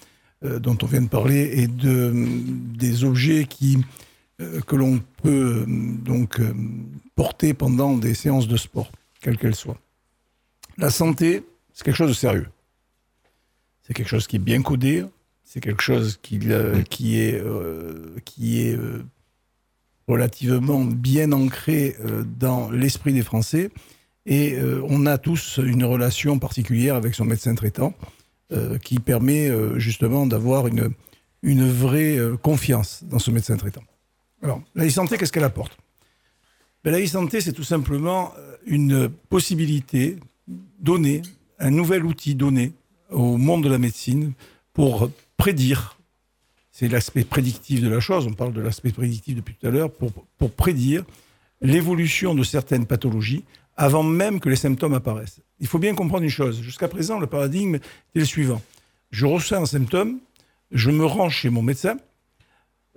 euh, dont on vient de parler et de, des objets qui, euh, que l'on peut euh, donc euh, porter pendant des séances de sport, quelles qu'elles soient. La santé, c'est quelque chose de sérieux. C'est quelque chose qui est bien codé, c'est quelque chose qui, euh, qui est, euh, qui est euh, relativement bien ancré euh, dans l'esprit des Français. Et euh, on a tous une relation particulière avec son médecin traitant euh, qui permet euh, justement d'avoir une, une vraie euh, confiance dans ce médecin traitant. Alors, la e-santé, qu'est-ce qu'elle apporte? Ben, La e-santé, c'est tout simplement euh, une possibilité donnée, un nouvel outil donné au monde de la médecine pour prédire c'est l'aspect prédictif de la chose, on parle de l'aspect prédictif depuis tout à l'heure, pour, prédire l'évolution de certaines pathologies avant même que les symptômes apparaissent. Il faut bien comprendre une chose, jusqu'à présent, le paradigme est le suivant. Je reçois un symptôme, je me rends chez mon médecin,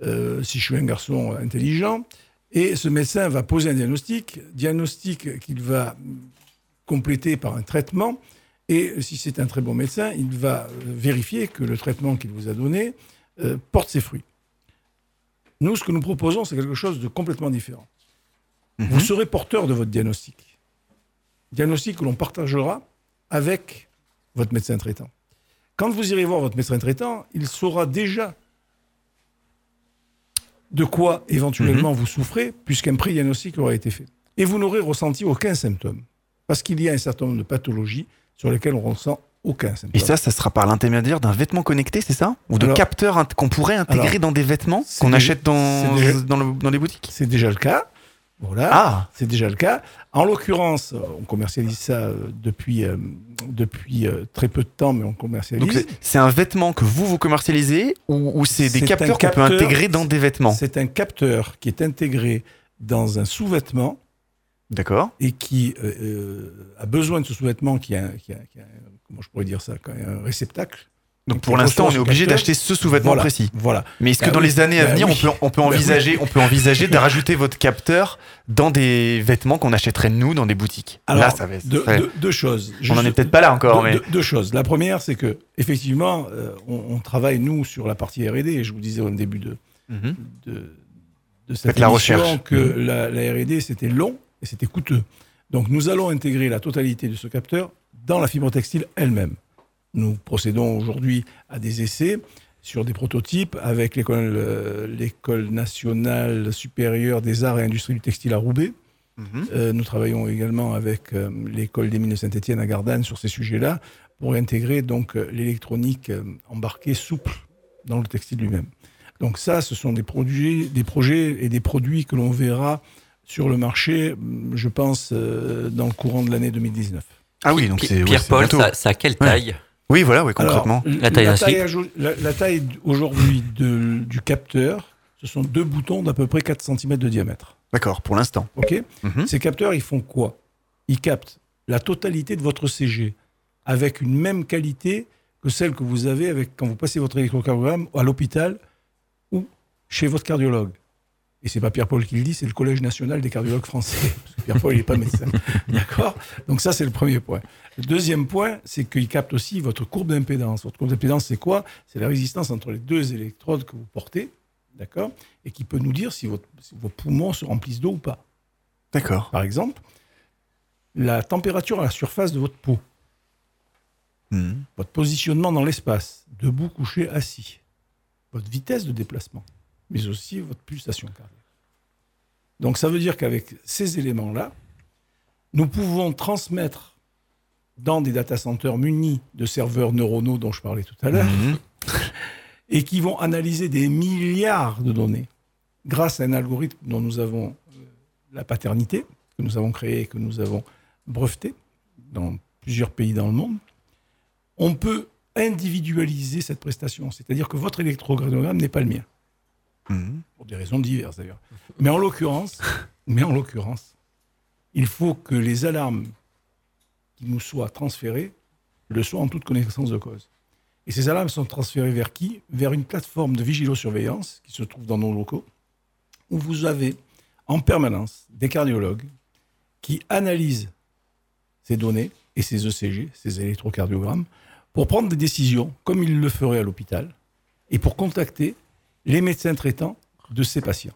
euh, si je suis un garçon intelligent, et ce médecin va poser un diagnostic, diagnostic qu'il va compléter par un traitement, et si c'est un très bon médecin, il va euh, vérifier que le traitement qu'il vous a donné euh, porte ses fruits. Nous, ce que nous proposons, c'est quelque chose de complètement différent. Vous serez porteur de votre diagnostic. Diagnostic que l'on partagera avec votre médecin traitant. Quand vous irez voir votre médecin traitant, il saura déjà de quoi éventuellement vous souffrez, puisqu'un pré-diagnostic aura été fait. Et vous n'aurez ressenti aucun symptôme. Parce qu'il y a un certain nombre de pathologies sur lesquelles on ressent aucun symptôme. Et ça, ça sera par l'intermédiaire d'un vêtement connecté, c'est ça Ou de Alors- capteurs qu'on pourrait intégrer Alors, dans des vêtements qu'on déjà- achète dans, déjà- dans, le- dans les boutiques C'est déjà le cas. Voilà. Ah. C'est déjà le cas. En l'occurrence, on commercialise ça euh, depuis, euh, depuis euh, très peu de temps, mais on commercialise. Donc c'est- un vêtement que vous vous commercialisez ou, ou c'est des capteurs qu'on peut intégrer dans des vêtements C'est un capteur qui est intégré dans un sous-vêtement. D'accord. Et qui euh, euh, a besoin de ce sous-vêtement qui a, qui a- qui a- comment je pourrais dire ça, un réceptacle. Donc pour l'instant, on est obligé d'acheter ce sous-vêtement Voilà, précis. Voilà. Mais est-ce que Bah dans les années à bah venir, oui. on peut, on peut Bah oui. envisager, on peut envisager de rajouter votre capteur dans des vêtements qu'on achèterait nous dans des boutiques? Alors, Là, ça va. ça deux, serait- deux- deux choses. On en est peut-être pas là encore, deux, mais deux- choses. La première, c'est que effectivement, euh, on, on travaille nous sur la partie R&D. Et je vous disais au début de Mhm. de, de cette la recherche. que Mhm. la, la R&D c'était long et c'était coûteux. Donc nous allons intégrer la totalité de ce capteur dans la fibre textile elle-même. Nous procédons aujourd'hui à des essais sur des prototypes avec l'école euh, nationale supérieure des arts et industries du textile à Roubaix. Mhm. Euh, nous travaillons également avec euh, l'école des mines de Saint-Etienne à Gardanne sur ces sujets-là pour intégrer donc l'électronique embarquée souple dans le textile lui-même. Donc ça, ce sont des produits, des projets et des produits que l'on verra sur le marché, hum, je pense, euh, dans le courant de l'année 2019. Ah oui, donc c'est Pierre-Paul, ça- ça a quelle taille? Oui, voilà, oui, Alors, concrètement. la taille, la- la taille aujourd'hui de- du capteur, ce sont deux boutons d'à peu près 4 cm de diamètre. D'accord, pour l'instant. OK Mhm. Ces capteurs, ils font quoi? Ils captent la totalité de votre CG avec une même qualité que celle que vous avez avec, quand vous passez votre électrocardiogramme à l'hôpital ou chez votre cardiologue. Et c'est pas Pierre-Paul qui le dit, c'est le Collège national des cardiologues français. [laughs] Pierre-Paul, il n'est pas médecin. [laughs] D'accord? Donc ça, c'est le premier point. Le deuxième point, c'est qu'il capte aussi votre courbe d'impédance. Votre courbe d'impédance, c'est quoi? C'est la résistance entre les deux électrodes que vous portez, d'accord? Et qui peut nous dire si, votre, si vos poumons se remplissent d'eau ou pas. D'accord. Par exemple, la température à la surface de votre peau, Mhm. votre positionnement dans l'espace, debout, couché, assis, votre vitesse de déplacement, mais aussi votre pulsation cardiaque. Donc ça veut dire qu'avec ces éléments-là, nous pouvons transmettre dans des data centers munis de serveurs neuronaux dont je parlais tout à l'heure, Mhm. [laughs] et qui vont analyser des milliards de données grâce à un algorithme dont nous avons euh, la paternité, que nous avons créé et que nous avons breveté dans plusieurs pays dans le monde, on peut individualiser cette prestation. C'est-à-dire que votre électrocardiogramme n'est pas le mien. Mhm. Pour des raisons diverses d'ailleurs. Mais en l'occurrence, [laughs] mais en l'occurrence, il faut que les alarmes qui nous soient transférées le soient en toute connaissance de cause. Et ces alarmes sont transférées vers qui? Vers une plateforme de vigilosurveillance qui se trouve dans nos locaux, où vous avez en permanence des cardiologues qui analysent ces données et ces ECG, ces électrocardiogrammes, pour prendre des décisions comme ils le feraient à l'hôpital et pour contacter les médecins traitants de ces patients.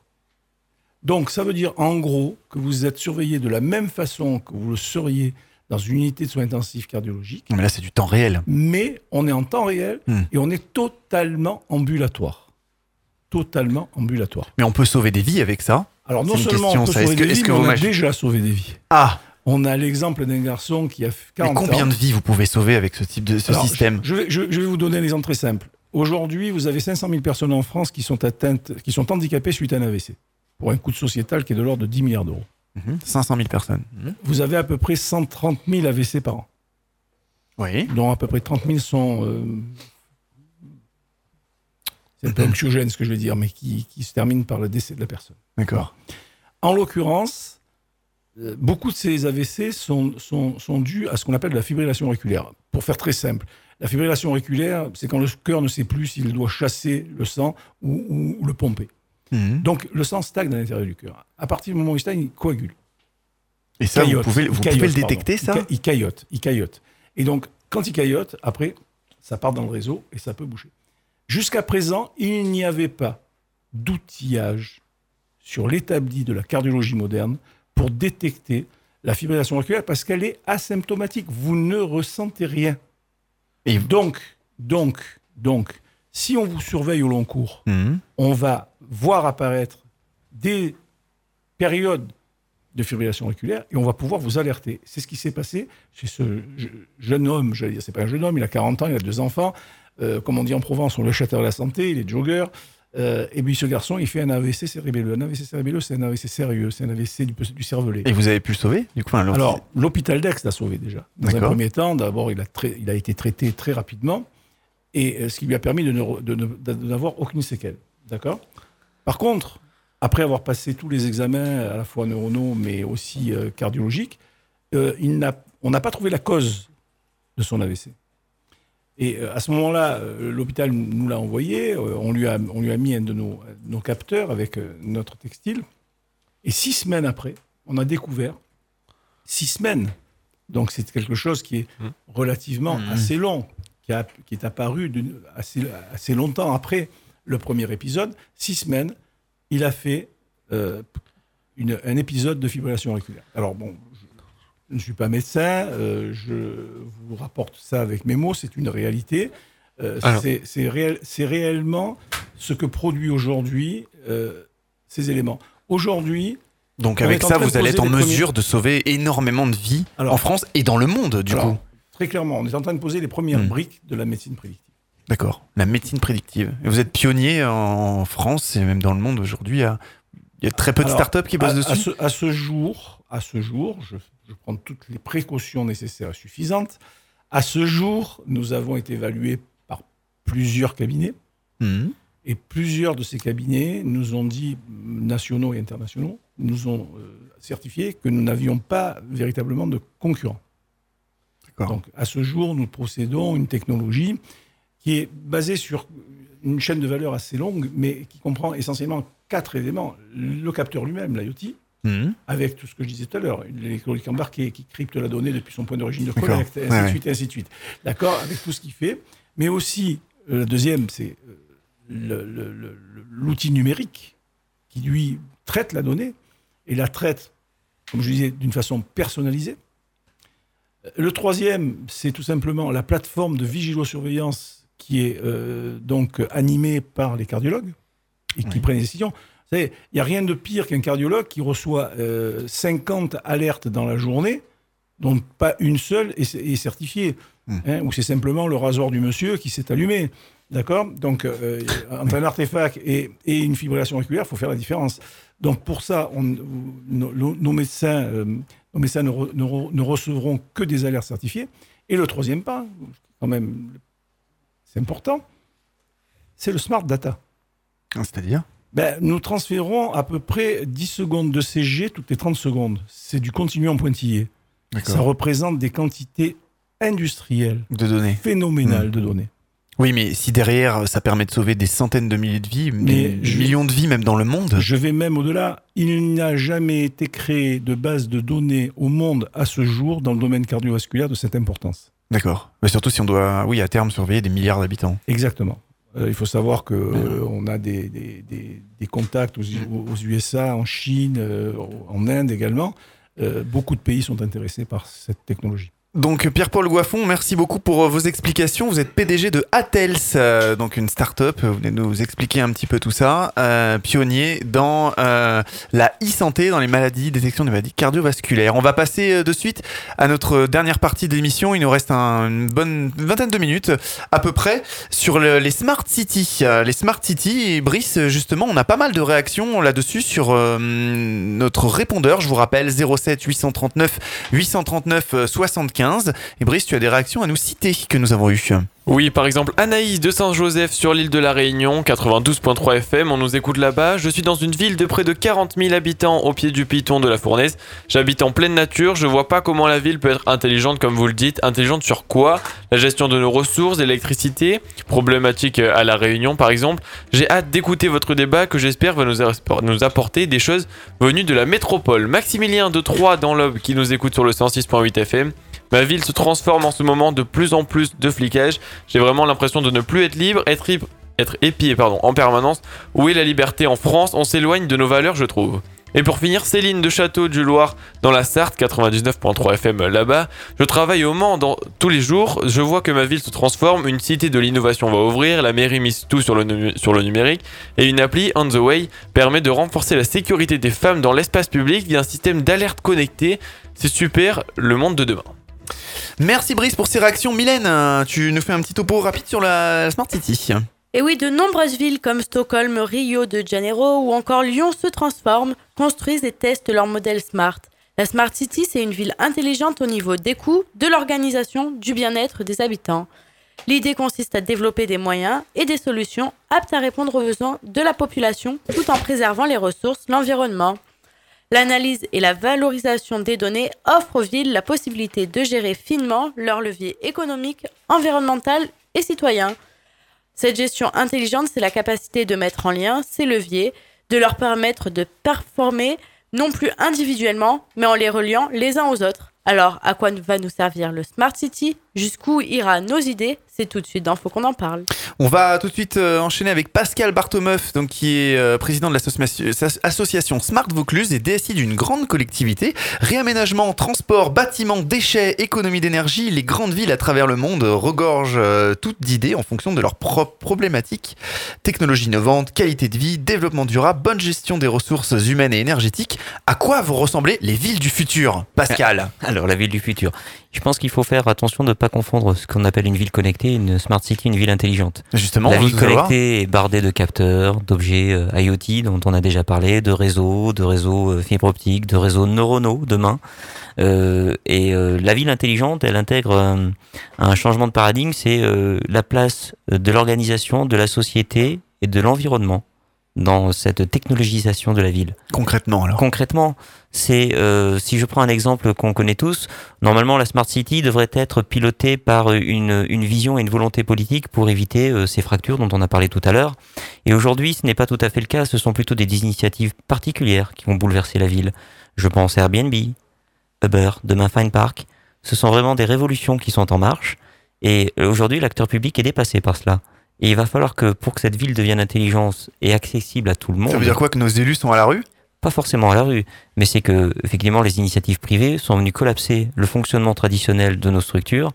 Donc ça veut dire en gros que vous êtes surveillé de la même façon que vous le seriez dans une unité de soins intensifs cardiologiques, Mais là, c'est du temps réel. mais on est en temps réel Hmm. et on est totalement ambulatoire. Totalement ambulatoire. Mais on peut sauver des vies avec ça. Alors non seulement question, on peut sauver que- des vies, mais on a déjà sauvé des vies. Ah On a l'exemple d'un garçon qui a fait Mais 40 combien ans. de vies vous pouvez sauver avec ce type de ce Alors, système je, je vais, je- je vais vous donner un exemple très simple. Aujourd'hui, vous avez 500 000 personnes en France qui sont atteintes, qui sont handicapées suite à un AVC, pour un coût sociétal qui est de l'ordre de 10 milliards d'euros. Mhm. 500 000 personnes. Mhm. Vous avez à peu près 130 000 AVC par an, Oui. dont à peu près 30 000 sont... euh, c'est un peu anxiogène ce que je vais dire, mais qui, qui se terminent par le décès de la personne. D'accord. En l'occurrence, euh, beaucoup de ces AVC sont, sont, sont dus à ce qu'on appelle la fibrillation auriculaire. Pour faire très simple, la fibrillation auriculaire, c'est quand le cœur ne sait plus s'il doit chasser le sang ou, ou- ou le pomper. Mhm. Donc le sang stagne à l'intérieur du cœur. À partir du moment où il stagne, il coagule. Et ça, vous pouvez, vous le pardon. détecter, Il ça ca- Il caillote, il caillote. Et donc, quand il caillote, après, ça part dans le réseau et ça peut bouger. Jusqu'à présent, il n'y avait pas d'outillage sur l'établi de la cardiologie moderne pour détecter la fibrillation auriculaire parce qu'elle est asymptomatique. Vous ne ressentez rien. Et donc, donc, donc, si on vous surveille au long cours, Mhm. on va voir apparaître des périodes de fibrillation auriculaire et on va pouvoir vous alerter. C'est ce qui s'est passé chez ce je- jeune homme, dire, c'est pas un jeune homme, il a 40 ans, il a deux enfants. Euh, comme on dit en Provence, on le château de la santé, il est jogger. Euh, et puis ce garçon, il fait un AVC cérébelleux. Un AVC cérébelleux, c'est un AVC sérieux, c'est un AVC du, du cervelet. Et vous avez pu le sauver du coup, alors, Alors, l'hôpital d'Aix l'a sauvé déjà. Dans un premier temps, d'abord, il, a trai- il a été traité très rapidement, et euh, ce qui lui a permis de n'avoir aucune séquelle. D'accord? Par contre, après avoir passé tous les examens, à la fois neuronaux, mais aussi euh, cardiologiques, euh, il on n'a pas trouvé la cause de son AVC. Et euh, à ce moment-là, euh, l'hôpital nous l'a envoyé, euh, on, lui a, on lui a mis un de nos, nos capteurs avec notre textile, et six semaines après, on a découvert six semaines. Donc c'est quelque chose qui est relativement Mmh. assez long, qui, a- qui est apparu assez, assez longtemps après le premier épisode. Six semaines, il a fait euh, une- un épisode de fibrillation auriculaire. Alors bon, je, ne suis pas médecin, euh, je vous rapporte ça avec mes mots, c'est une réalité. Euh, c'est c'est réel- c'est réellement ce que produit aujourd'hui euh, ces éléments. Aujourd'hui, Donc on avec ça, de vous allez être en premiers- mesure de sauver énormément de vies Alors- en France et dans le monde, du Alors, coup. Très clairement, on est en train de poser les premières Hmm. briques de la médecine prédictive. D'accord. La médecine prédictive. Et vous êtes pionnier en France et même dans le monde aujourd'hui. Il y a- très peu de Alors, startups qui bossent dessus. À ce, à ce jour, à ce jour, je, je prends toutes les précautions nécessaires et suffisantes. À ce jour, nous avons été évalués par plusieurs cabinets. Mhm. Et plusieurs de ces cabinets nous ont dit, nationaux et internationaux, nous ont euh, certifié que nous n'avions pas véritablement de concurrents. Donc, à ce jour, nous possédons une technologie qui est basée sur une chaîne de valeur assez longue, mais qui comprend essentiellement quatre éléments. Le capteur lui-même, l'IoT, Mhm. avec tout ce que je disais tout à l'heure, l'électronique embarquée qui crypte la donnée depuis son point d'origine de collecte, et ainsi Ouais, de ouais. suite, et ainsi de suite. D'accord Avec tout ce qu'il fait. Mais aussi, euh, le deuxième, c'est euh, l'outil numérique qui, lui, traite la donnée et la traite, comme je disais, d'une façon personnalisée. Euh, Le troisième, c'est tout simplement la plateforme de vigilo-surveillance qui est euh, donc animée par les cardiologues et qui prennent des décisions. Il n'y a rien de pire qu'un cardiologue qui reçoit euh, 50 alertes dans la journée, dont pas une seule est, est certifiée, hein, ou c'est simplement le rasoir du monsieur qui s'est allumé. D'accord? Donc, euh, entre un artefact et, et une fibrillation auriculaire, il faut faire la différence. Donc, pour ça, on- nos, médecins, euh, nos médecins ne, re- ne re- ne recevront que des alertes certifiées. Et le troisième pas, quand même, c'est important, c'est le smart data. C'est-à-dire? Ben, Nous transférons à peu près 10 secondes de CG toutes les 30 secondes. C'est du continu en pointillé. Ça représente des quantités industrielles, De données. phénoménales Hmm. de données. Oui, mais si derrière, ça permet de sauver des centaines de milliers de vies, Mais des je- millions de vies même dans le monde. Je vais même au-delà. Il n'a jamais été créé de base de données au monde à ce jour dans le domaine cardiovasculaire de cette importance. D'accord. Mais surtout si on doit, oui, à terme, surveiller des milliards d'habitants. Exactement. Euh, il faut savoir que euh, on a des, des- des- des contacts aux, aux USA, en Chine, euh, en Inde également. Euh, beaucoup de pays sont intéressés par cette technologie. Donc Pierre-Paul Goiffon, merci beaucoup pour euh, vos explications. Vous êtes PDG de Atels, euh, donc une start-up. Vous venez nous expliquer un petit peu tout ça. Euh, pionnier dans la e-santé, dans les maladies, détection des maladies cardiovasculaires. On va passer de suite à notre dernière partie d'émission. Il nous reste une bonne vingtaine de minutes à peu près sur les smart cities. Les smart cities, Brice, justement, on a pas mal de réactions là-dessus sur notre répondeur. Je vous rappelle 07 839 839 75. Et Brice, tu as des réactions à nous citer que nous avons eues. Oui, par exemple, Anaïs de Saint-Joseph sur l'île de la Réunion, 92.3 FM, on nous écoute là-bas. Je suis dans une ville de près de 40 000 habitants au pied du piton de la Fournaise. J'habite en pleine nature, je vois pas comment la ville peut être intelligente comme vous le dites. Intelligente sur quoi? La gestion de nos ressources, l'électricité, problématique à la Réunion par exemple. J'ai hâte d'écouter votre débat que j'espère va nous apporter des choses venues de la métropole. Maximilien de Troyes dans l'Aube qui nous écoute sur le 106.8 FM. Ma ville se transforme en ce moment de plus en plus de flicage. J'ai vraiment l'impression de ne plus être libre, être épié pardon, en permanence. Où est la liberté en France? On s'éloigne de nos valeurs, je trouve. Et pour finir, Céline de Château du Loir dans la Sarthe, 99.3 FM là-bas. Je travaille au Mans dans, tous les jours. Je vois que ma ville se transforme. Une cité de l'innovation va ouvrir. La mairie mise tout sur le, sur le numérique. Et une appli, On the Way, permet de renforcer la sécurité des femmes dans l'espace public via un système d'alerte connecté. C'est super, le monde de demain. Merci Brice pour ces réactions. Mylène, euh, tu nous fais un petit topo rapide sur la Smart City. Et oui, de nombreuses villes comme Stockholm, Rio de Janeiro ou encore Lyon se transforment, construisent et testent leur modèle Smart. La Smart City, c'est une ville intelligente au niveau des coûts, de l'organisation, du bien-être des habitants. L'idée consiste à développer des moyens et des solutions aptes à répondre aux besoins de la population tout en préservant les ressources, l'environnement. L'analyse et la valorisation des données offrent aux villes la possibilité de gérer finement leurs leviers économiques, environnementaux et citoyens. Cette gestion intelligente, c'est la capacité de mettre en lien ces leviers, de leur permettre de performer non plus individuellement, mais en les reliant les uns aux autres. Alors, à quoi va nous servir le Smart City? Jusqu'où ira nos idées? C'est tout de suite dans Faut qu'on en parle. On va tout de suite euh, enchaîner avec Pascal Bartomeuf, donc qui est euh, président de l'association Smart Vaucluse et DSI d'une grande collectivité. Réaménagement, transport, bâtiments, déchets, économie d'énergie, les grandes villes à travers le monde regorgent euh, toutes d'idées en fonction de leurs propres problématiques. Technologie innovante, qualité de vie, développement durable, bonne gestion des ressources humaines et énergétiques. À quoi vont ressembler les villes du futur, Pascal? [laughs] Alors, la ville du futur. Je pense qu'il faut faire attention de ne pas confondre ce qu'on appelle une ville connectée, une smart city, une ville intelligente. Justement, la ville connectée est bardée de capteurs, d'objets euh, IoT dont on a déjà parlé, de réseaux, de réseaux euh, fibre optique, de réseaux neuronaux demain. Euh, et euh, la ville intelligente, elle intègre un changement de paradigme, c'est la place de l'organisation, de la société et de l'environnement dans cette technologisation de la ville. Concrètement, alors? Concrètement, c'est euh, si je prends un exemple qu'on connaît tous, normalement la smart city devrait être pilotée par une, une vision et une volonté politique pour éviter euh, ces fractures dont on a parlé tout à l'heure. Et aujourd'hui, ce n'est pas tout à fait le cas. Ce sont plutôt des initiatives particulières qui vont bouleverser la ville. Je pense à Airbnb, Uber, demain Fine Park. Ce sont vraiment des révolutions qui sont en marche. Et euh, aujourd'hui, l'acteur public est dépassé par cela. Et il va falloir que pour que cette ville devienne intelligente et accessible à tout le monde. Ça veut dire quoi que nos élus sont à la rue? Pas forcément à la rue, mais c'est que effectivement les initiatives privées sont venues collapser le fonctionnement traditionnel de nos structures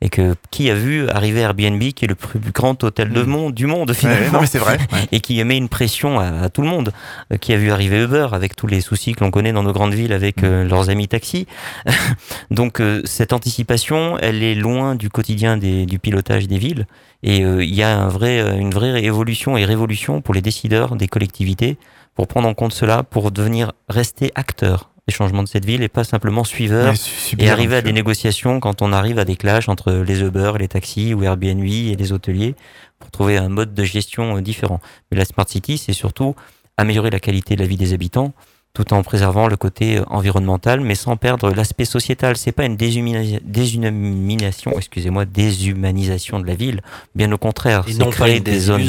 et que qui a vu arriver Airbnb qui est le plus grand hôtel de monde du monde finalement Hmm. non, mais c'est vrai, ouais. et qui met une pression à, à tout le monde Euh, qui a vu arriver Uber avec tous les soucis que l'on connaît dans nos grandes villes avec euh, Hmm. leurs amis taxis [laughs] donc euh, cette anticipation elle est loin du quotidien des, du pilotage des villes et euh, il y a un vrai, euh, une vraie évolution et révolution pour les décideurs des collectivités pour prendre en compte cela, pour devenir rester acteur des changements de cette ville et pas simplement suiveur Ouais, et arriver à des négociations quand on arrive à des clashs entre les Uber, les taxis ou Airbnb et les hôteliers pour trouver un mode de gestion euh, différent. Mais la Smart City, c'est surtout améliorer la qualité de la vie des habitants tout en préservant le côté euh, environnemental, mais sans perdre l'aspect sociétal. C'est pas une déshumani- déshumanisation, excusez-moi, déshumanisation de la ville. Bien au contraire, Et c'est créer une des zones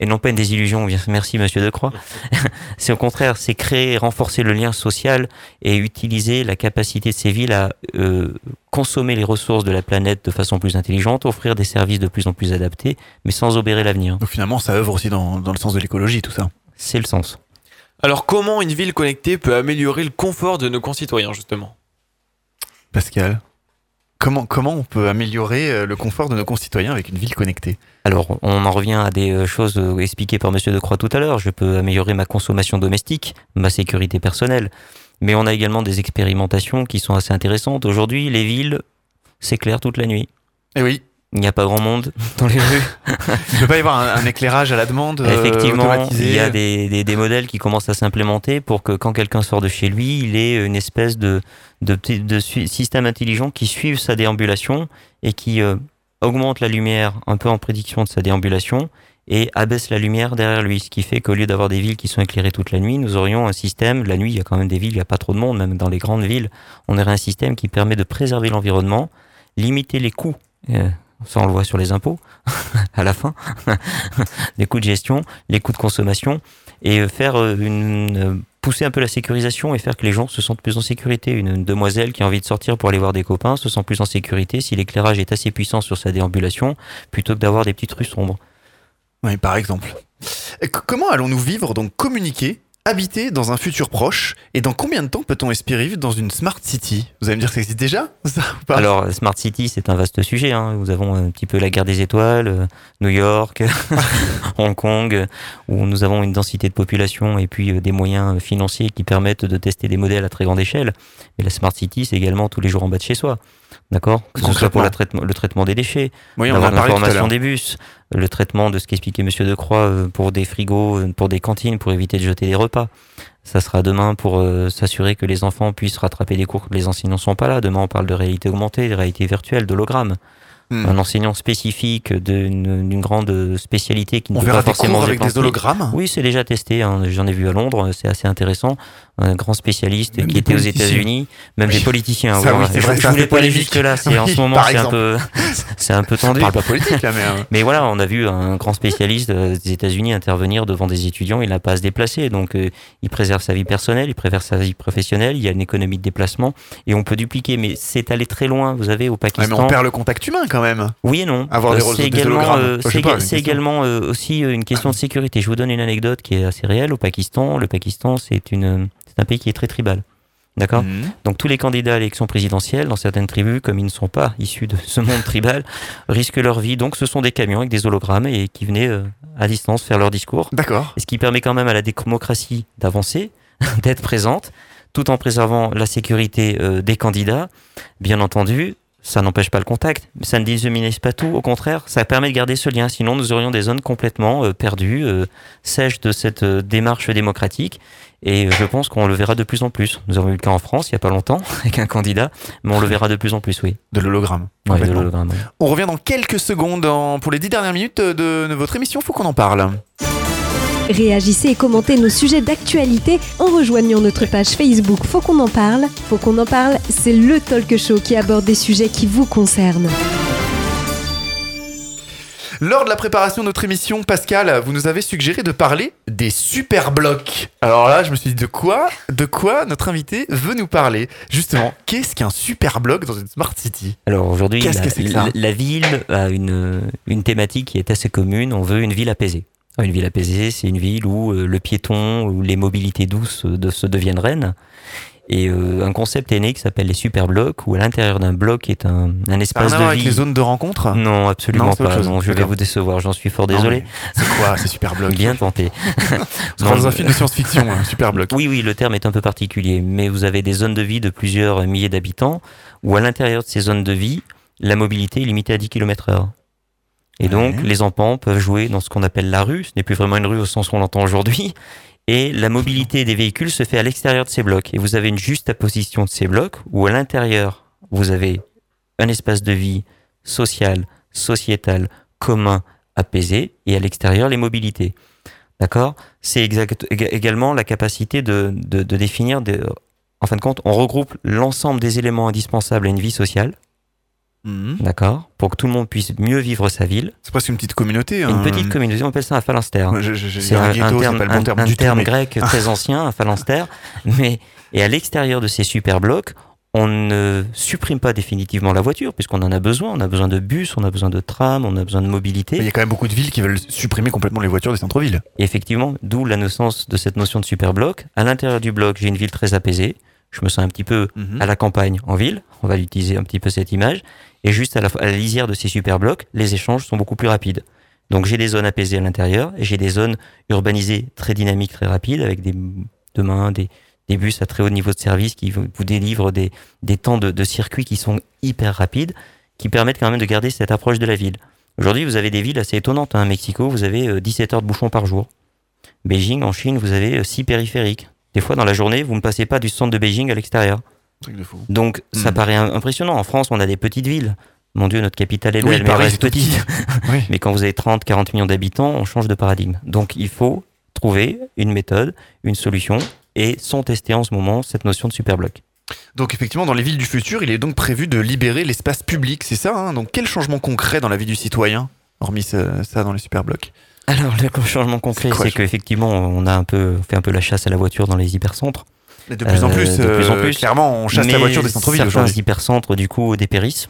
et non pas une désillusion. Merci, Monsieur Decroix. [laughs] c'est au contraire, c'est créer, et renforcer le lien social et utiliser la capacité de ces villes à euh, consommer les ressources de la planète de façon plus intelligente, offrir des services de plus en plus adaptés, mais sans obérer l'avenir. Donc finalement, ça œuvre aussi dans, dans le sens de l'écologie, tout ça. C'est le sens. Alors comment une ville connectée peut améliorer le confort de nos concitoyens justement? Pascal, comment, comment on peut améliorer euh, le confort de nos concitoyens avec une ville connectée? Alors, on en revient à des euh, choses euh, expliquées par Monsieur Decroix tout à l'heure. Je peux améliorer ma consommation domestique, ma sécurité personnelle. Mais on a également des expérimentations qui sont assez intéressantes. Aujourd'hui, les villes s'éclairent toute la nuit. Eh oui. Il n'y a pas grand monde [laughs] dans les rues. [laughs] Il ne peut pas y avoir un, un éclairage à la demande euh, Effectivement, il y a des, des, des modèles qui commencent à s'implémenter pour que quand quelqu'un sort de chez lui, il ait une espèce de, de, système intelligent qui suive sa déambulation et qui euh, augmente la lumière un peu en prédiction de sa déambulation et abaisse la lumière derrière lui. Ce qui fait qu'au lieu d'avoir des villes qui sont éclairées toute la nuit, nous aurions un système, la nuit il y a quand même des villes, il n'y a pas trop de monde, même dans les grandes villes, on aurait un système qui permet de préserver l'environnement, limiter les coûts. euh, ça, on le voit sur les impôts, [laughs] à la fin. [laughs] les coûts de gestion, les coûts de consommation, et euh, faire euh, une, pousser un peu la sécurisation et faire que les gens se sentent plus en sécurité. Une, demoiselle qui a envie de sortir pour aller voir des copains se sent plus en sécurité si l'éclairage est assez puissant sur sa déambulation, plutôt que d'avoir des petites rues sombres. Oui, par exemple. Comment allons-nous vivre, donc communiquer habiter dans un futur proche Et dans combien de temps peut-on espérer vivre dans une smart city? Vous allez me dire que ça existe déjà [laughs] ça, ou pas? Alors, Smart City, c'est un vaste sujet. Hein. Nous avons un petit peu la guerre des étoiles, euh, New York, [laughs] Hong Kong, euh, où nous avons une densité de population et puis euh, des moyens financiers qui permettent de tester des modèles à très grande échelle. Et la Smart City, c'est également tous les jours en bas de chez soi. D'accord Que ce soit pour la traitement, le traitement des déchets, Oui, on l'information des bus, le traitement de ce qu'expliquait Monsieur Decroix euh, pour des frigos, euh, pour des cantines, pour éviter de jeter des repas. Ça sera demain pour euh, s'assurer que les enfants puissent rattraper des cours que les enseignants ne sont pas là. Demain, on parle de réalité augmentée, de réalité virtuelle, d'hologramme. Hmm. Un enseignant spécifique d'une grande spécialité qui ne On peut verra pas des forcément cours avec des hologrammes? Oui, c'est déjà testé. hein. J'en ai vu à Londres. C'est assez intéressant. Un grand spécialiste Même qui était aux. États-Unis, même Oui. des politiciens. Ça, ouais, oui, ouais. c'est je, vrai, je ça, voulais pas aller jusque là. C'est [laughs] en ce moment, [laughs] c'est un peu, c'est un peu tendu. On parle pas politique, là, mais, Mais voilà, on a vu un grand spécialiste des États-Unis intervenir devant des étudiants. Il n'a pas à se déplacer, donc euh, il préserve sa vie personnelle, il préserve sa vie professionnelle. Il y a une économie de déplacement et on peut dupliquer. Mais c'est aller très loin. Vous avez au Ouais, Pakistan. mais on perd le contact humain quand même. Oui et non. Avoir des Euh, c'est également, euh, c'est éga- également euh, aussi une question de sécurité. Je vous donne une anecdote qui est assez réelle. Au Pakistan, le Pakistan, c'est une, c'est un pays qui est très tribal. D'accord Mhm. Donc tous les candidats à l'élection présidentielle, dans certaines tribus, comme ils ne sont pas issus de ce monde tribal, [laughs] risquent leur vie. Donc ce sont des camions avec des hologrammes et qui venaient euh, à distance faire leur discours. D'accord. Ce qui permet quand même à la démocratie d'avancer, [laughs] d'être présente, tout en préservant la sécurité euh, des candidats. Bien entendu, ça n'empêche pas le contact, ça ne déshumanise pas tout, au contraire, ça permet de garder ce lien. Sinon, nous aurions des zones complètement euh, perdues, euh, sèches de cette euh, démarche démocratique. Et je pense qu'on le verra de plus en plus. Nous avons eu le cas en France il n'y a pas longtemps [laughs] avec un candidat, mais on le verra de plus en plus, oui. De l'hologramme. Ouais. On revient dans quelques secondes en- pour les dix dernières minutes de, de votre émission. Faut qu'on en parle. Réagissez et commentez nos sujets d'actualité en rejoignant notre page Facebook Faut qu'on en parle. Faut qu'on en parle, c'est le talk show qui aborde des sujets qui vous concernent. Lors de la préparation de notre émission, Pascal, vous nous avez suggéré de parler des super blocs. Alors là, je me suis dit de quoi, de quoi notre invité veut nous parler? Justement, qu'est-ce qu'un super bloc dans une smart city? Alors aujourd'hui, la, ville a une, une thématique qui est assez commune. On veut une ville apaisée. Une ville apaisée, c'est une ville où euh, le piéton, où les mobilités douces euh, de, se deviennent reines. Et euh, un concept est né qui s'appelle les super blocs, où à l'intérieur d'un bloc est un, un espace à de voir vie. avec les zones de rencontre? Non, absolument Non, pas. Non, je vais vous décevoir. J'en suis fort Non, désolé. C'est quoi ces super blocs? Bien tenté. [laughs] On dans un film de science-fiction, un super bloc. Oui, oui, le terme est un peu particulier, mais vous avez des zones de vie de plusieurs milliers d'habitants, où à l'intérieur de ces zones de vie, la mobilité est limitée à 10 km heure. Et donc, les enfants peuvent jouer dans ce qu'on appelle la rue, ce n'est plus vraiment une rue au sens où on l'entend aujourd'hui, [laughs] et la mobilité des véhicules se fait à l'extérieur de ces blocs. Et vous avez une juste apposition de ces blocs, où à l'intérieur, vous avez un espace de vie social, sociétal, commun, apaisé, et à l'extérieur, les mobilités. D'accord? C'est également la capacité de, de, de définir, des- en fin de compte, on regroupe l'ensemble des éléments indispensables à une vie sociale, Mhm. d'accord Pour que tout le monde puisse mieux vivre sa ville. C'est presque une petite communauté. Une hein. petite communauté, on appelle ça un phalanstère. Ouais, C'est un un, ghetto, terme, pas le bon un- terme un du terme mais- grec [laughs] très ancien, un phalanstère. Mais, et à l'extérieur de ces super blocs, on ne supprime pas définitivement la voiture, puisqu'on en a besoin. On a besoin de bus, on a besoin de trams, on a besoin de mobilité. Il y a quand même beaucoup de villes qui veulent supprimer complètement les voitures des centres-villes. Et effectivement, d'où la naissance de cette notion de super bloc. À l'intérieur du bloc, j'ai une ville très apaisée. Je me sens un petit peu Mhm. à la campagne en ville. On va utiliser un petit peu cette image. Et juste à la, lisière de ces super blocs, les échanges sont beaucoup plus rapides. Donc j'ai des zones apaisées à l'intérieur et j'ai des zones urbanisées très dynamiques, très rapides, avec des, demain des, bus à très haut niveau de service qui vous délivrent des, des temps de, circuit qui sont hyper rapides, qui permettent quand même de garder cette approche de la ville. Aujourd'hui, vous avez des villes assez étonnantes. Hein. Mexico, vous avez euh, 17 heures de bouchons par jour. Beijing, en Chine, vous avez 6 périphériques. Des fois, dans la journée, vous ne passez pas du centre de Beijing à l'extérieur. Truc de fou. Donc, ça Hmm. paraît im- impressionnant. En France, on a des petites villes. Mon Dieu, notre capitale est Oui, belle, mais reste petite. [laughs] Oui. Mais quand vous avez 30, 40 millions d'habitants, on change de paradigme. Donc, il faut trouver une méthode, une solution, et sont testés en ce moment cette notion de superbloc. Donc effectivement, dans les villes du futur, il est donc prévu de libérer l'espace public, c'est ça hein? Donc quel changement concret dans la vie du citoyen, hormis ce- ça dans les super blocs Alors, le changement concret, c'est qu'effectivement, on a un peu fait un peu la chasse à la voiture dans les hypercentres. De plus en plus, de plus en euh, plus. clairement, on chasse la voiture des centres-villes Certains aujourd'hui. hypercentres, du coup, dépérissent.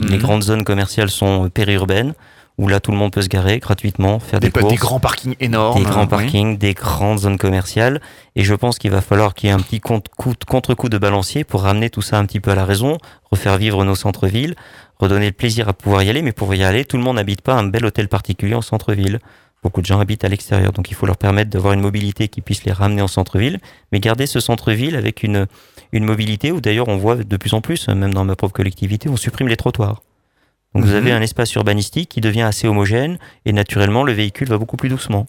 Les Mhm. grandes zones commerciales sont périurbaines. où là tout le monde peut se garer gratuitement, faire Des, des, courses. des grands parkings énormes. Des grands oui. parkings, des grandes zones commerciales. Et je pense qu'il va falloir qu'il y ait un petit contre- coup- contre-coup de balancier pour ramener tout ça un petit peu à la raison, refaire vivre nos centres-villes, redonner le plaisir à pouvoir y aller. Mais pour y aller, tout le monde n'habite pas un bel hôtel particulier en centre-ville. Beaucoup de gens habitent à l'extérieur. Donc il faut leur permettre d'avoir une mobilité qui puisse les ramener en centre-ville, mais garder ce centre-ville avec une, une mobilité où d'ailleurs on voit de plus en plus, même dans ma propre collectivité, on supprime les trottoirs. Donc vous Mhm. avez un espace urbanistique qui devient assez homogène et naturellement le véhicule va beaucoup plus doucement.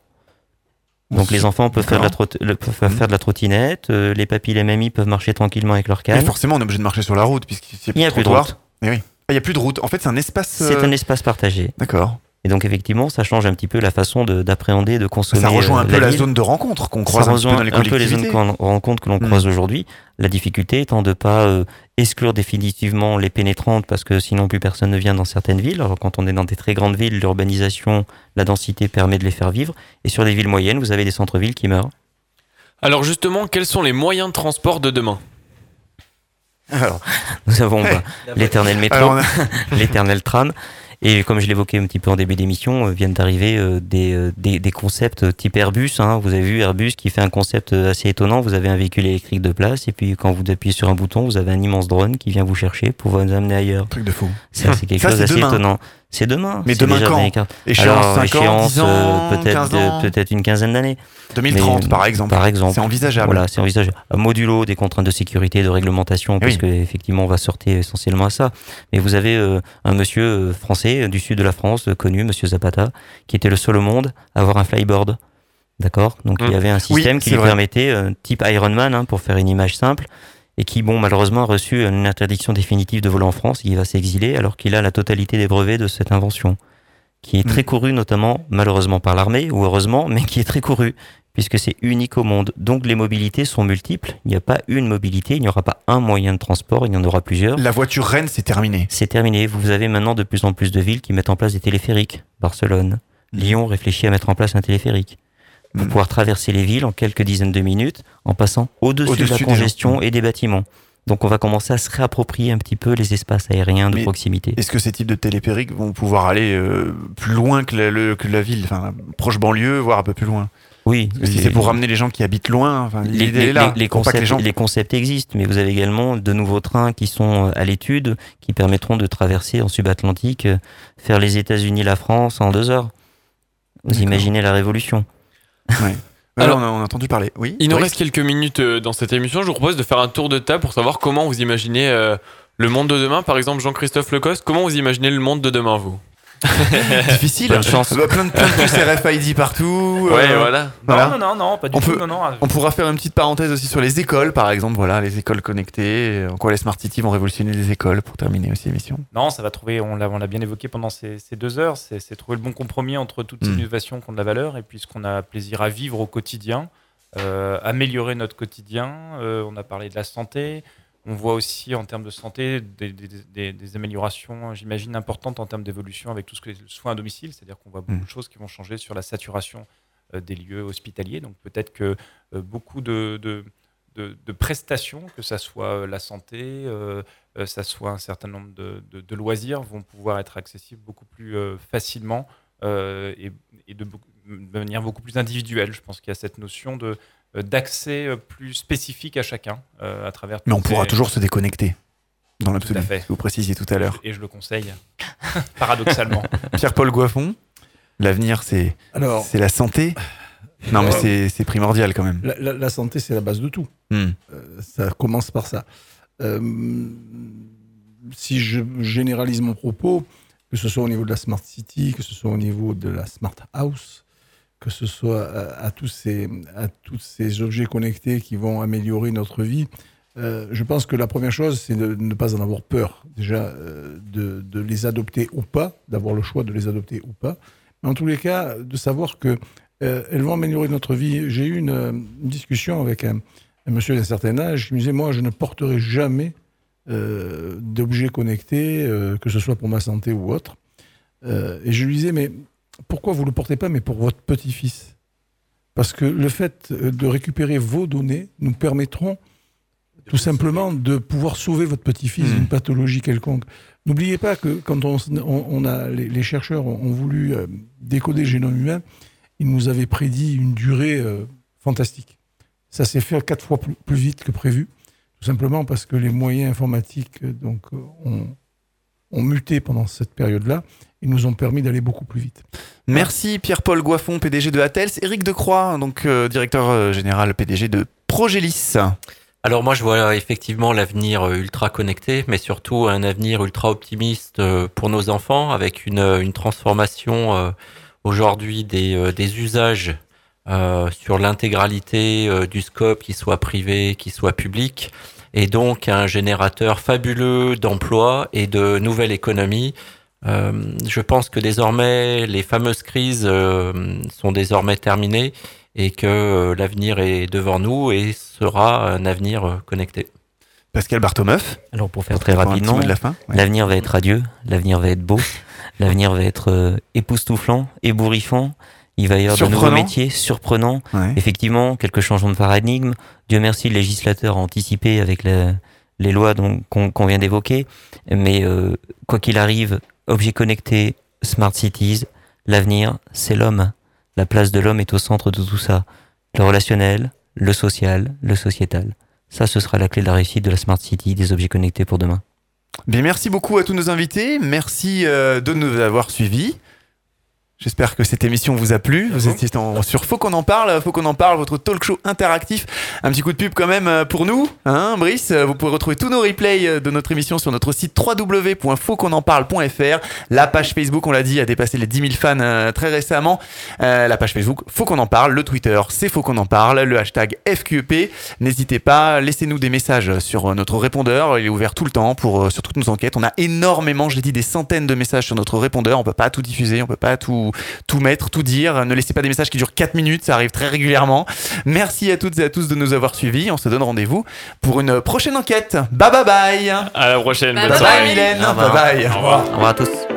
Donc les enfants peuvent faire de la, D'accord. trot- le- peuvent faire de la trottinette, euh, les papis et les mamies peuvent marcher tranquillement avec leur canne. forcément, on est obligé de marcher sur la route puisqu'il Il n'y a plus de route. Oui. Ah, Il n'y a plus de route. En fait, c'est un espace. C'est euh, un espace partagé. D'accord. Et donc effectivement, ça change un petit peu la façon de- d'appréhender, de consommer. Ça rejoint un euh, peu la ville. zone de rencontre qu'on Ça croise un peu rejoint dans les un peu les zones qu'on rencontre que l'on Mm. croise aujourd'hui. La difficulté étant de pas euh, exclure définitivement les pénétrantes parce que sinon plus personne ne vient dans certaines villes. Alors quand on est dans des très grandes villes, l'urbanisation, la densité permet de les faire vivre. Et sur des villes moyennes, vous avez des centres-villes qui meurent. Alors justement, quels sont les moyens de transport de demain? Alors, [laughs] Nous avons bah, l'éternel métro, [laughs] l'éternel tram. Et comme je l'évoquais un petit peu en début d'émission, euh, viennent d'arriver euh, des, euh, des, des concepts type Airbus. hein. Vous avez vu Airbus qui fait un concept assez étonnant. Vous avez un véhicule électrique de place et puis quand vous appuyez sur un bouton, vous avez un immense drone qui vient vous chercher pour vous amener ailleurs. Truc de fou. C'est c'est quelque Ça, chose d'assez étonnant. C'est demain. Mais demain quand. Échéance Alors, 5 ans, échéance, 10 ans, euh, peut-être 15 de- ans peut-être une quinzaine d'années. 2030, Mais, par exemple. Par exemple. C'est envisageable. Voilà, c'est envisageable. Modulo des contraintes de sécurité, de réglementation, Oui. puisque effectivement on va sortir essentiellement à ça. Mais vous avez euh, un monsieur euh, français du sud de la France, connu, monsieur Zapata, qui était le seul au monde à avoir un flyboard. D'accord? Donc il y Mm. avait un Oui, système qui lui vrai. permettait, euh, type Ironman, hein, pour faire une image simple, et qui, bon, malheureusement, a reçu une interdiction définitive de voler en France. Il va s'exiler alors qu'il a la totalité des brevets de cette invention, qui est très Mm. courue notamment, malheureusement par l'armée, ou heureusement, [laughs] mais qui est très courue, puisque c'est unique au monde. Donc les mobilités sont multiples. Il n'y a pas une mobilité, il n'y aura pas un moyen de transport, il y en aura plusieurs. La voiture Rennes, c'est terminé. C'est terminé. Vous avez maintenant de plus en plus de villes qui mettent en place des téléphériques. Barcelone, Mm. Lyon réfléchit à mettre en place un téléphérique. Pour pouvoir traverser les villes en quelques dizaines de minutes en passant au-dessus de la congestion et des bâtiments. Donc on va commencer à se réapproprier un petit peu les espaces aériens de Mais proximité. Est-ce que ces types de télépériques vont pouvoir aller euh, plus loin que la, le- que la ville, enfin proche banlieue, voire un peu plus loin? Oui. Si c'est pour ramener les gens qui habitent loin, enfin, les, est là. les- concepts, les gens les concepts existent, mais vous avez également de nouveaux trains qui sont euh, à l'étude, qui permettront de traverser en subatlantique, euh, faire les États-Unis, la France en deux heures. Vous imaginez la révolution Ouais. Alors- Alors, on a, entendu parler. Oui. Il nous reste quelques minutes euh, dans cette émission. Je vous propose de faire un tour de table pour savoir comment vous imaginez euh, le monde de demain. Par exemple, Jean-Christophe Lecoste, comment vous imaginez le monde de demain, vous? [laughs] difficile. Bonne chance. Bah, plein de plein de puces RFID partout. Ouais, euh, voilà. voilà. Non, non, non, non, pas du On tout. peut- non, non. On pourra faire une petite parenthèse aussi sur les écoles, par exemple. Voilà, les écoles connectées. En quoi les smart cities vont révolutionner les écoles pour terminer aussi l'émission. Non, ça va trouver, on l'a on l'a bien évoqué pendant ces, ces deux heures, c'est c'est trouver le bon compromis entre toutes ces Mm. innovations qui ont de la valeur et puis ce qu'on a plaisir à vivre au quotidien, euh, améliorer notre quotidien. Euh, on a parlé de la santé. On voit aussi en termes de santé des, des- des- des améliorations, j'imagine, importantes en termes d'évolution avec tout ce que est le soin à domicile, c'est-à-dire qu'on voit beaucoup Mm. de choses qui vont changer sur la saturation euh, des lieux hospitaliers. Donc peut-être que euh, beaucoup de, de- de- de prestations, que ça soit euh, la santé, euh, ça soit un certain nombre de, loisirs, vont pouvoir être accessibles beaucoup plus facilement et, et de, manière beaucoup plus individuelle. Je pense qu'il y a cette notion de d'accès euh, plus spécifique à chacun euh, à travers. Mais on pourra toujours se déconnecter. Dans l'absolu. Tout à fait. Vous précisiez tout à l'heure. Et je le conseille, [laughs] paradoxalement. [laughs] Pierre-Paul Goiffon, l'avenir, c'est c'est la santé. Non, mais Euh, c'est primordial quand même. La, la- la santé, c'est la base de tout. Hmm. Euh, ça commence par ça. Euh, si je généralise mon propos, que ce soit au niveau de la Smart City, que ce soit au niveau de la Smart House, que ce soit à, à tous, ces, à tous ces objets connectés qui vont améliorer notre vie, euh, je pense que la première chose, c'est de ne pas en avoir peur. Déjà, euh, de, de les adopter ou pas, d'avoir le choix de les adopter ou pas. Mais en tous les cas, de savoir que euh, elles vont améliorer notre vie. J'ai eu une, euh, discussion avec un, monsieur d'un certain âge qui me disait Moi, je ne porterai jamais euh, d'objets connectés, euh, que ce soit pour ma santé ou autre. Euh, et je lui disais Mais pourquoi vous ne le portez pas, mais pour votre petit-fils? Parce que le fait euh, de récupérer vos données nous permettront tout simplement de pouvoir sauver votre petit-fils d'une pathologie quelconque. N'oubliez pas que quand on, on- on a, les, les chercheurs ont, voulu euh, décoder le génome humain, ils nous avaient prédit une durée euh, fantastique. Ça s'est fait quatre fois plus, plus vite que prévu, tout simplement parce que les moyens informatiques donc, ont, ont muté pendant cette période-là et nous ont permis d'aller beaucoup plus vite. Merci Pierre-Paul Goiffon, PDG de Attels. Eric Decroix, donc euh, directeur euh, général PDG de Progélis. Alors moi je vois effectivement l'avenir euh, ultra connecté, mais surtout un avenir ultra optimiste pour nos enfants, avec une, une transformation aujourd'hui des, des usages euh, sur l'intégralité du scope, qu'il soit privé, qu'il soit public, et donc un générateur fabuleux d'emplois et de nouvelles économies. Euh, je pense que désormais les fameuses crises euh, sont désormais terminées et que euh, l'avenir est devant nous et sera un avenir connecté. Pascal Bartomeuf. Alors pour faire très rapidement, ouais. l'avenir va être radieux, l'avenir va être beau, [laughs] l'avenir va être euh, époustouflant, ébouriffant. Il va y avoir de nouveaux métiers surprenants. Ouais. Effectivement, quelques changements de paradigme. Dieu merci, le législateur a anticipé avec la- les lois qu'on vient d'évoquer. Mais euh, quoi qu'il arrive, objets connectés, smart cities, l'avenir, c'est l'homme. La place de l'homme est au centre de tout ça. Le relationnel, le social, le sociétal. Ça, ce sera la clé de la réussite de la smart city, des objets connectés pour demain. Bien, merci beaucoup à tous nos invités. Merci euh, de nous avoir suivis. J'espère que cette émission vous a plu. Vous étiez en- sur Faut qu'on en parle, Faut qu'on en parle, votre talk show interactif. Un petit coup de pub quand même euh, pour nous, hein, Brice. Euh, Vous pouvez retrouver tous nos replays euh, de notre émission sur notre site www.fautquonenparle.fr. La page Facebook, on l'a dit, a dépassé les 10 000 fans très récemment. Euh, la page Facebook, Faut qu'on en parle. Le Twitter, c'est Faut qu'on en parle. Le hashtag FQEP. N'hésitez pas, laissez-nous des messages sur notre répondeur. Il est ouvert tout le temps pour sur toutes nos enquêtes. On a énormément, je l'ai dit, des centaines de messages sur notre répondeur. On peut pas tout diffuser, on peut pas tout, tout mettre, tout dire. Ne laissez pas des messages qui durent 4 minutes, ça arrive très régulièrement. Merci à toutes et à tous de nous avoir suivis. On se donne rendez-vous pour une prochaine enquête. Bye bye bye. À la prochaine. Bye bonne bye, soirée. Mylène. Au revoir. Bye bye. Au revoir à tous.